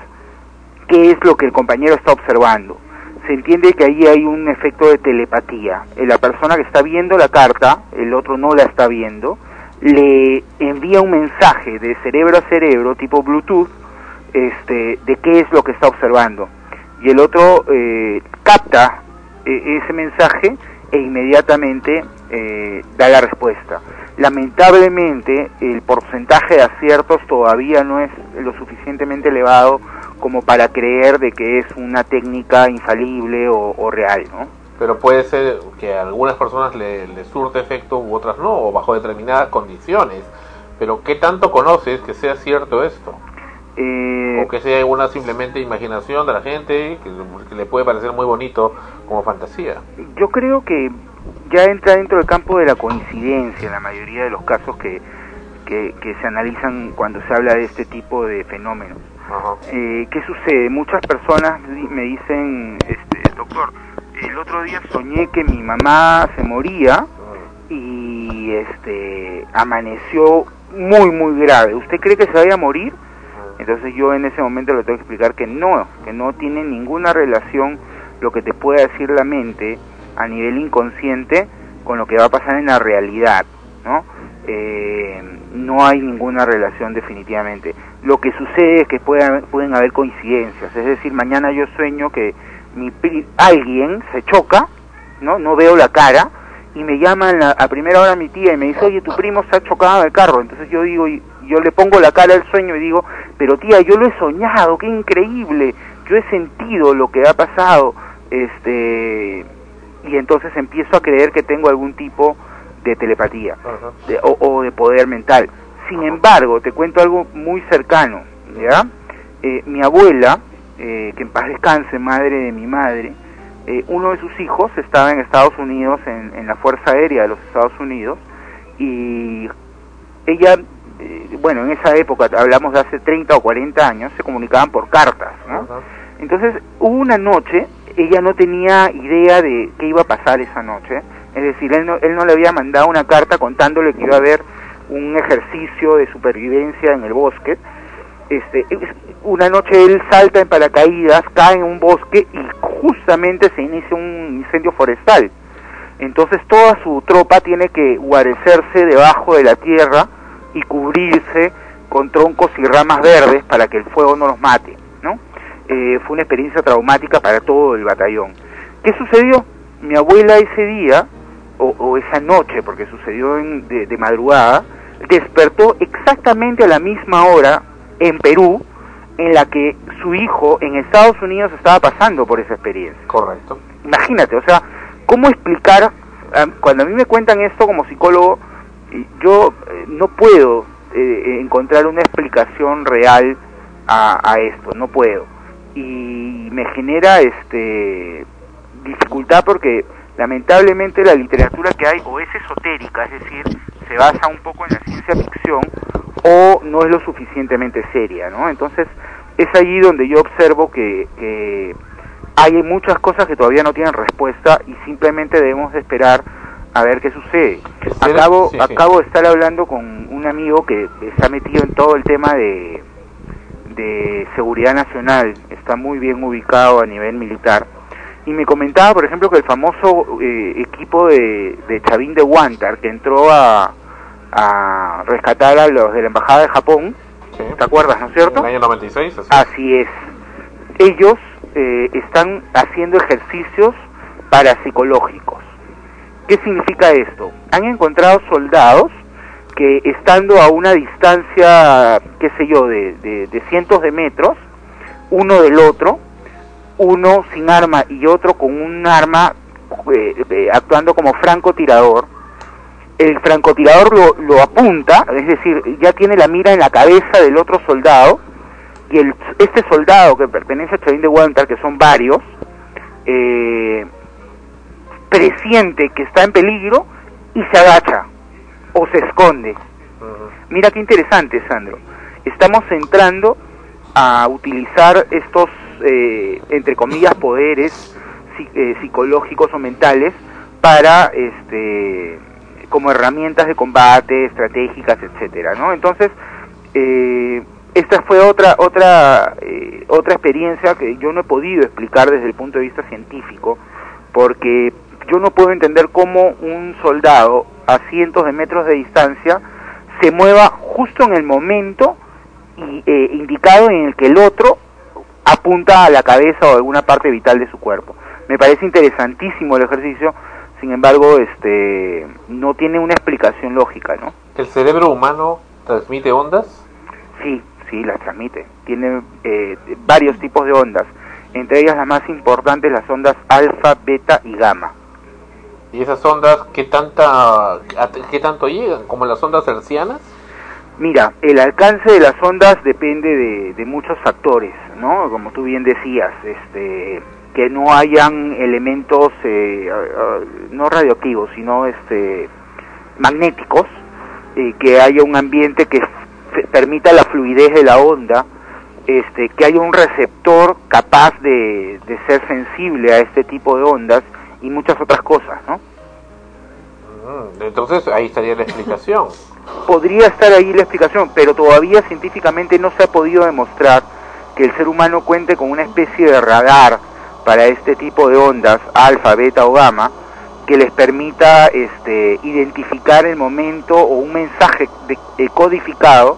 qué es lo que el compañero está observando. Se entiende que ahí hay un efecto de telepatía. Eh, La persona que está viendo la carta, el otro no la está viendo, le envía un mensaje de cerebro a cerebro, tipo Bluetooth, este, de qué es lo que está observando. Y el otro eh, capta eh, ese mensaje e inmediatamente eh, da la respuesta. Lamentablemente, el porcentaje de aciertos todavía no es lo suficientemente elevado como para creer de que es una técnica infalible o, real, ¿no? Pero puede ser que a algunas personas le, le surte efecto u otras no, o bajo determinadas condiciones. Pero ¿qué tanto conoces que sea cierto esto? Eh, o que sea alguna simplemente imaginación de la gente, que, que le puede parecer muy bonito como fantasía. Yo creo que ya entra dentro del campo de la coincidencia en la mayoría de los casos que, que, que se analizan cuando se habla de este tipo de fenómenos. Eh, ¿Qué sucede? Muchas personas me dicen, este, doctor, el otro día soñé que mi mamá se moría y este amaneció muy muy grave. ¿Usted cree que se vaya a morir? Entonces yo en ese momento le tengo que explicar que no, que no tiene ninguna relación lo que te pueda decir la mente a nivel inconsciente con lo que va a pasar en la realidad, ¿no? Eh, no hay ninguna relación definitivamente. Lo que sucede es que pueden, pueden haber coincidencias, es decir, mañana yo sueño que mi pri- alguien se choca, ¿no? No veo la cara y me llaman a, primera hora mi tía y me dice, oye, tu primo se ha chocado en el carro. Entonces yo digo, yo le pongo la cara al sueño y digo, pero tía, yo lo he soñado, qué increíble, yo he sentido lo que ha pasado, este, y entonces empiezo a creer que tengo algún tipo de telepatía de- o, o de poder mental. Sin embargo, te cuento algo muy cercano, ¿ya? Eh, mi abuela, eh, que en paz descanse, madre de mi madre, eh, uno de sus hijos estaba en Estados Unidos, en, en la Fuerza Aérea de los Estados Unidos, y ella, eh, bueno, en esa época, hablamos de hace 30 o 40 años, se comunicaban por cartas, ¿no? Entonces, hubo una noche, ella no tenía idea de qué iba a pasar esa noche, es decir, él no, él no le había mandado una carta contándole que iba a haber un ejercicio de supervivencia en el bosque. Este, es- una noche él salta en paracaídas, cae en un bosque y justamente se inicia un incendio forestal. Entonces toda su tropa tiene que guarecerse debajo de la tierra y cubrirse con troncos y ramas verdes para que el fuego no los mate, ¿no? Eh, fue una experiencia traumática para todo el batallón. ¿Qué sucedió? Mi abuela ese día, o, o esa noche, porque sucedió en- de, de madrugada, despertó exactamente a la misma hora en Perú en la que su hijo en Estados Unidos estaba pasando por esa experiencia. Correcto. Imagínate, o sea, ¿cómo explicar? ah, Cuando a mí me cuentan esto como psicólogo, yo eh, no puedo eh, encontrar una explicación real a, a esto, no puedo. Y me genera este dificultad porque lamentablemente la literatura que hay o es esotérica, es decir, se basa un poco en la ciencia ficción o no es lo suficientemente seria, ¿no? Entonces es allí donde yo observo que, que hay muchas cosas que todavía no tienen respuesta y simplemente debemos de esperar a ver qué sucede. Acabo, sí, sí. acabo de estar hablando con un amigo que está metido en todo el tema de, de seguridad nacional, está muy bien ubicado a nivel militar, y me comentaba, por ejemplo, que el famoso eh, equipo de, de Chavín de Wantar, que entró a, a rescatar a los de la Embajada de Japón, ¿te acuerdas, no es cierto? En el año 96, así. Así es. Ellos eh, están haciendo ejercicios parapsicológicos. ¿Qué significa esto? Han encontrado soldados que estando a una distancia, qué sé yo, de, cientos de metros, uno del otro, uno sin arma y otro con un arma eh, eh, actuando como francotirador, el francotirador lo, apunta, es decir, ya tiene la mira en la cabeza del otro soldado, y el, este soldado que pertenece a Chavín de Huántar, que son varios, eh, presiente que está en peligro y se agacha o se esconde. Mira qué interesante, Sandro. Estamos entrando a utilizar estos, eh, entre comillas, poderes eh, psicológicos o mentales para, este, como herramientas de combate, estratégicas, etcétera, ¿no? Entonces, eh, esta fue otra otra eh, otra experiencia que yo no he podido explicar desde el punto de vista científico, porque yo no puedo entender cómo un soldado a cientos de metros de distancia se mueva justo en el momento y, eh, indicado en el que el otro apunta a la cabeza o alguna parte vital de su cuerpo. Me parece interesantísimo el ejercicio, sin embargo, este no tiene una explicación lógica, ¿no? ¿El cerebro humano transmite ondas? Sí, sí, las transmite. Tiene eh, varios tipos de ondas, entre ellas las más importantes las ondas alfa, beta y gamma. ¿Y esas ondas qué, tanta, qué tanto llegan? ¿Como las ondas hercianas? Mira, el alcance de las ondas depende de, de muchos factores, ¿no? Como tú bien decías, este, que no hayan elementos eh, ah, ah, no radioactivos, sino este, magnéticos, eh, que haya un ambiente que permita la fluidez de la onda, este, que haya un receptor capaz de ser sensible a este tipo de ondas y muchas otras cosas, ¿no? Mm, Entonces ahí estaría la explicación. (laughs) podría estar ahí la explicación, pero todavía científicamente no se ha podido demostrar que el ser humano cuente con una especie de radar para este tipo de ondas, alfa, beta o gamma, que les permita este, identificar el momento o un mensaje de- eh, codificado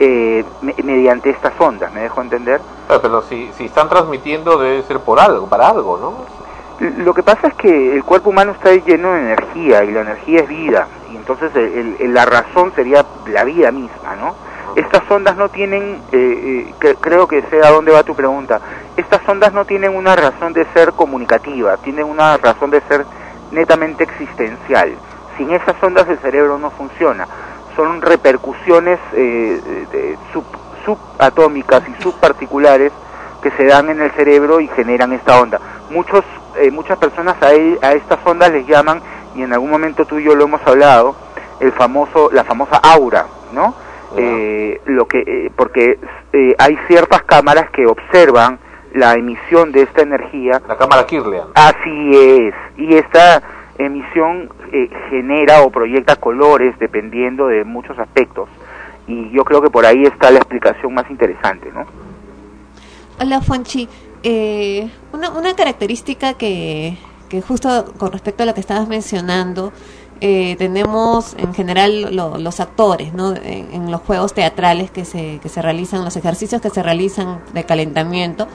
eh, me- mediante estas ondas, ¿me dejo entender? Ah, Pero si, si están transmitiendo debe ser por algo, para algo, ¿no? Lo que pasa es que el cuerpo humano está lleno de energía y la energía es vida, y entonces el- la razón sería la vida misma, ¿no? Estas ondas no tienen, eh, eh, cre- creo que sé a dónde va tu pregunta, estas ondas no tienen una razón de ser comunicativa, tienen una razón de ser netamente existencial. Sin esas ondas el cerebro no funciona, son repercusiones eh, sub- subatómicas y subparticulares que se dan en el cerebro y generan esta onda. Muchos, eh, muchas personas a, e- a estas ondas les llaman, y en algún momento tú y yo lo hemos hablado, el famoso, la famosa aura, ¿no? Eh, lo que, eh, porque eh, hay ciertas cámaras que observan la emisión de esta energía. La cámara Kirlian. Así es, y esta emisión eh, genera o proyecta colores dependiendo de muchos aspectos. Y yo creo que por ahí está la explicación más interesante, ¿no? Hola, Fonchi. Eh, una, característica que, que justo con respecto a lo que estabas mencionando, eh, tenemos en general lo- los actores, ¿no? En, en los juegos teatrales que se, que se realizan, los ejercicios que se realizan de calentamiento,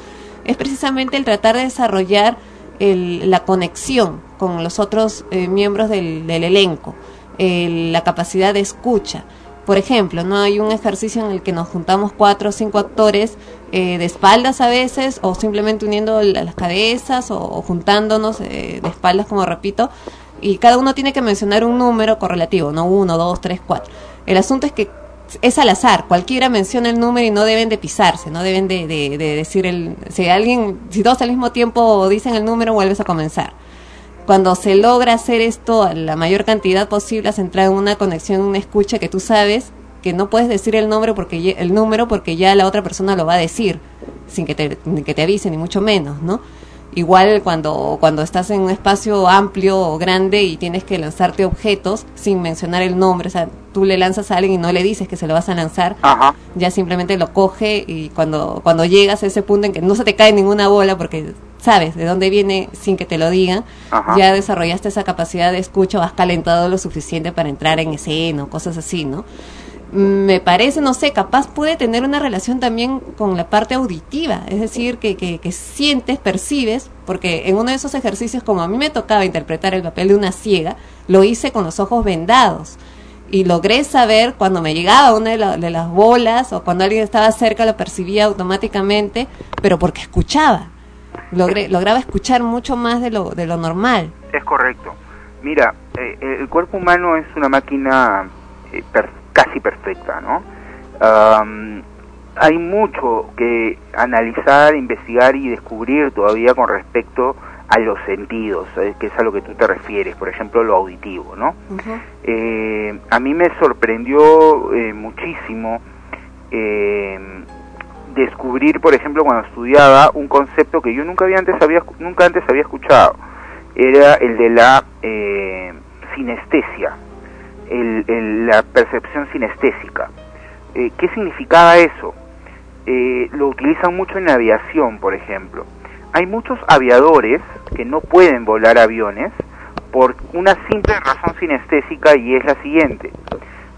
es precisamente el tratar de desarrollar el- la conexión con los otros eh, miembros del, del elenco, el- la capacidad de escucha. Por ejemplo, no hay un ejercicio en el que nos juntamos cuatro o cinco actores eh, de espaldas a veces o simplemente uniendo la- las cabezas o, juntándonos eh, de espaldas, como repito, y cada uno tiene que mencionar un número correlativo, no uno, dos, tres, cuatro. El asunto es que es al azar, cualquiera menciona el número y no deben de pisarse, no deben de, de- de decir el... Si alguien, si todos al mismo tiempo dicen el número, vuelves a comenzar cuando se logra hacer esto a la mayor cantidad posible, has entrado en una conexión, una escucha que tú sabes que no puedes decir el nombre porque el número porque ya la otra persona lo va a decir sin que te, que te avise ni mucho menos, ¿no? Igual cuando cuando estás en un espacio amplio o grande y tienes que lanzarte objetos sin mencionar el nombre, o sea, tú le lanzas a alguien y no le dices que se lo vas a lanzar, ya simplemente lo coge y cuando cuando llegas a ese punto en que no se te cae ninguna bola porque sabes de dónde viene sin que te lo digan, Ajá. ya desarrollaste esa capacidad de escucha o has calentado lo suficiente para entrar en escena o cosas así, ¿no? Me parece, no sé, capaz puede tener una relación también con la parte auditiva, es decir, que, que, que sientes, percibes, porque en uno de esos ejercicios, como a mí me tocaba interpretar el papel de una ciega, lo hice con los ojos vendados y logré saber cuando me llegaba una de, la- de las bolas o cuando alguien estaba cerca lo percibía automáticamente, pero porque escuchaba. Logré, lograba escuchar mucho más de lo, de lo normal. Es correcto. Mira, eh, el cuerpo humano es una máquina eh, casi perfecta, ¿no? Am, hay mucho que analizar, investigar y descubrir todavía con respecto a los sentidos, eh, que es a lo que tú te refieres, por ejemplo, lo auditivo, ¿no? Eh, a mí me sorprendió eh, muchísimo eh, descubrir, por ejemplo, cuando estudiaba un concepto que yo nunca había antes había nunca antes había escuchado, era el de la eh, sinestesia, el- el- la percepción sinestésica. Eh, ¿Qué significaba eso? Eh, lo utilizan mucho en la aviación, por ejemplo. Hay muchos aviadores que no pueden volar aviones por una simple razón sinestésica y es la siguiente.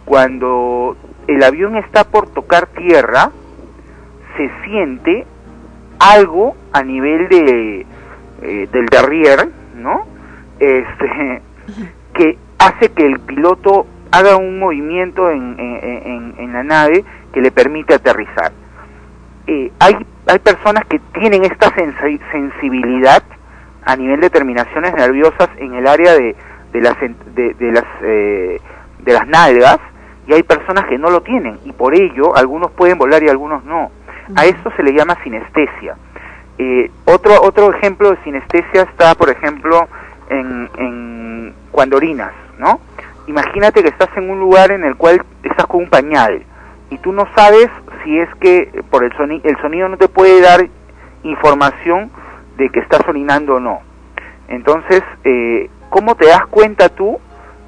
Cuando el avión está por tocar tierra, se siente algo a nivel de eh, del derrier, ¿no? Este (laughs) que hace que el piloto haga un movimiento en, en- en- la nave que le permite aterrizar. Eh, hay, hay personas que tienen esta sensi- sensibilidad a nivel de terminaciones nerviosas en el área de, de las, de, de las, eh, de las nalgas y hay personas que no lo tienen y por ello algunos pueden volar y algunos no. A esto se le llama sinestesia. Eh, otro, otro ejemplo de sinestesia está, por ejemplo, en, en cuando orinas, ¿no? Imagínate que estás en un lugar en el cual estás con un pañal y tú no sabes si es que por el sonido, el sonido no te puede dar información de que estás orinando o no. Entonces, eh, ¿cómo te das cuenta tú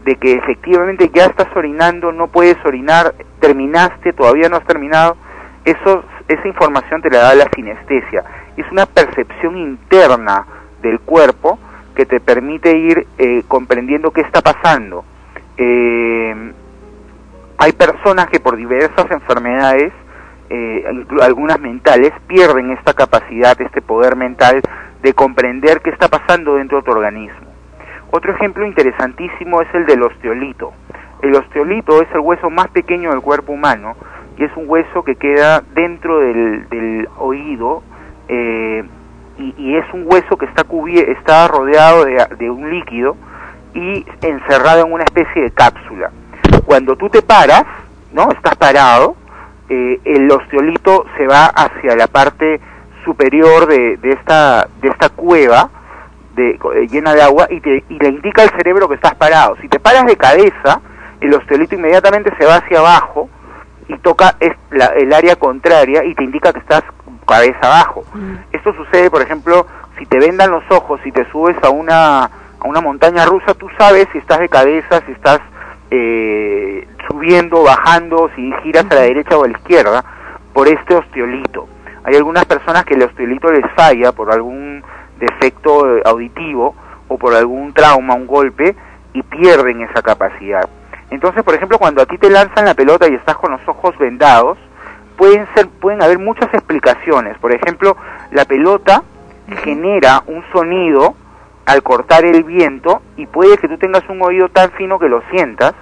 de que efectivamente ya estás orinando, no puedes orinar, terminaste, todavía no has terminado? Eso, esa información te la da la sinestesia. Es una percepción interna del cuerpo que te permite ir eh, comprendiendo qué está pasando. Eh, hay personas que por diversas enfermedades, eh, algunas mentales, pierden esta capacidad, este poder mental de comprender qué está pasando dentro de tu organismo. Otro ejemplo interesantísimo es el del osteolito. El osteolito es el hueso más pequeño del cuerpo humano y es un hueso que queda dentro del, del oído eh, y, es un hueso que está, está rodeado de, de un líquido y encerrado en una especie de cápsula. Cuando tú te paras, ¿no? Estás parado, eh, el osteolito se va hacia la parte superior de, de esta de esta cueva eh, llena de agua y, te, y le indica al cerebro que estás parado. Si te paras de cabeza, el osteolito inmediatamente se va hacia abajo y toca es- la- el área contraria y te indica que estás cabeza abajo. Esto sucede, por ejemplo, si te vendan los ojos, si te subes a una, a una montaña rusa, tú sabes si estás de cabeza, si estás eh, subiendo, bajando, si giras a la derecha o a la izquierda, por este osteolito. Hay algunas personas que el osteolito les falla por algún defecto eh, auditivo o por algún trauma, un golpe, y pierden esa capacidad. Entonces, por ejemplo, cuando a ti te lanzan la pelota y estás con los ojos vendados, pueden ser pueden haber muchas explicaciones. Por ejemplo, la pelota genera un sonido al cortar el viento y puede que tú tengas un oído tan fino que lo sientas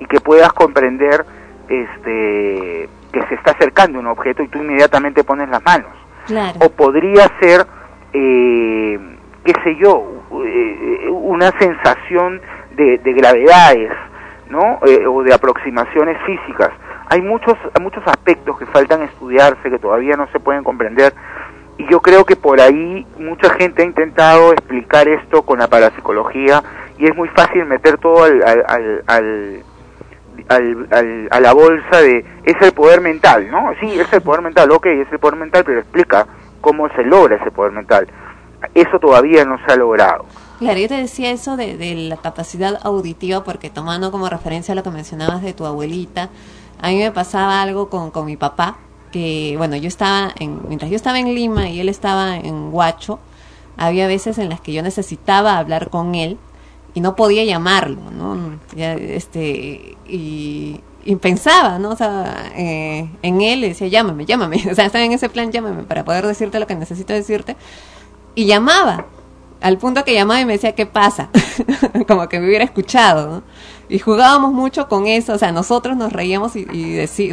y que puedas comprender este que se está acercando un objeto y tú inmediatamente pones las manos. Claro. O podría ser, eh, qué sé yo, eh, una sensación de, de gravedades, ¿no? Eh, o de aproximaciones físicas. Hay muchos, muchos aspectos que faltan estudiarse, que todavía no se pueden comprender, y yo creo que por ahí mucha gente ha intentado explicar esto con la parapsicología, y es muy fácil meter todo al, al, al, al- a la bolsa de es el poder mental, ¿no? Sí, es el poder mental, ok, es el poder mental, pero explica cómo se logra ese poder mental. Eso todavía no se ha logrado. Claro, yo te decía eso de la capacidad auditiva porque tomando como referencia lo que mencionabas de tu abuelita, a mí me pasaba algo con, con mi papá, que bueno, yo estaba, en, mientras yo estaba en Lima y él estaba en Huacho, había veces en las que yo necesitaba hablar con él y no podía llamarlo, ¿no? Este, y, y pensaba, ¿no? O sea, eh, en él y decía, llámame, llámame, (laughs) o sea, estaba en ese plan, llámame para poder decirte lo que necesito decirte y llamaba al punto que llamaba y me decía qué pasa (laughs) como que me hubiera escuchado ¿no? Y jugábamos mucho con eso o sea nosotros nos reíamos y,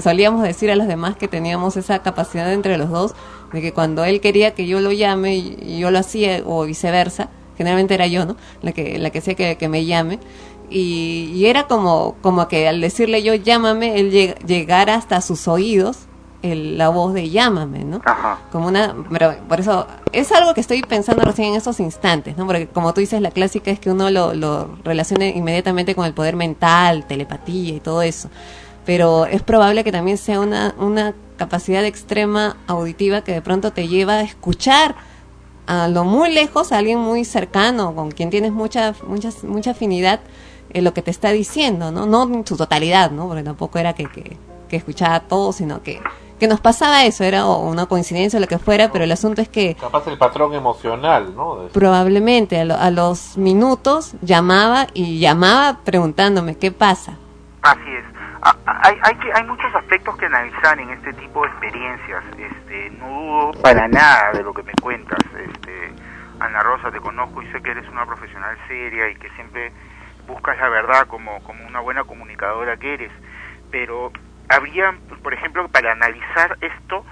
solíamos decir a los demás que teníamos esa capacidad entre los dos de que cuando él quería que yo lo llame y yo lo hacía o viceversa generalmente era yo no la que la que hacía que, que me llame. Y, y era como como que al decirle yo llámame él lleg- llegara hasta sus oídos el- la voz de Llámame, ¿no? Como una, pero por eso es algo que estoy pensando recién en estos instantes, ¿no? Porque como tú dices, la clásica es que uno lo, lo relacione inmediatamente con el poder mental, telepatía y todo eso. Pero es probable que también sea una, una capacidad extrema auditiva que de pronto te lleva a escuchar a lo muy lejos a alguien muy cercano, con quien tienes mucha, mucha, mucha afinidad, en lo que te está diciendo, ¿no? No en su totalidad, ¿no? Porque tampoco era que, que, que escuchaba todo, sino que, que nos pasaba eso, era o una coincidencia o lo que fuera, pero el asunto es que Capaz el patrón emocional, ¿no? De- probablemente a, lo- a los minutos llamaba y llamaba preguntándome qué pasa. Así es. A- a- Hay, hay, que, hay muchos aspectos que analizar en este tipo de experiencias. Este, no dudo para nada de lo que me cuentas. Este, Ana Rosa, te conozco y sé que eres una profesional seria y que siempre buscas la verdad como, como una buena comunicadora que eres. Pero habría, por ejemplo, para analizar esto,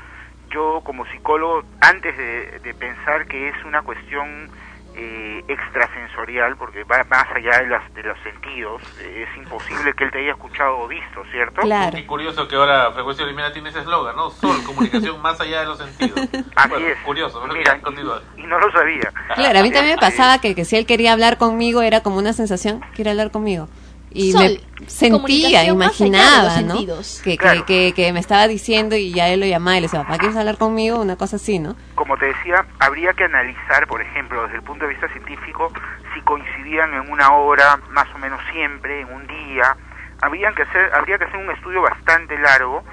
yo como psicólogo, antes de, de pensar que es una cuestión eh, extrasensorial, porque va más allá de, las, de los sentidos, eh, es imposible que él te haya escuchado o visto, ¿cierto? Y curioso que ahora Frecuencia Elimina tiene ese eslogan, ¿no? Sol, comunicación más allá de los sentidos. (laughs) Así Bueno, es. Curioso, pero Mira, continúa. Y no lo sabía. Claro, a mí también me pasaba que, que si él quería hablar conmigo era como una sensación, quiere hablar conmigo. Y Sol, me sentía, imaginaba, los ¿no? sentidos. Que, Claro. que, que, que me estaba diciendo y ya él lo llamaba y le decía, papá, ¿quieres hablar conmigo? Una cosa así, ¿no? Como te decía, habría que analizar, por ejemplo, desde el punto de vista científico, si coincidían en una hora, más o menos siempre, en un día. Habrían que hacer, habría que hacer un estudio bastante largo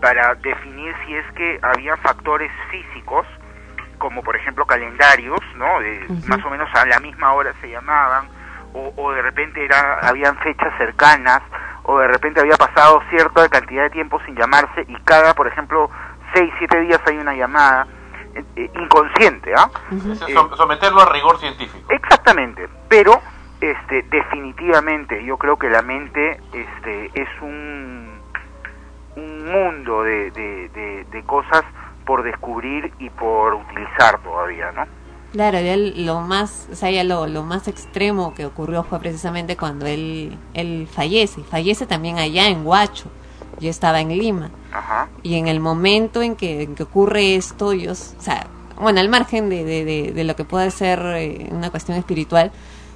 para definir si es que había factores físicos, como por ejemplo calendarios, ¿no? De, Más o menos a la misma hora se llamaban, o, o de repente era, habían fechas cercanas, o de repente había pasado cierta cantidad de tiempo sin llamarse y cada, por ejemplo, seis, siete días hay una llamada eh, eh, inconsciente, ¿ah? Eh, som- someterlo a rigor científico. Exactamente, pero este definitivamente yo creo que la mente este es un un mundo de, de, de, de cosas por descubrir y por utilizar todavía, ¿no? Claro, el- lo más, o sea, ya lo, lo más extremo que ocurrió fue precisamente cuando él, él fallece. Y fallece también allá en Huacho. Yo estaba en Lima. Ajá. Y en el momento en que, en que ocurre esto, yo, o sea, bueno, al margen de, de, de, de lo que puede ser eh, una cuestión espiritual,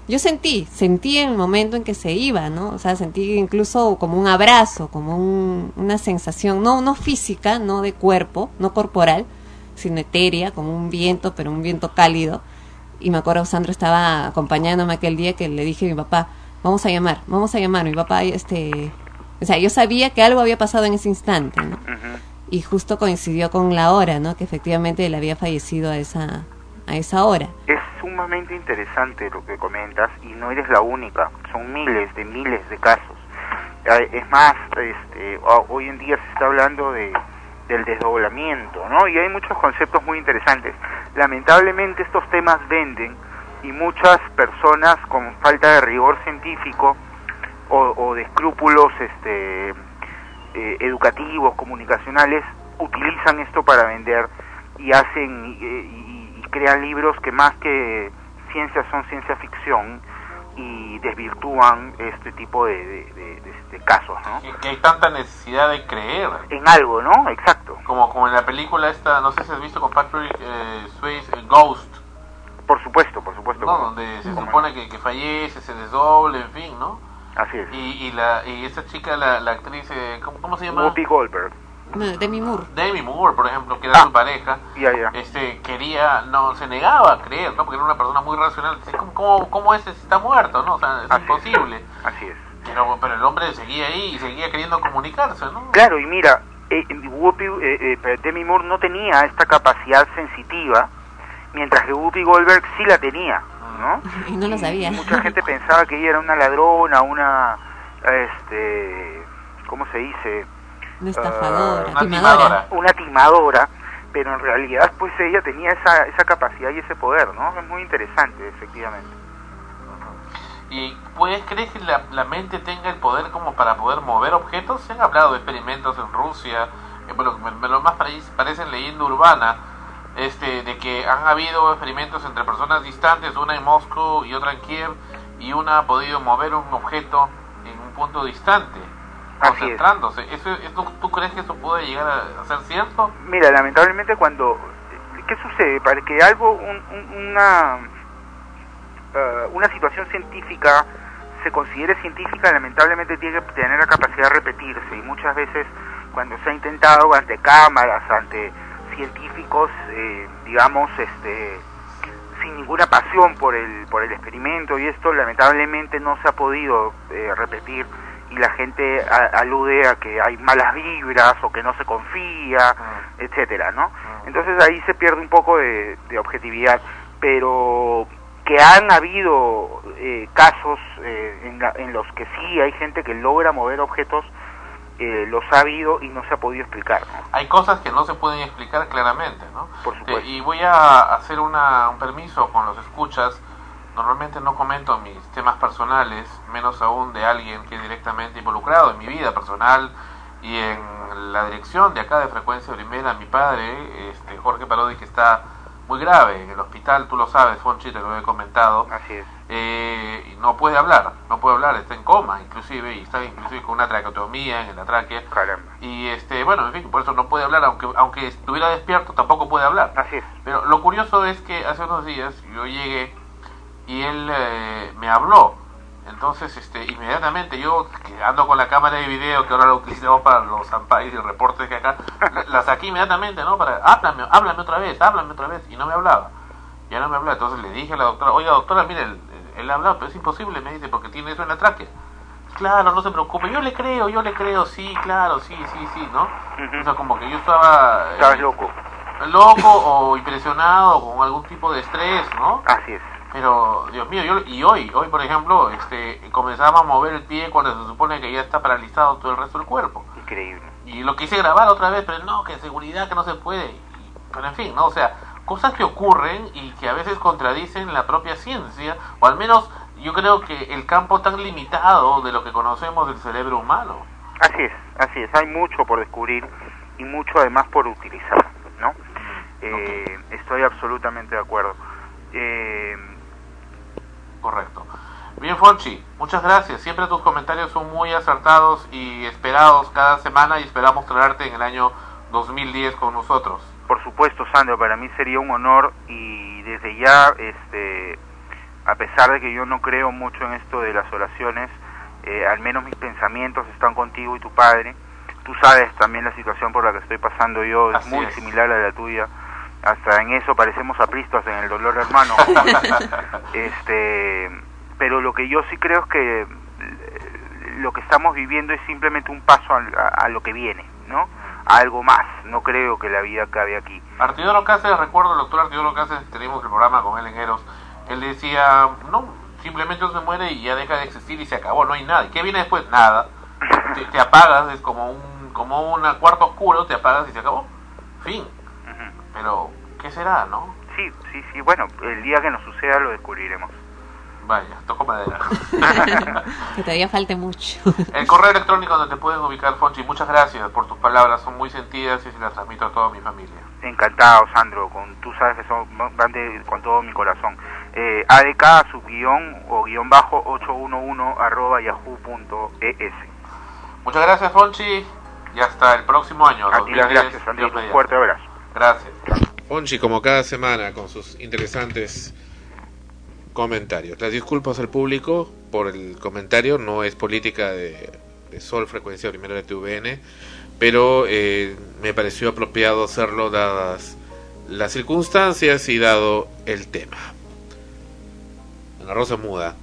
yo sentí, sentí en el momento en que se iba, ¿no? O sea, sentí incluso como un abrazo, como un- una sensación, no, no física, no de cuerpo, no corporal, sino etérea, como un viento, pero un viento cálido. Y me acuerdo, Sandro estaba acompañándome aquel día que le dije a mi papá, vamos a llamar, vamos a llamar. Mi papá, este, o sea, yo sabía que algo había pasado en ese instante, ¿no? Y justo coincidió con la hora, ¿no? Que efectivamente él había fallecido a esa, a esa hora. Es sumamente interesante lo que comentas y no eres la única, son miles de miles de casos. Eh, Es más, este, ho- hoy en día se está hablando de del desdoblamiento, ¿no? Y hay muchos conceptos muy interesantes. Lamentablemente estos temas venden y muchas personas con falta de rigor científico o, o de escrúpulos este, eh, educativos, comunicacionales, utilizan esto para vender y hacen eh, y, y crean libros que más que ciencia son ciencia ficción y desvirtúan este tipo de, de- de- de- de casos, ¿no? Que, que hay tanta necesidad de creer. En algo, ¿no? Exacto. Como, como en la película esta, no sé si has visto con Patrick eh, Swayze, Ghost. Por supuesto, por supuesto. ¿no? Donde se supone que, que fallece, se desdoble, en fin, ¿no? Así es. Y, y, la, y esa chica, la, la actriz, eh, ¿cómo, cómo se llama? Whoopi Goldberg. Demi Moore. Demi Moore, por ejemplo, que era su pareja, Ya, ya. este quería, no, se negaba a creer, ¿no? Porque era una persona muy racional. ¿Cómo, cómo, cómo ese si está muerto, no? O sea, es imposible. Así es. Pero, pero el hombre seguía ahí y seguía queriendo comunicarse, ¿no? Claro, y mira, eh, Whoopi, eh, eh, Demi Moore no tenía esta capacidad sensitiva, mientras que Whoopi Goldberg sí la tenía, ¿no? (laughs) Y no lo sabía. Mucha gente pensaba que ella era una ladrona, una, este, ¿cómo se dice? Una estafadora, Ah, timadora. Una timadora, pero en realidad pues ella tenía esa, esa capacidad y ese poder, ¿no? Es muy interesante, efectivamente. ¿Y puedes creer que la, la mente tenga el poder como para poder mover objetos? Se han hablado de experimentos en Rusia, eh, bueno, me, me lo más pare- parecen leyenda urbana, este, de que han habido experimentos entre personas distantes, una en Moscú y otra en Kiev, y una ha podido mover un objeto en un punto distante. Concentrándose. ¿Eso, eso, ¿Tú crees que eso puede llegar a ser cierto? Mira, lamentablemente cuando... ¿Qué sucede? Para que algo, un- un- una, eh, una situación científica se considere científica, lamentablemente tiene que tener la capacidad de repetirse. Y muchas veces cuando se ha intentado ante cámaras, ante científicos, eh, digamos, este sin ninguna pasión por el por el experimento y esto lamentablemente no se ha podido eh, repetir y la gente a- alude a que hay malas vibras o que no se confía, etcétera, ¿no? Entonces ahí se pierde un poco de, de objetividad, pero que han habido eh, casos eh, en, la- en los que sí hay gente que logra mover objetos, eh, los ha habido y no se ha podido explicar, ¿no? Hay cosas que no se pueden explicar claramente, ¿no? Por Eh, y voy a hacer una, un permiso con los escuchas. Normalmente no comento mis temas personales, menos aún de alguien que es directamente involucrado en mi vida personal y en la dirección de acá de Frecuencia Primera. Mi padre, este, Jorge Parodi, que está muy grave en el hospital, tú lo sabes, Fonchi, te lo he comentado. Así es. Eh, no puede hablar, no puede hablar, está en coma inclusive, y está inclusive con una traqueotomía en la tráquea. Y este, bueno, en fin, por eso no puede hablar, aunque aunque estuviera despierto, tampoco puede hablar. Así es. Pero lo curioso es que hace unos días yo llegué y él eh, me habló. Entonces, este, inmediatamente yo, que ando con la cámara de video que ahora la utilizamos para los ampais y reportes que acá, la, saqué inmediatamente, ¿no? Para, háblame, háblame otra vez, háblame otra vez, y no me hablaba. Ya no me hablaba, entonces le dije a la doctora, oiga doctora, mire, él, él habla, pero es imposible, me dice, porque tiene eso en la tráquea. Claro, no se preocupe, yo le creo, yo le creo, sí, claro, sí, sí, sí, ¿no? O sea, como que yo estaba... eh, Estabas loco. Loco o impresionado con algún tipo de estrés, ¿no? Así es. Pero, Dios mío, yo, y hoy, hoy por ejemplo, este, comenzaba a mover el pie cuando se supone que ya está paralizado todo el resto del cuerpo. Increíble. Y lo quise grabar otra vez, pero no, que seguridad, que no se puede. Y- pero en fin, ¿no? O sea, cosas que ocurren y que a veces contradicen la propia ciencia, o al menos yo creo que el campo tan limitado de lo que conocemos del cerebro humano. Así es, así es. Hay mucho por descubrir y mucho además por utilizar, ¿no? Eh, Estoy absolutamente de acuerdo. Eh, Correcto. Bien, Fonchi, muchas gracias. Siempre tus comentarios son muy acertados y esperados cada semana y esperamos traerte en el año 2010 con nosotros. por supuesto, Sandro, para mí sería un honor y desde ya, este, a pesar de que yo no creo mucho en esto de las oraciones, eh, al menos mis pensamientos están contigo y tu padre. Tú sabes también la situación por la que estoy pasando yo, es Así muy es. similar a la tuya. Hasta en eso parecemos apristos en el dolor hermano. (laughs) este, pero lo que yo sí creo es que eh, lo que estamos viviendo es simplemente un paso a, a- a lo que viene, ¿no? A algo más. No creo que la vida acabe aquí. Artidoro Cáceres, recuerdo el doctor Artidoro Cáceres, teníamos el programa con él en Eros, él decía, no, simplemente uno se muere y ya deja de existir y se acabó, no hay nada. ¿Y qué viene después? Nada. Te, te apagas, es como un como un cuarto oscuro, te apagas y se acabó. Fin. Pero, ¿qué será, no? Sí, sí, sí. Bueno, el día que nos suceda lo descubriremos. Vaya, toco madera. (laughs) (laughs) Que todavía falte mucho. El correo electrónico donde te pueden ubicar, Fonchi, muchas gracias por tus palabras, son muy sentidas y se las transmito a toda mi familia. Encantado, Sandro. Con, tú sabes que son, van de- con todo mi corazón. Eh, ADK, subguión o guion bajo 811 arroba yahoo.es. Muchas gracias, Fonchi, y hasta el próximo año. A ti las 2010, gracias, Dios Sandrito. Un fuerte abrazo. Gracias. Fonchi, como cada semana, con sus interesantes comentarios. Las disculpas al público por el comentario, no es política de, de Sol Frecuencia Primera de TVN, pero eh, me pareció apropiado hacerlo dadas las circunstancias y dado el tema. Ana Rosa Muda.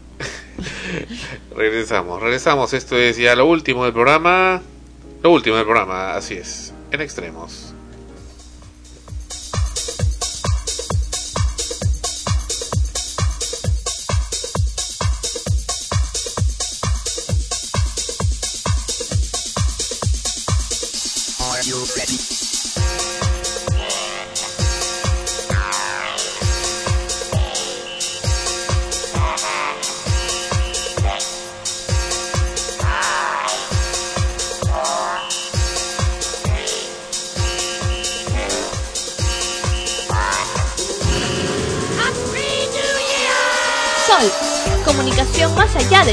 (laughs) regresamos, regresamos. Esto es ya lo último del programa. Lo último del programa, así es. En extremos.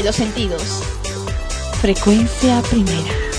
Los sentidos. Frecuencia primera.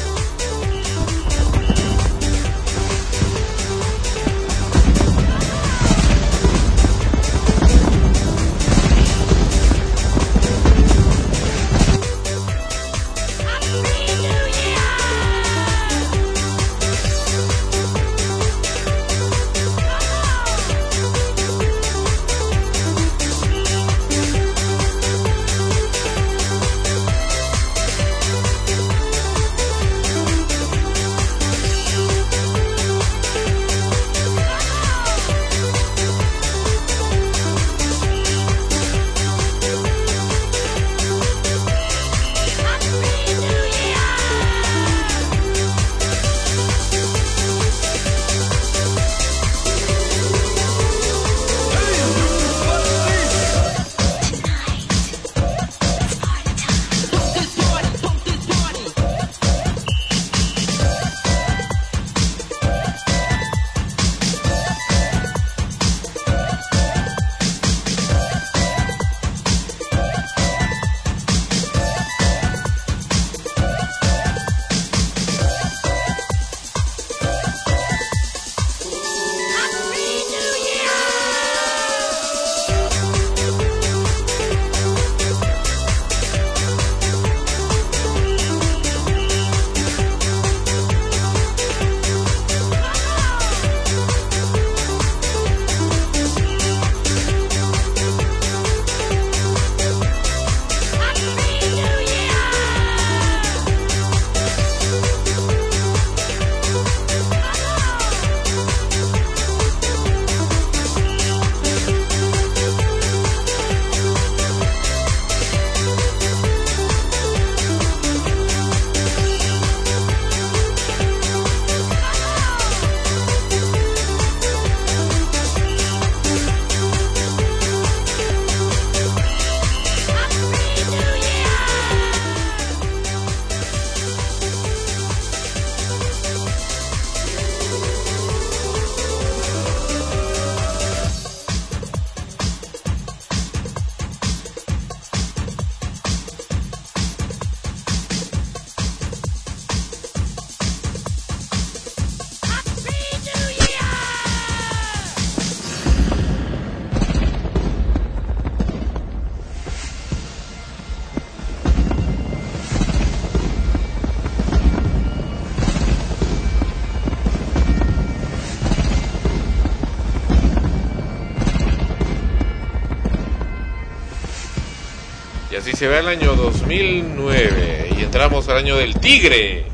Y se va el año 2009 y entramos al año del tigre.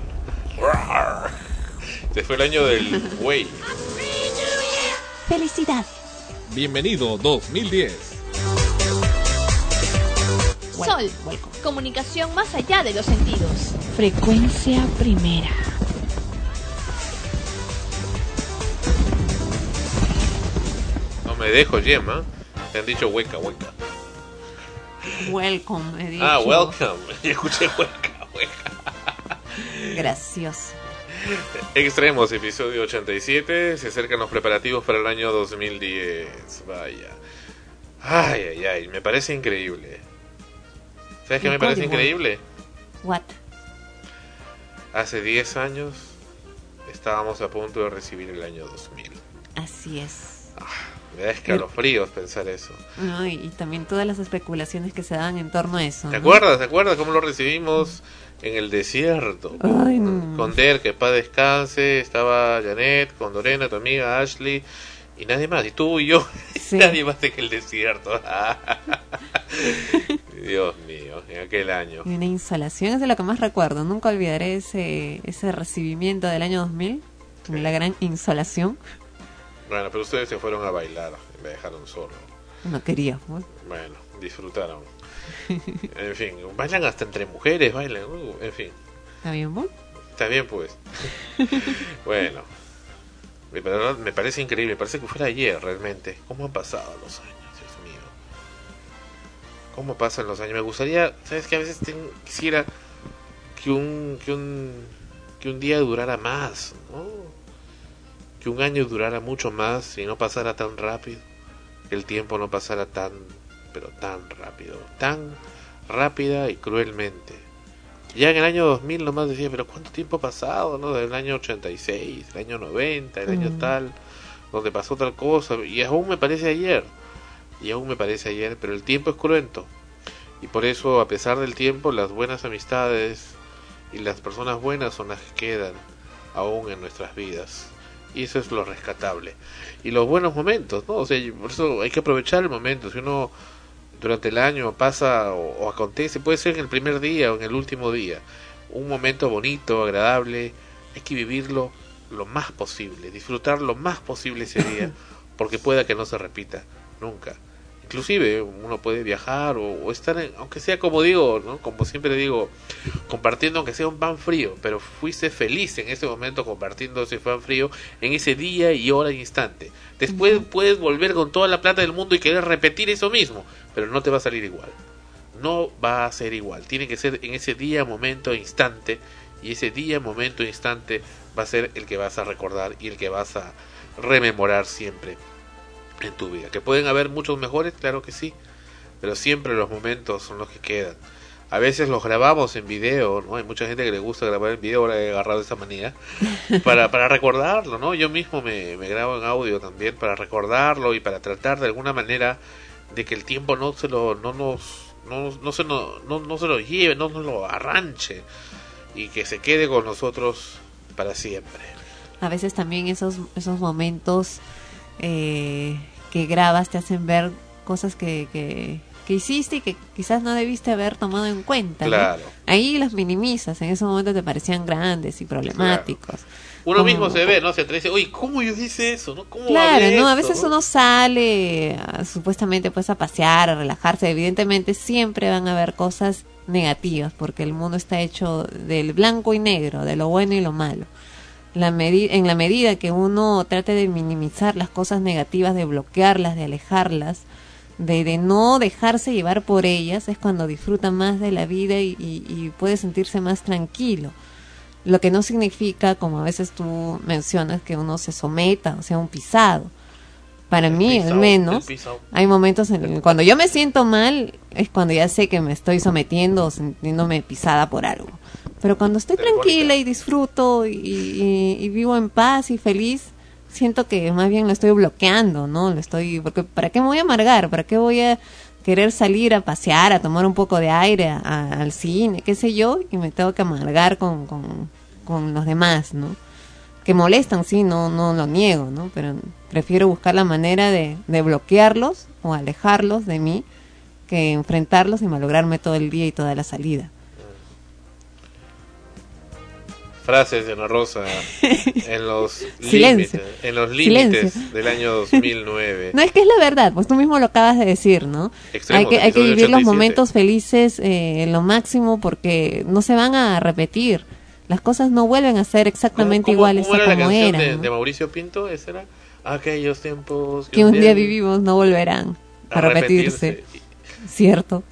Este fue el año del güey. Felicidad. Bienvenido 2010. Sol. Comunicación más allá de los sentidos. Frecuencia primera. No me dejo, Gemma. Te han dicho hueca, hueca. Welcome, he dicho. Ah, welcome. Yo (laughs) escuché hueca, hueca. Gracioso. Extremos, episodio 87. Se acercan los preparativos para el año 2010. Vaya. Ay, ay, ay. Me parece increíble. ¿Sabes qué me parece increíble? What? Hace 10 años estábamos a punto de recibir el año 2000. Así es. Me da escalofríos pensar eso. No, y, y también todas las especulaciones que se dan en torno a eso. ¿Te ¿no? acuerdas? ¿Te acuerdas cómo lo recibimos en el desierto? Ay, no. Con Der, que paz descanse, estaba Janet, con Lorena, tu amiga Ashley, y nadie más, y tú y yo, (laughs) nadie más en el desierto. (laughs) Dios mío, en aquel año. Y una insolación es de lo que más recuerdo. Nunca olvidaré ese, ese recibimiento del año 2000. La gran insolación. Bueno, pero ustedes se fueron a bailar, me dejaron solo. No quería. pues. Bueno, disfrutaron. (laughs) En fin, bailan hasta entre mujeres, bailan, uh, en fin. ¿Está bien, vos? Está bien, pues. (laughs) bueno, me, parece increíble, me parece que fuera ayer realmente. ¿Cómo han pasado los años, Dios mío? ¿Cómo pasan los años? Me gustaría, ¿sabes que A veces ten- quisiera que un, que un que un día durara más, ¿no? Que un año durara mucho más y no pasara tan rápido. Que el tiempo no pasara tan, pero tan rápido, tan rápida y cruelmente. Ya en el año 2000 nomás decía, pero ¿cuánto tiempo ha pasado? ¿no? Del año 86, el año 90, el año tal, donde pasó tal cosa. Y aún me parece ayer. Y aún me parece ayer, pero el tiempo es cruento. Y por eso, a pesar del tiempo, las buenas amistades y las personas buenas son las que quedan aún en nuestras vidas. Y eso es lo rescatable. Y los buenos momentos, ¿no? O sea, por eso hay que aprovechar el momento. Si uno durante el año pasa o, o acontece, puede ser en el primer día o en el último día, un momento bonito, agradable, hay que vivirlo lo más posible, disfrutar lo más posible ese día, (laughs) porque pueda que no se repita nunca. Inclusive uno puede viajar o, o estar, en- aunque sea como digo, ¿no? como siempre digo, compartiendo aunque sea un pan frío, pero fuiste feliz en ese momento compartiendo ese pan frío en ese día y hora y instante. Después puedes volver con toda la plata del mundo y querer repetir eso mismo, pero no te va a salir igual. No va a ser igual. Tiene que ser en ese día, momento, instante. Y ese día, momento, instante va a ser el que vas a recordar y el que vas a rememorar siempre en tu vida. Que pueden haber muchos mejores, claro que sí. Pero siempre los momentos son los que quedan. A veces los grabamos en video, ¿no? Hay mucha gente que le gusta grabar en video, ahora he agarrado esa manía, (laughs) para, para recordarlo, ¿no? Yo mismo me, me grabo en audio también para recordarlo y para tratar de alguna manera de que el tiempo no se lo, no nos, no, no se, no, no, no se lo lleve, no nos lo arranche y que se quede con nosotros para siempre. A veces también esos, esos momentos eh, que grabas te hacen ver cosas que, que, que hiciste y que quizás no debiste haber tomado en cuenta. ¿no? Claro. Ahí los minimizas, en ese momento te parecían grandes y problemáticos. Uno mismo se ve, ¿no? Se dice, oye, ¿cómo yo hice eso? ¿no? ¿Cómo Claro, ¿no? A veces no? uno sale ah, supuestamente pues a pasear, a relajarse. Evidentemente siempre van a haber cosas negativas porque el mundo está hecho del blanco y negro, de lo bueno y lo malo. La en la medida que uno trate de minimizar las cosas negativas, de bloquearlas, de alejarlas, de, de no dejarse llevar por ellas, es cuando disfruta más de la vida y, y- y puede sentirse más tranquilo. Lo que no significa, como a veces tú mencionas, que uno se someta, o sea, un pisado. Para mí, al menos, el hay momentos en el- cuando yo me siento mal, es cuando ya sé que me estoy sometiendo o sintiéndome pisada por algo. Pero cuando estoy tranquila y disfruto y, y- y vivo en paz y feliz, siento que más bien lo estoy bloqueando, ¿no? Lo estoy, porque ¿para qué me voy a amargar? ¿Para qué voy a querer salir a pasear, a tomar un poco de aire, a- a- al cine, qué sé yo? Y me tengo que amargar con, con, con los demás, ¿no? Que molestan, sí, no, no lo niego, ¿no? Pero prefiero buscar la manera de, de bloquearlos o alejarlos de mí que enfrentarlos y malograrme todo el día y toda la salida. Frases de Ana Rosa (laughs) en los límites, en los límites del año 2009. (laughs) No es que es la verdad, pues tú mismo lo acabas de decir, ¿no? Extremos, hay que, hay que vivir los 87. momentos felices eh, en lo máximo porque no se van a repetir. Las cosas no vuelven a ser exactamente iguales ¿Cómo a era la como canción eran. de, ¿no? de Mauricio Pinto? ¿Esa era? Aquellos tiempos que un día vivimos no volverán a, a repetirse. repetirse. Cierto.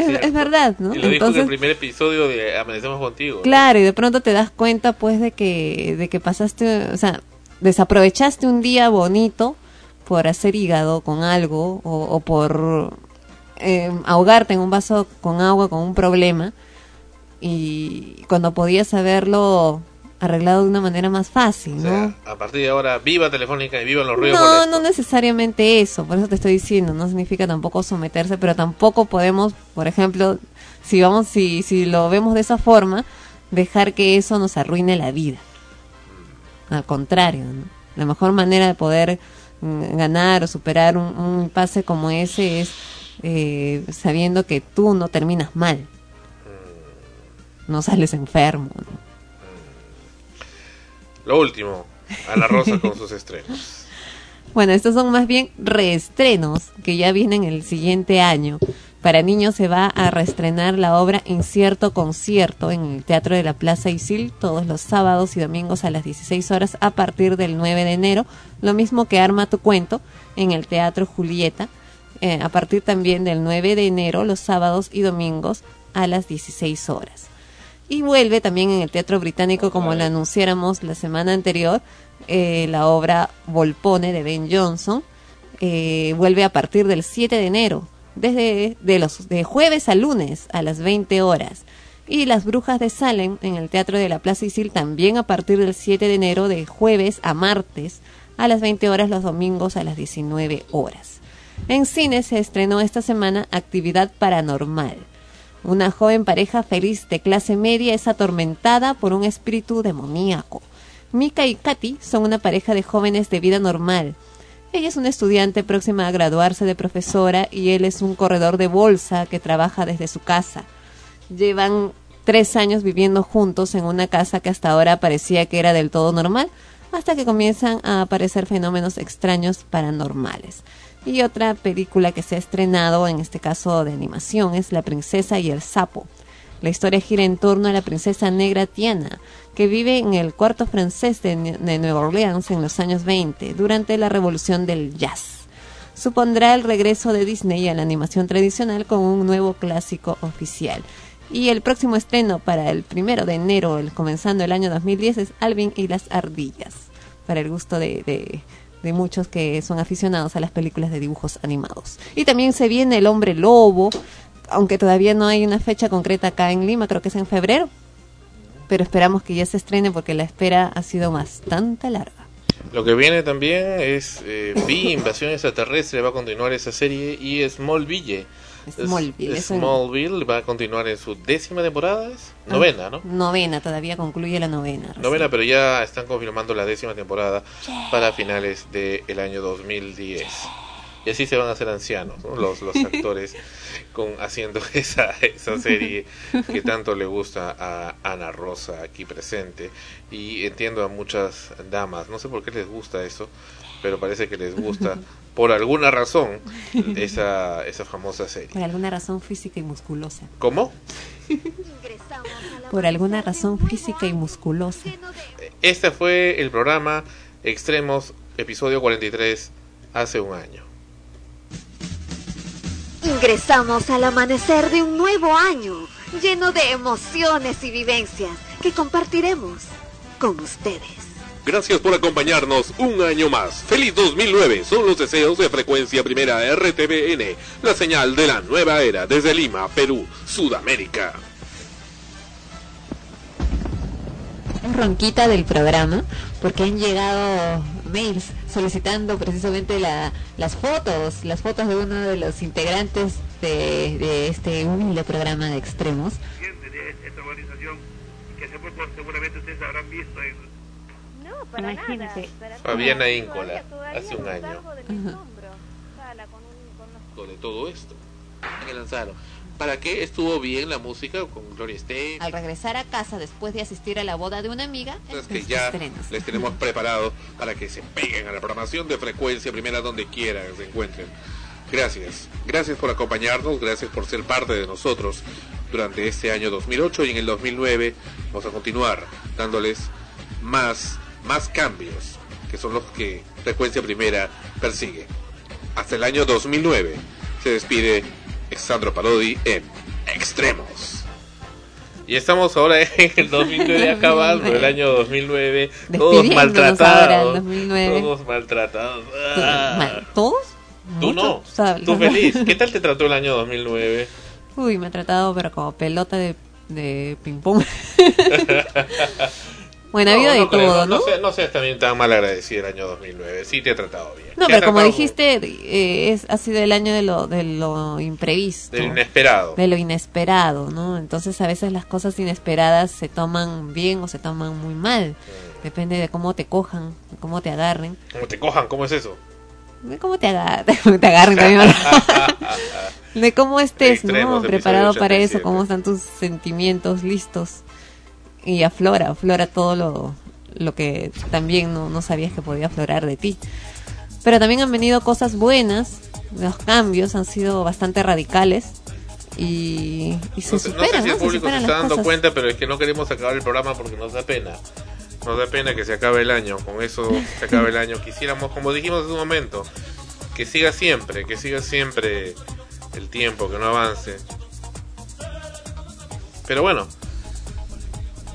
Es, es verdad, ¿no? Y lo dijo en Entonces, el primer episodio de Amanecemos Contigo. claro, y de pronto te das cuenta, pues, de que, de que pasaste, o sea, desaprovechaste un día bonito por hacer hígado con algo o, o por eh, ahogarte en un vaso con agua con un problema y cuando podías haberlo arreglado de una manera más fácil, O ¿no? a partir de ahora, viva Telefónica y vivan los ruidos No, molestos. no necesariamente eso, por eso te estoy diciendo, no significa tampoco someterse, pero tampoco podemos, por ejemplo, si vamos, si, si lo vemos de esa forma, dejar que eso nos arruine la vida. Al contrario, ¿no? la mejor manera de poder mm, ganar o superar un, un impasse como ese es eh, sabiendo que tú no terminas mal, no sales enfermo. ¿no? Lo último, Ana Rosa con sus estrenos. (laughs) Bueno, estos son más bien reestrenos que ya vienen el siguiente año. Para niños se va a reestrenar la obra Incierto Concierto en el Teatro de la Plaza Isil todos los sábados y domingos a las 16 horas a partir del 9 de enero. Lo mismo que Arma tu Cuento en el Teatro Julieta eh, a partir también del 9 de enero los sábados y domingos a las 16 horas. Y vuelve también en el Teatro Británico, como lo anunciáramos la semana anterior, eh, la obra Volpone de Ben Johnson. eh, vuelve a partir del 7 de enero, desde de los de jueves a lunes a las 20 horas. Y Las Brujas de Salem en el Teatro de la Plaza Isil también a partir del 7 de enero, de jueves a martes a las 20 horas, los domingos a las 19 horas. En cine se estrenó esta semana Actividad Paranormal. Una joven pareja feliz de clase media es atormentada por un espíritu demoníaco. Mika y Katy son una pareja de jóvenes de vida normal. Ella es una estudiante próxima a graduarse de profesora y él es un corredor de bolsa que trabaja desde su casa. Llevan tres años viviendo juntos en una casa que hasta ahora parecía que era del todo normal, hasta que comienzan a aparecer fenómenos extraños paranormales. Y otra película que se ha estrenado, en este caso de animación, es La princesa y el sapo. La historia gira en torno a la princesa negra Tiana, que vive en el cuarto francés de, de Nueva Orleans en los años 20, durante la revolución del jazz. Supondrá el regreso de Disney a la animación tradicional con un nuevo clásico oficial. Y el próximo estreno para el primero de enero, el, comenzando el año 2010, es Alvin y las ardillas, para el gusto de- de muchos que son aficionados a las películas de dibujos animados. Y también se viene El hombre lobo, aunque todavía no hay una fecha concreta acá en Lima, creo que es en febrero. Pero esperamos que ya se estrene porque la espera ha sido bastante larga. Lo que viene también es eh, Vi, Invasión Extraterrestre, va a continuar esa serie, y Smallville. Smallville, Es- un- va a continuar en su décima temporada, ¿es? novena, ¿no? Novena, todavía concluye la novena. recién. Novena, pero ya están confirmando la décima temporada para finales del año 2010. Y así se van a hacer ancianos ¿no? los, los (laughs) actores con haciendo (laughs) esa, esa serie que tanto le gusta a Ana Rosa aquí presente. Y entiendo a muchas damas, no sé por qué les gusta eso, pero parece que les gusta (laughs) por alguna razón esa, esa famosa serie. Por alguna razón física y musculosa. ¿Cómo? Por alguna razón física y musculosa. Este fue el programa Extremos, episodio 43, hace un año. Ingresamos al amanecer de un nuevo año, lleno de emociones y vivencias que compartiremos con ustedes. Gracias por acompañarnos un año más. Feliz 2009 son los deseos de Frecuencia Primera RTBN, la señal de la nueva era desde Lima, Perú, Sudamérica. Es ronquita del programa porque han llegado mails solicitando precisamente la, las fotos, las fotos de uno de los integrantes de, de este humilde programa de extremos. de esta organización que se fue por, seguramente ustedes habrán visto en... Para Imagínate. nada. Fabiana Íncola, hace un año. Sala con un- con los- Sobre todo esto. el lanzaron. ¿Para qué estuvo bien la música con Gloria Estefan? Al regresar a casa después de asistir a la boda de una amiga, Es que ya estrenos. les tenemos preparado para que se peguen a la programación de frecuencia primera donde quieran se encuentren. Gracias, gracias por acompañarnos, gracias por ser parte de nosotros durante este año 2008 y en el 2009 vamos a continuar dándoles más, más cambios que son los que frecuencia primera persigue. Hasta el año 2009 se despide Alexandro Parodi en Extremos. Y estamos ahora en el 2009 acabando el año 2009, todos maltratados. ahora, el 2009. Todos maltratados. Ah. ¿Todos? Tú no, tú feliz. ¿Qué tal te trató el año 2009? Uy, me ha tratado, pero como pelota de, de ping-pong. (laughs) bueno, ha habido de todo, ¿no? No, sé- no seas también tan mal agradecido el año 2009. Sí te ha tratado bien. No, pero como dijiste, eh, es, ha sido el año de lo, de lo imprevisto. Del inesperado. De lo inesperado, ¿no? Entonces a veces las cosas inesperadas se toman bien o se toman muy mal. Depende de cómo te cojan, de cómo te agarren. Como te cojan, ¿cómo es eso? De cómo te agarren, (laughs) te agarren también. (laughs) de cómo estés, Extremos, ¿no? Preparado para eso, 87. cómo están tus sentimientos listos. Y aflora, aflora todo lo, lo que también no, no sabías que podía aflorar de ti. Pero también han venido cosas buenas, los cambios han sido bastante radicales y, y se No sé, no sé superan, si ¿no? el Se público se superan está dando cosas. cuenta, pero es que no queremos acabar el programa porque nos da pena. Nos da pena que se acabe el año. Con eso se acabe el año. Quisiéramos, como dijimos en un momento, que siga siempre, que siga siempre el tiempo, que no avance. Pero bueno,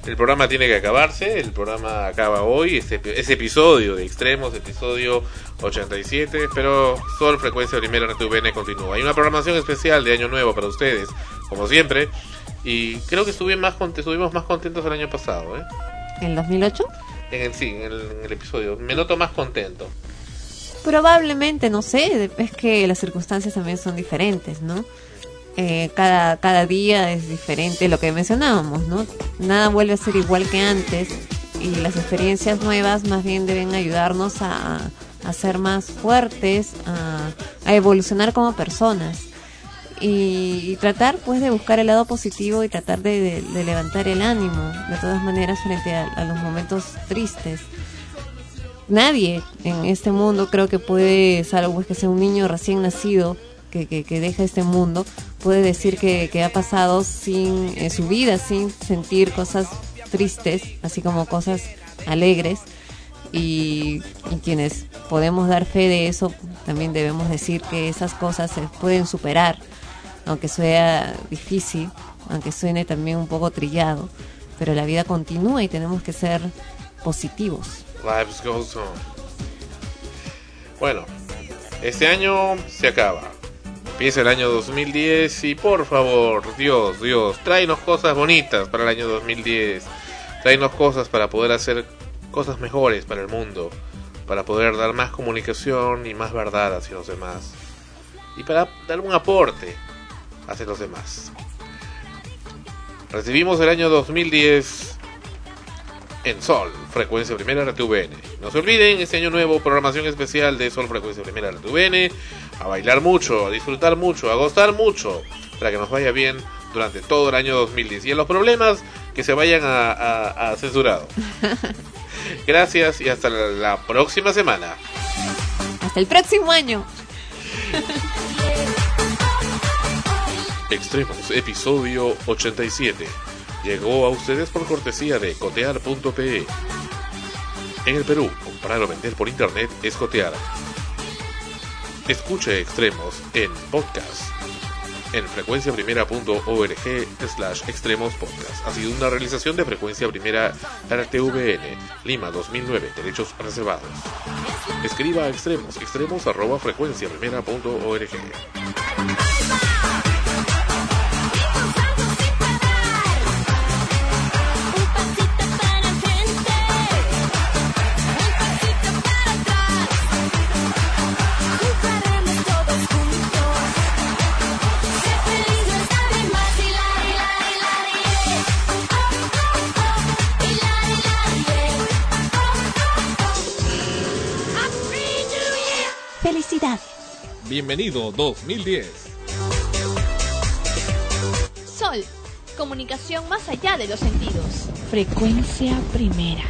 el programa tiene que acabarse. El programa acaba hoy. Ese, ese episodio de Extremos, episodio 87. Pero Sol Frecuencia Primera en TVN continúa. Hay una programación especial de Año Nuevo para ustedes, como siempre. Y creo que estuve más estuvimos más contentos el año pasado, ¿eh? ¿El 2008? En el, sí, en el, en el episodio. Me noto más contento. Probablemente, no sé, es que las circunstancias también son diferentes, ¿no? Eh, cada, cada día es diferente, lo que mencionábamos, ¿no? Nada vuelve a ser igual que antes y las experiencias nuevas más bien deben ayudarnos a, a ser más fuertes, a, a evolucionar como personas y, tratar pues de buscar el lado positivo y tratar de, de- levantar el ánimo de todas maneras frente a- los momentos tristes nadie en este mundo creo que puede, salvo pues, que sea un niño recién nacido que, que, que deja este mundo, puede decir que, que ha pasado sin eh, su vida sin sentir cosas tristes, así como cosas alegres. Y, y quienes podemos dar fe de eso, también debemos decir que esas cosas se pueden superar, aunque sea difícil, aunque suene también un poco trillado, pero la vida continúa y tenemos que ser positivos. Lives goes on. Bueno, este año se acaba. Empieza el año 2010 y por favor, Dios, Dios, tráenos cosas bonitas para el año 2010. Tráenos cosas para poder hacer cosas mejores para el mundo. Para poder dar más comunicación y más verdad hacia los demás. Y para dar un aporte hacia los demás. Recibimos el año 2010 en Sol, Frecuencia Primera RTVN. No se olviden, este año nuevo, programación especial de Sol, Frecuencia Primera RTVN. A bailar mucho, a disfrutar mucho, a gozar mucho, para que nos vaya bien durante todo el año 2010. Y en los problemas, que se vayan a, a- a censurado. (laughs) Gracias y hasta la, la próxima semana. Hasta el próximo año. Extremos, episodio 87. Llegó a ustedes por cortesía de cotear.pe. En el Perú, comprar o vender por internet es cotear. Escuche Extremos en podcast. En frecuenciaprimera.org slash extremos podcast. Ha sido una realización de Frecuencia Primera RTVN, Lima 2009, derechos reservados. Escriba a extremos, extremos arroba frecuenciaprimera.org. Bienvenido 2010. Sol, comunicación más allá de los sentidos. Frecuencia primera.